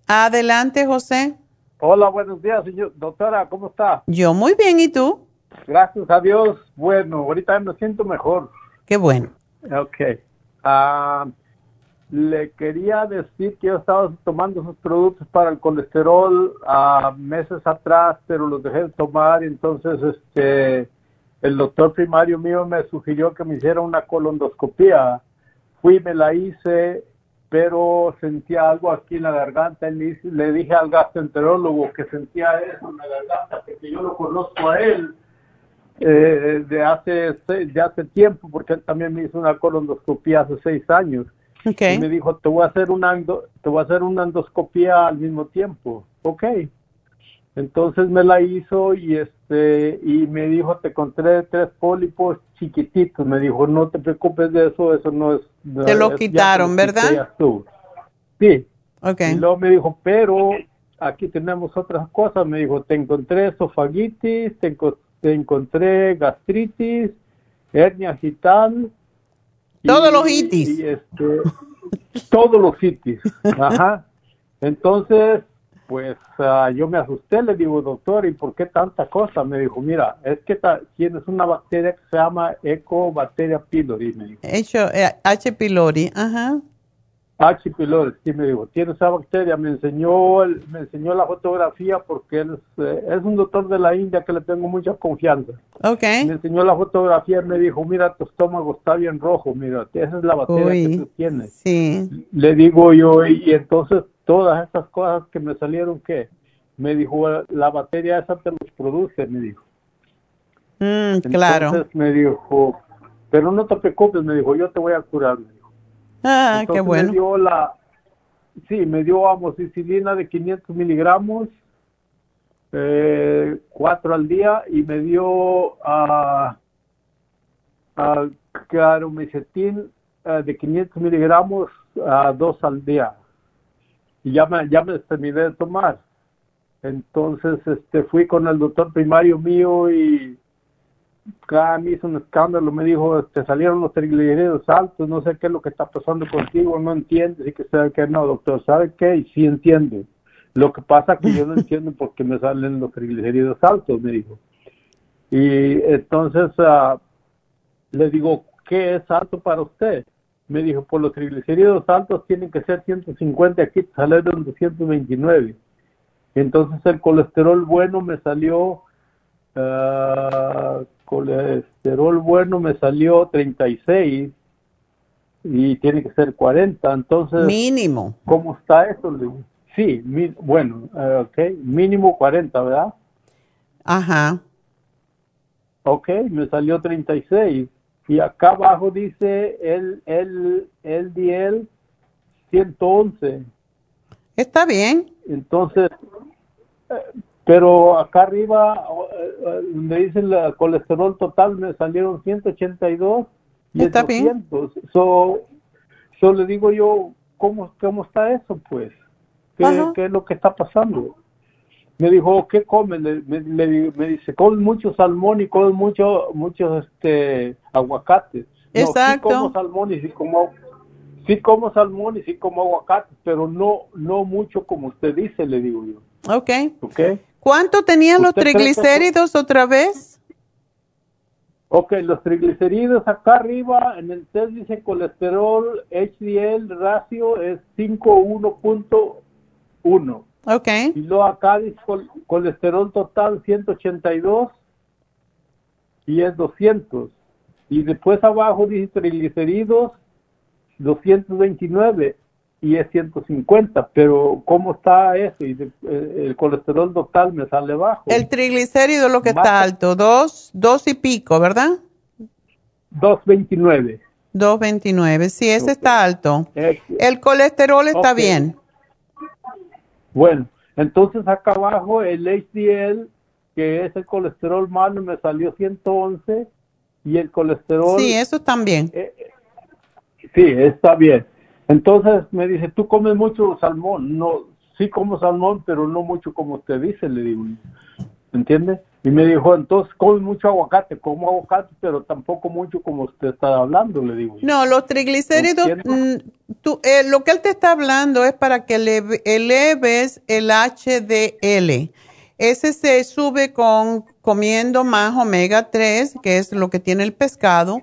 C: adelante, José.
M: Hola, buenos días, señor. Doctora, ¿cómo está?
C: Yo muy bien, ¿y tú?
M: Gracias a Dios. Bueno, ahorita me siento mejor.
C: Qué bueno.
M: Ok. Ah, le quería decir que yo estaba tomando esos productos para el colesterol ah, meses atrás, pero los dejé de tomar. Entonces, este, el doctor primario mío me sugirió que me hiciera una colondoscopía. Fui, me la hice, pero sentía algo aquí en la garganta. Y le, dije al gastroenterólogo que sentía eso en la garganta, porque yo lo conozco a él eh, de hace de hace tiempo, porque él también me hizo una colondoscopía hace seis años.
C: Okay.
M: Y me dijo, te voy a hacer una te voy a hacer una endoscopía al mismo tiempo. Ok. Entonces me la hizo y este y me dijo, te encontré tres pólipos chiquititos. Me dijo, no te preocupes de eso, eso no es.
C: Te lo
M: es-
C: quitaron,
M: te
C: ¿verdad?
M: estuvo". Sí.
C: Ok.
M: Y luego me dijo, pero aquí tenemos otras cosas. Me dijo, te encontré esofagitis, te, enco- te encontré gastritis, hernia gital. Y-
C: Todos los itis.
M: y, este, todos los itis. Ajá. Entonces, pues ah, yo me asusté, le digo, doctor, ¿y por qué tanta cosa? Me dijo, mira, es que tienes una bacteria que se llama Ecobacteria pylori, me dijo.
C: Hecho eh, H. pylori, ajá.
M: H. pylori, sí me dijo, tiene esa bacteria, me enseñó, el- me enseñó la fotografía porque él es, eh, es un doctor de la India que le tengo mucha confianza.
C: Ok.
M: Me enseñó la fotografía y me dijo, mira, tu estómago está bien rojo, mira, esa es la bacteria que tú tienes.
C: Sí.
M: Le digo yo, y, y entonces todas estas cosas que me salieron, ¿qué? Me dijo, la bacteria esa te los produce, me dijo.
C: Mm, claro.
M: Entonces me dijo, pero no te preocupes, me dijo, yo te voy a curar. me dijo.
C: Ah, qué bueno.
M: Me dio la, sí, me dio amoxicilina de 500 miligramos, eh, cuatro al día, y me dio a a caromecetin eh, de 500 miligramos a dos al día. Y ya me, ya me terminé de tomar. Entonces este, fui con el doctor primario mío y cada me hizo un escándalo, me dijo, te salieron los triglicéridos altos, no sé qué es lo que está pasando contigo, no entiendes, y que sabe que no, doctor, ¿sabe qué? Y sí entiende. Lo que pasa que yo no entiendo por qué me salen los triglicéridos altos, me dijo. Y entonces ah, le digo, ¿qué es alto para usted? Me dijo, por los triglicéridos altos tienen que ser 150, aquí salieron 229. Entonces el colesterol bueno me salió, ah, colesterol bueno me salió 36 y tiene que ser 40. Entonces,
C: Mínimo.
M: ¿cómo está eso? Sí, mi- bueno, eh, ok, mínimo 40, ¿verdad?
C: Ajá.
M: Ok, me salió 36. Y acá abajo dice el, el, el DL 111.
C: Está bien.
M: Entonces, eh, pero acá arriba, eh, eh, donde dice el colesterol total, me salieron 182 y
C: Está
M: el
C: bien.
M: 200. So, so le digo yo, ¿cómo, cómo está eso, pues? ¿Qué, qué es lo que está pasando? Me dijo, ¿qué come? Le- me, le- me dice, come mucho salmón y come mucho, muchos este, aguacates.
C: Exacto.
M: sí como salmón y sí como, sí como salmón y sí como aguacate, pero no, no mucho como usted dice, le digo yo.
C: Ok.
M: ¿Ok?
C: ¿Cuánto tenían los
M: ¿Usted cree que eso-
C: triglicéridos otra vez?
M: Ok, los triglicéridos acá arriba en el test dice colesterol HDL ratio es 51.1.
C: Ok.
M: Y luego acá dice col- colesterol total 182 y es 200. Y después abajo dice triglicéridos 229 y es 150. Pero ¿cómo está eso? Y eh, el colesterol total me sale bajo.
C: El triglicérido lo que
M: Más-
C: está alto, dos, dos y pico, ¿verdad?
M: 229.
C: 229, sí, ese está alto.
M: Eh,
C: El colesterol está bien.
M: Bueno, entonces acá abajo el HDL, que es el colesterol malo, me salió 111 y el colesterol...
C: Sí, eso también.
M: Sí, está bien. Entonces me dice, tú comes mucho salmón. No, sí como salmón, pero no mucho como usted dice, le digo. ¿Entiende? Y me dijo, entonces come mucho aguacate. Como aguacate, pero tampoco mucho como usted está hablando, le digo.
C: No, los triglicéridos, mm, tú, eh, lo que él te está hablando es para que eleve- eleves el HDL. Ese se sube con comiendo más omega 3, que es lo que tiene el pescado,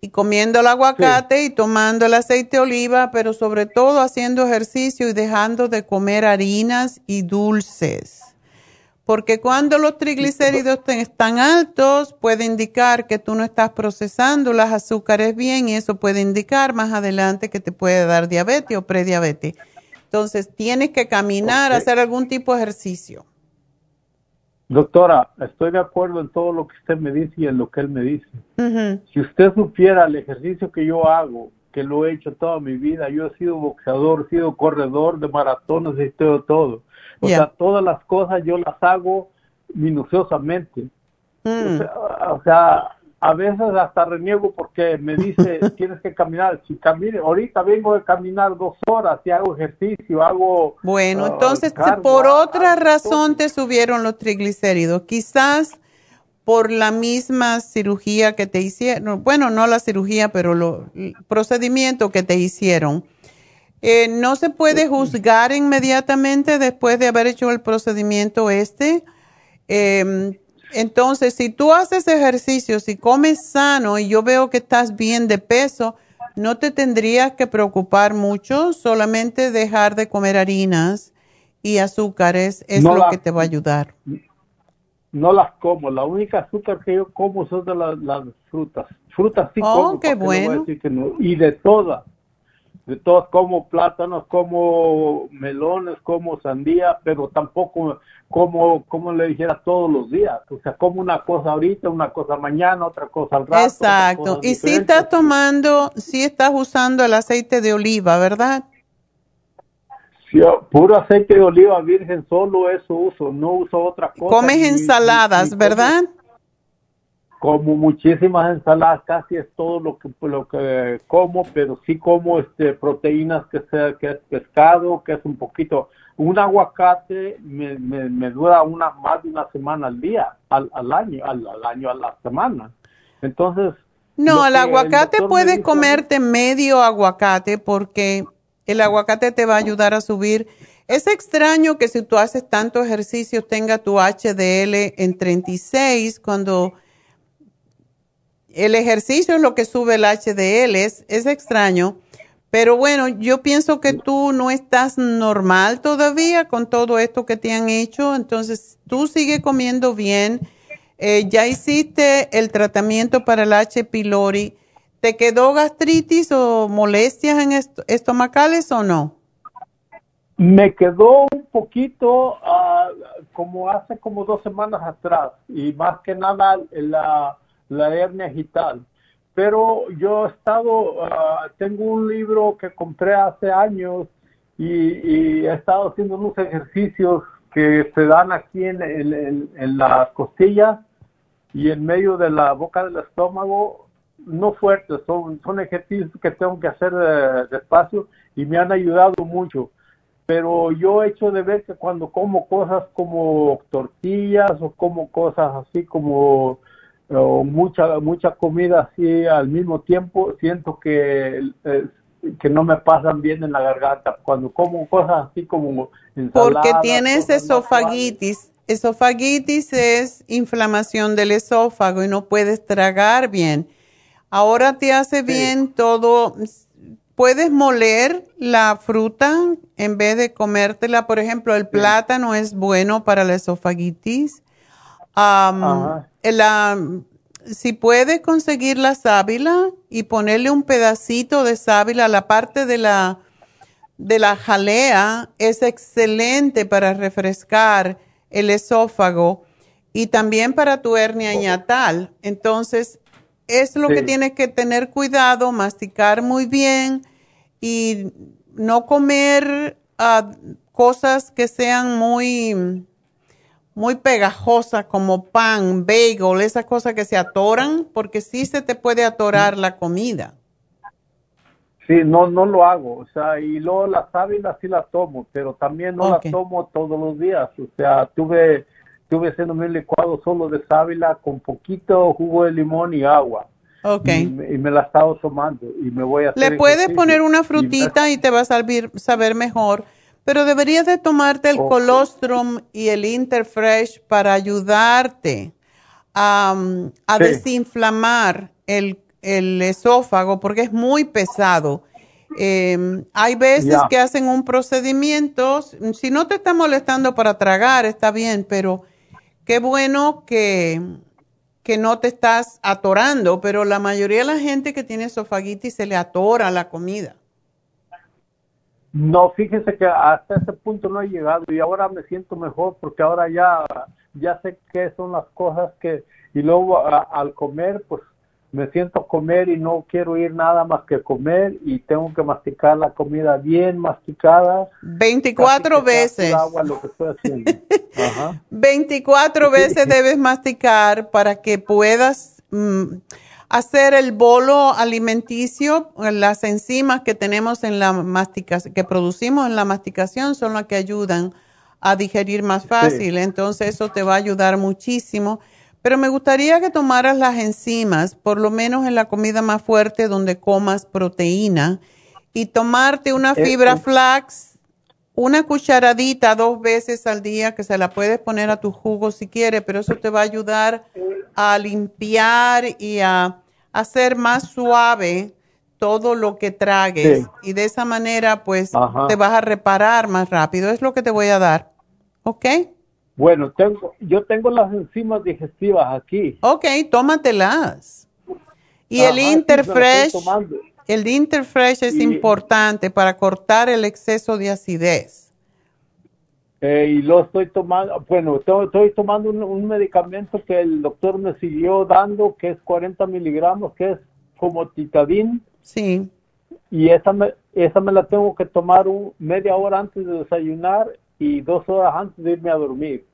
C: y comiendo el aguacate y tomando el aceite de oliva, pero sobre todo haciendo ejercicio y dejando de comer harinas y dulces. Porque cuando los triglicéridos están altos, puede indicar que tú no estás procesando las azúcares bien y eso puede indicar más adelante que te puede dar diabetes o prediabetes. Entonces, tienes que caminar, hacer algún tipo de ejercicio.
M: Doctora, estoy de acuerdo en todo lo que usted me dice y en lo que él me dice. Si usted supiera el ejercicio que yo hago, que lo he hecho toda mi vida, yo he sido boxeador, he sido corredor de maratones y todo, todo. O sea, todas las cosas yo las hago minuciosamente.
C: Mm.
M: O, sea, o sea, a veces hasta reniego porque me dice, tienes que caminar. Si camine, ahorita vengo de caminar dos horas y hago ejercicio, hago...
C: Bueno,
M: ah,
C: entonces por
M: hago
C: otra razón te subieron los triglicéridos. Quizás por la misma cirugía que te hicieron, bueno, no la cirugía, pero lo- el procedimiento que te hicieron. Eh, no se puede juzgar inmediatamente después de haber hecho el procedimiento este. Eh, entonces, si tú haces ejercicio, si comes sano y yo veo que estás bien de peso, no te tendrías que preocupar mucho, solamente dejar de comer harinas y azúcares es
M: No
C: lo
M: la-
C: que te va a ayudar.
M: No las como, la única azúcar que yo como son de las, las frutas. Frutas sí
C: Oh,
M: como,
C: qué
M: ¿para le voy a
C: bueno.
M: decir que no? Y de todas, de todas como plátanos, como melones, como sandía, pero tampoco como, como le dijera, todos los días. O sea, como una cosa ahorita, una cosa mañana, otra cosa al rato.
C: Exacto. Y si estás tomando, si estás usando el aceite de oliva, ¿verdad?
M: Sí, puro aceite de oliva virgen, solo eso uso, no uso otra cosa.
C: Comes
M: ni-
C: ensaladas,
M: ni- ni
C: ¿verdad?
M: Como muchísimas ensaladas, casi es todo lo que lo que como, pero sí como este proteínas que sea que es pescado, que es un poquito un aguacate me, me, me dura una más de una semana al día, al, al año, al, al año a la semana. Entonces,
C: No, el aguacate
M: me
C: puedes
M: dice-
C: comerte medio aguacate porque el aguacate te va a ayudar a subir. Es extraño que si tú haces tanto ejercicio tenga tu HDL en 36 cuando el ejercicio es lo que sube el HDL. Es, es extraño. Pero bueno, yo pienso que tú no estás normal todavía con todo esto que te han hecho. Entonces, tú sigue comiendo bien. Eh, ya hiciste el tratamiento para el H. pylori. ¿Te quedó gastritis o molestias en est- estomacales o no?
M: Me quedó un poquito ah, como hace como dos semanas atrás y más que nada la, la hernia agital. Pero yo he estado, ah, tengo un libro que compré hace años y, he estado haciendo unos ejercicios que se dan aquí en, en- en- en las costillas y en medio de la boca del estómago, no fuertes, son, son ejercicios que tengo que hacer eh, despacio y me han ayudado mucho pero yo he hecho de ver que cuando como cosas como tortillas o como cosas así como o mucha mucha comida así al mismo tiempo, siento que eh, que no me pasan bien en la garganta. Cuando como cosas así como ensalada,
C: Porque tienes esofagitis. Esofagitis es inflamación del esófago y no puedes tragar bien. Ahora te hace bien todo. Puedes moler la fruta en vez de comértela. Por ejemplo, el plátano es bueno para la esofagitis. La, si puedes conseguir la sábila y ponerle un pedacito de sábila a la parte de la, de la jalea, es excelente para refrescar el esófago y también para tu hernia hiatal. Entonces, es lo que tienes que tener cuidado, masticar muy bien y no comer ah, cosas que sean muy, muy pegajosas como pan, bagel, esas cosas que se atoran, porque sí se te puede atorar la comida.
M: Sí, no, no lo hago, o sea, y luego la sábila sí la tomo, pero también no
C: Ok.
M: la tomo todos los días, o sea, tuve, tuve haciéndome un licuado solo de sábila con poquito jugo de limón y agua.
C: Ok.
M: Y, me- y me la he estado tomando y me voy a hacer
C: Le puedes poner una
M: Y me-
C: frutita y te va a saber, saber mejor, pero deberías de tomarte el colostrum y el Interfresh para ayudarte a, a
N: Sí.
C: desinflamar el, el esófago porque es muy pesado. Eh, hay veces que hacen un procedimiento, si no te está molestando para tragar, está bien, pero qué bueno que, que no te estás atorando, pero la mayoría de la gente que tiene esofagitis se le atora la comida.
M: No, fíjese que hasta ese punto no he llegado y ahora me siento mejor porque ahora ya, ya sé qué son las cosas que, y luego a- al comer, pues me siento a comer y no quiero ir nada más que comer y tengo que masticar la comida bien masticada.
C: 24
M: Casi que sea
C: veces.
M: agua lo que estoy haciendo. Ajá.
C: 24 veces debes masticar para que puedas mm, hacer el bolo alimenticio. Las enzimas que tenemos en la masticación, que producimos en la masticación son las que ayudan a digerir más fácil. Entonces eso te va a ayudar muchísimo. Pero me gustaría que tomaras las enzimas, por lo menos en la comida más fuerte donde comas proteína, y tomarte una
N: Eh,
C: fibra
N: eh.
C: flax una cucharadita dos veces al día que se la puedes poner a tu jugo si quieres, pero eso te va a ayudar a limpiar y a hacer más suave todo lo que tragues.
M: Sí.
C: Y de esa manera, pues,
M: Ajá.
C: te vas a reparar más rápido. Es lo que te voy a dar. ¿Ok?
M: Bueno, tengo, yo tengo las enzimas digestivas aquí.
C: Ok, tómatelas. Y
M: Ajá,
C: el Interfresh. El Interfresh es
M: Y-
C: importante para cortar el exceso de acidez.
M: Eh, y lo estoy tomando, bueno, to- estoy tomando un, un medicamento que el doctor me siguió dando, que es 40 miligramos, que es como titadín,
C: Sí.
M: y esa me, esa me la tengo que tomar un- media hora antes de desayunar y dos horas antes de irme a dormir.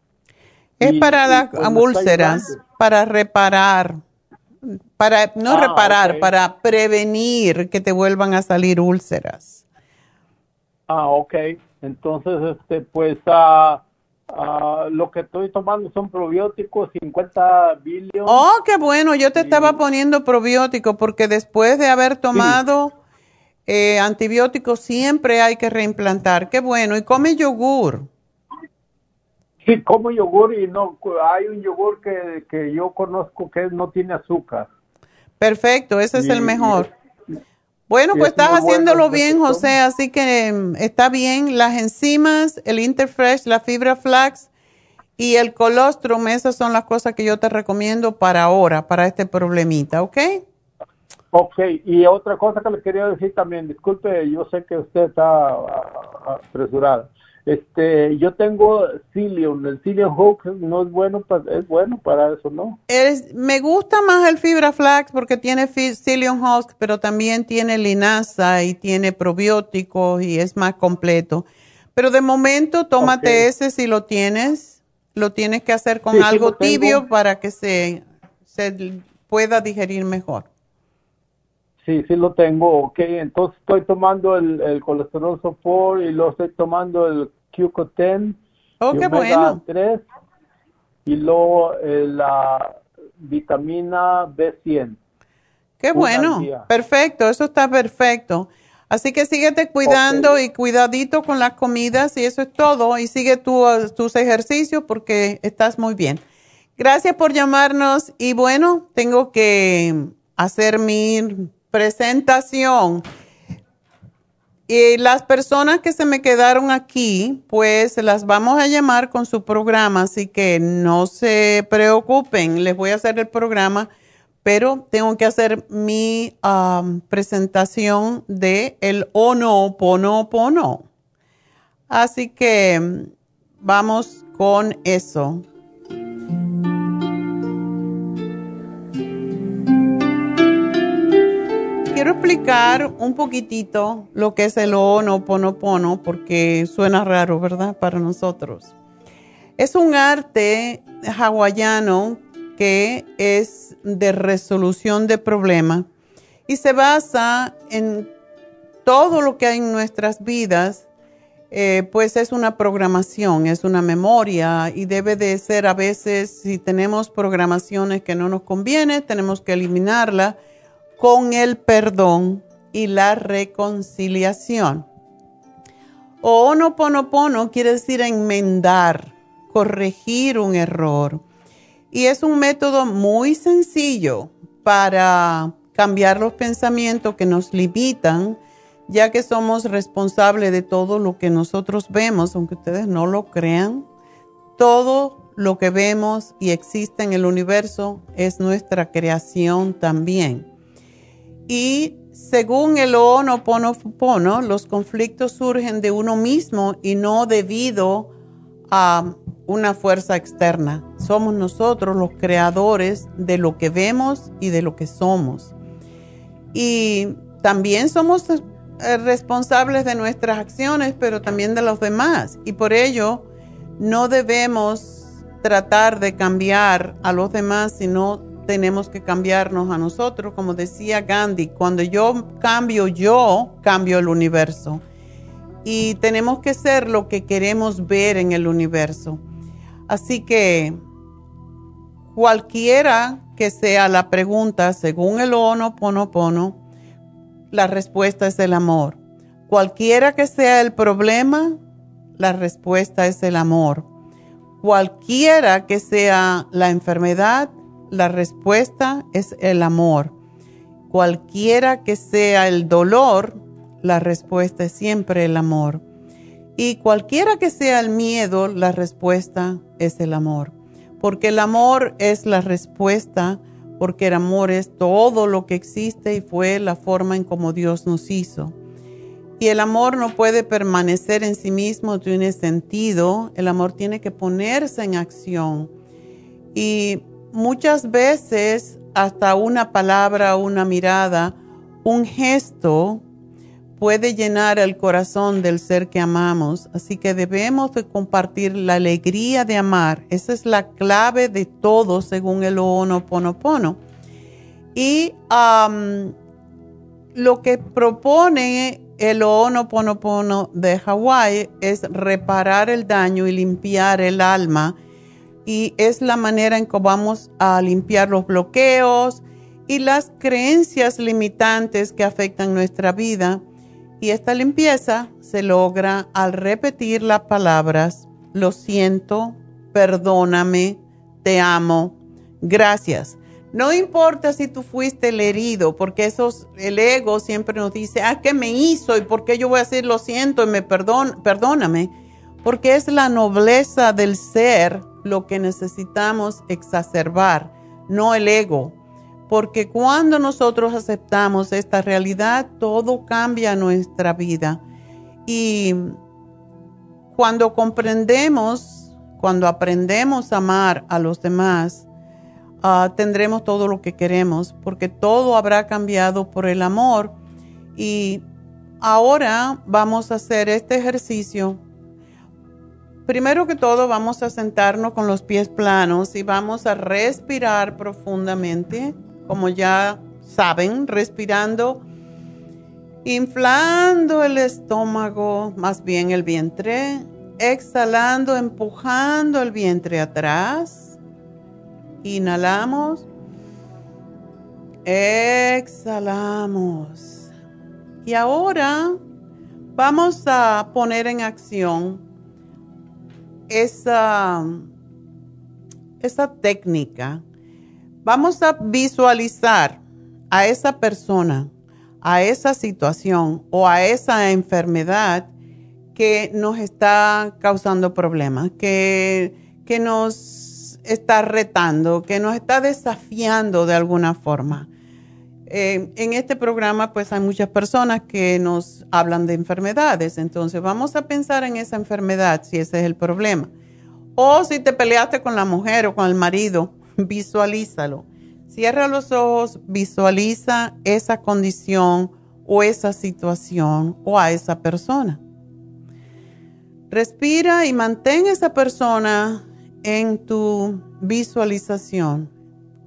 C: Es
M: Y-
C: para las úlceras, para reparar, para no
M: Ah,
C: reparar, para prevenir que te vuelvan a salir úlceras.
M: Ah, ok. Entonces, este, pues, ah, ah, lo que estoy tomando son probióticos, 50 billion.
C: Oh, qué bueno, yo te estaba poniendo probiótico porque después de haber tomado eh, antibióticos siempre hay que reimplantar. Qué bueno, y come yogur.
M: Sí, como yogur y no, hay un yogur que, que yo conozco que no tiene azúcar.
C: Perfecto, ese es el mejor. Bueno, pues
M: es
C: estás haciéndolo bien. José, así que mm, está bien. Las enzimas, el Interfresh, la fibra flax y el colostrum, esas son las cosas que yo te recomiendo para ahora, para este problemita, ¿ok?
M: Ok, y otra cosa que le quería decir también, disculpe, yo sé que usted está ah, ah, apresurada. Este, yo tengo Cilium, el Cilium Hook no es bueno, pa- es bueno para eso, ¿no?
C: Es- me gusta más el fibra flax porque tiene psyllium husk, pero también tiene linaza y tiene probióticos y es más completo. Pero de momento, tómate ese si lo tienes. Lo tienes que hacer con
M: Sí,
C: algo tibio para que se, se pueda digerir mejor.
M: Sí, sí lo tengo, ok, entonces estoy tomando el, el colesterol sofor y lo estoy tomando el QCO10
C: Oh,
M: y
C: qué bueno.
M: 3 y luego el, ah, vitamina B100.
C: Qué bueno, perfecto, eso está perfecto. Así que síguete cuidando y cuidadito con las comidas y eso es todo. Y sigue tu- tus ejercicios porque estás muy bien. Gracias por llamarnos y bueno, tengo que hacer mi presentación. Y las personas que se me quedaron aquí, pues las vamos a llamar con su programa, así que no se preocupen, les voy a hacer el programa, pero tengo que hacer mi am, presentación de el Ono Pono Pono. Así que vamos con eso. Quiero explicar un poquitito lo que es el Ho'oponopono porque suena raro, ¿verdad? Para nosotros. Es un arte hawaiano que es de resolución de problemas y se basa en todo lo que hay en nuestras vidas, eh, pues es una programación, es una memoria y debe de ser a veces, si tenemos programaciones que no nos conviene, tenemos que eliminarla con el perdón y la reconciliación. Ho'oponopono quiere decir enmendar, corregir un error. Y es un método muy sencillo para cambiar los pensamientos que nos limitan, ya que somos responsables de todo lo que nosotros vemos, aunque ustedes no lo crean. Todo lo que vemos y existe en el universo es nuestra creación también. Y según el Ho'oponopono, los conflictos surgen de uno mismo y no debido a una fuerza externa. Somos nosotros los creadores de lo que vemos y de lo que somos. Y también somos eh, responsables de nuestras acciones, pero también de los demás. Y por ello no debemos tratar de cambiar a los demás, sino tenemos que cambiarnos a nosotros. Como decía Gandhi, cuando yo cambio yo, cambio el universo. Y tenemos que ser lo que queremos ver en el universo. Así que cualquiera que sea la pregunta, según el Ho'oponopono, la respuesta es el amor. Cualquiera que sea el problema, la respuesta es el amor. Cualquiera que sea la enfermedad, la respuesta es el amor. Cualquiera que sea el dolor, la respuesta es siempre el amor. Y cualquiera que sea el miedo, la respuesta es el amor. Porque el amor es la respuesta, porque el amor es todo lo que existe y fue la forma en como Dios nos hizo. Y el amor no puede permanecer en sí mismo, tiene sentido. El amor tiene que ponerse en acción. Y muchas veces hasta una palabra, una mirada, un gesto puede llenar el corazón del ser que amamos. Así que debemos de compartir la alegría de amar. Esa es la clave de todo según el Ho'oponopono. Y lo que propone el Ho'oponopono de Hawái es reparar el daño y limpiar el alma. Y es la manera en que vamos a limpiar los bloqueos y las creencias limitantes que afectan nuestra vida. Y esta limpieza se logra al repetir las palabras, lo siento, perdóname, te amo, gracias. No importa si tú fuiste el herido, porque esos, el ego siempre nos dice, ah, ¿qué me hizo? ¿Y por qué yo voy a decir lo siento y me perdón, perdóname? Porque es la nobleza del ser lo que necesitamos exacerbar, no el ego. Porque cuando nosotros aceptamos esta realidad, todo cambia nuestra vida. Y cuando comprendemos, cuando aprendemos a amar a los demás, uh, tendremos todo lo que queremos, porque todo habrá cambiado por el amor. Y ahora vamos a hacer este ejercicio. Primero que todo vamos a sentarnos con los pies planos y vamos a respirar profundamente, como ya saben, respirando, inflando el estómago, más bien el vientre, exhalando, empujando el vientre atrás. Inhalamos. Exhalamos. Y ahora vamos a poner en acción esa, esa técnica. Vamos a visualizar a esa persona, a esa situación o a esa enfermedad que nos está causando problemas, que, que nos está retando, que nos está desafiando de alguna forma. Eh, en este programa pues hay muchas personas que nos hablan de enfermedades, entonces vamos a pensar en esa enfermedad si ese es el problema. O si te peleaste con la mujer o con el marido, visualízalo. Cierra los ojos, visualiza esa condición o esa situación o a esa persona. Respira y mantén esa persona en tu visualización.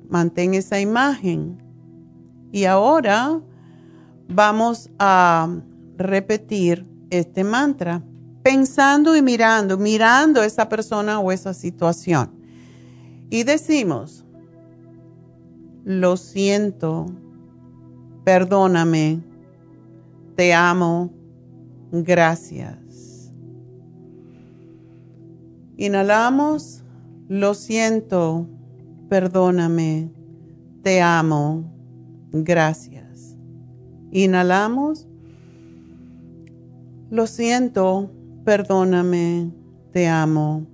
C: Mantén esa imagen. Y ahora vamos a repetir este mantra, pensando y mirando, mirando esa persona o esa situación. Y decimos, lo siento, perdóname, te amo, gracias. Inhalamos, lo siento, perdóname, te amo, gracias. Inhalamos, lo siento, perdóname, te amo,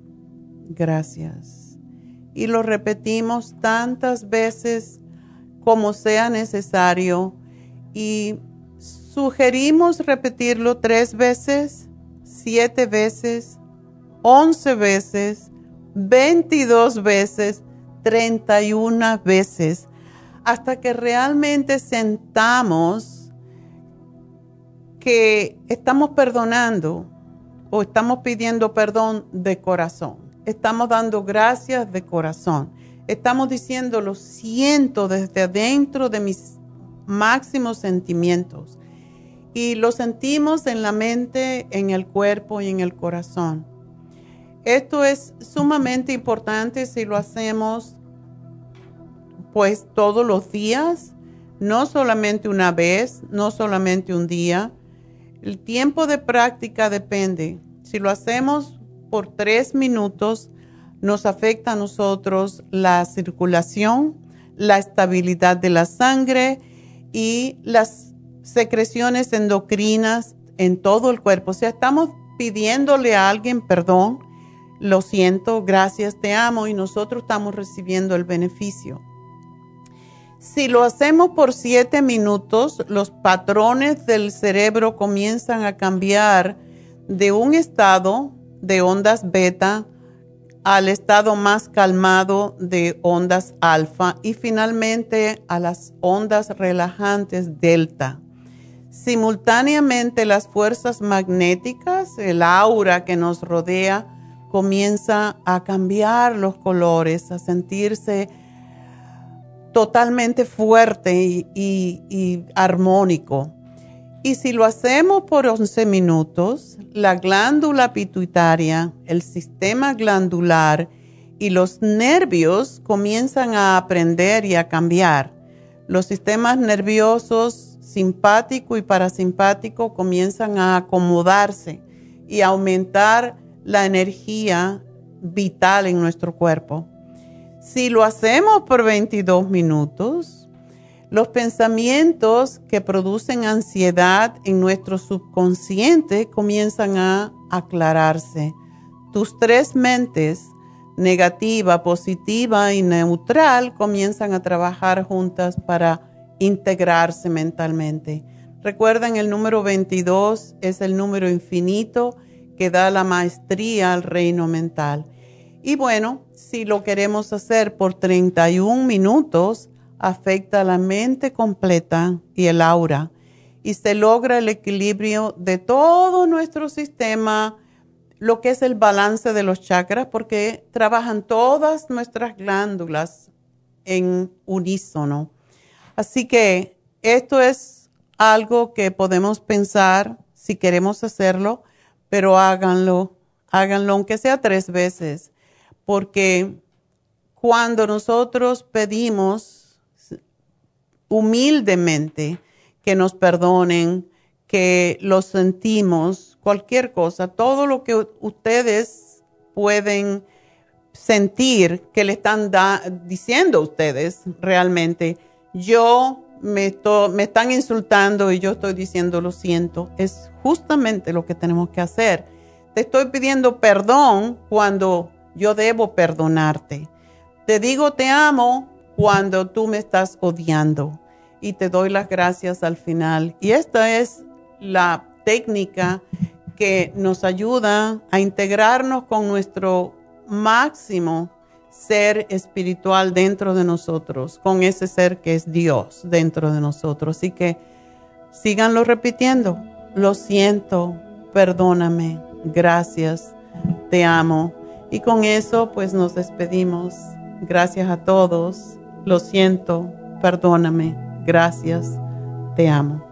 C: gracias. Y lo repetimos tantas veces como sea necesario y sugerimos repetirlo tres veces, siete veces, 11 veces, 22 veces, 31 veces, hasta que realmente sentamos que estamos perdonando o estamos pidiendo perdón de corazón. Estamos dando gracias de corazón. Estamos diciendo lo siento desde adentro de mis máximos sentimientos. Y lo sentimos en la mente, en el cuerpo y en el corazón. Esto es sumamente importante si lo hacemos pues todos los días, no solamente una vez, no solamente un día. El tiempo de práctica depende. Si lo hacemos por tres minutos, nos afecta a nosotros la circulación, la estabilidad de la sangre y las secreciones endocrinas en todo el cuerpo. O sea, estamos pidiéndole a alguien perdón lo siento, gracias, te amo y nosotros estamos recibiendo el beneficio. Si lo hacemos por siete minutos, los patrones del cerebro comienzan a cambiar de un estado de ondas beta al estado más calmado de ondas alfa y finalmente a las ondas relajantes delta. Simultáneamente las fuerzas magnéticas, el aura que nos rodea, comienza a cambiar los colores, a sentirse totalmente fuerte y, armónico. Y si lo hacemos por 11 minutos, la glándula pituitaria, el sistema glandular y los nervios comienzan a aprender y a cambiar. Los sistemas nerviosos simpático y parasimpático comienzan a acomodarse y aumentar la energía vital en nuestro cuerpo. Si lo hacemos por 22 minutos, los pensamientos que producen ansiedad en nuestro subconsciente comienzan a aclararse. Tus tres mentes, negativa, positiva y neutral, comienzan a trabajar juntas para integrarse mentalmente. Recuerden, el número 22 es el número infinito que da la maestría al reino mental. Y bueno, si lo queremos hacer por 31 minutos, afecta la mente completa y el aura y se logra el equilibrio de todo nuestro sistema, lo que es el balance de los chakras, porque trabajan todas nuestras glándulas en unísono. Así que esto es algo que podemos pensar si queremos hacerlo pero háganlo, háganlo aunque sea tres veces, porque cuando nosotros pedimos humildemente que nos perdonen, que los sentimos, cualquier cosa, todo lo que ustedes pueden sentir que le están diciendo a ustedes realmente, yo me, me están insultando y yo estoy diciendo lo siento, es justamente lo que tenemos que hacer. Te estoy pidiendo perdón cuando yo debo perdonarte. Te digo te amo cuando tú me estás odiando y te doy las gracias al final. Y esta es la técnica que nos ayuda a integrarnos con nuestro máximo ser espiritual dentro de nosotros, con ese ser que es Dios dentro de nosotros. Así que síganlo repitiendo. Lo siento, perdóname, gracias, te amo. Y con eso pues nos despedimos. Gracias a todos. Lo siento, perdóname, gracias, te amo.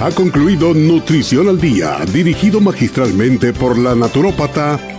O: Ha concluido Nutrición al Día, dirigido magistralmente por la naturópata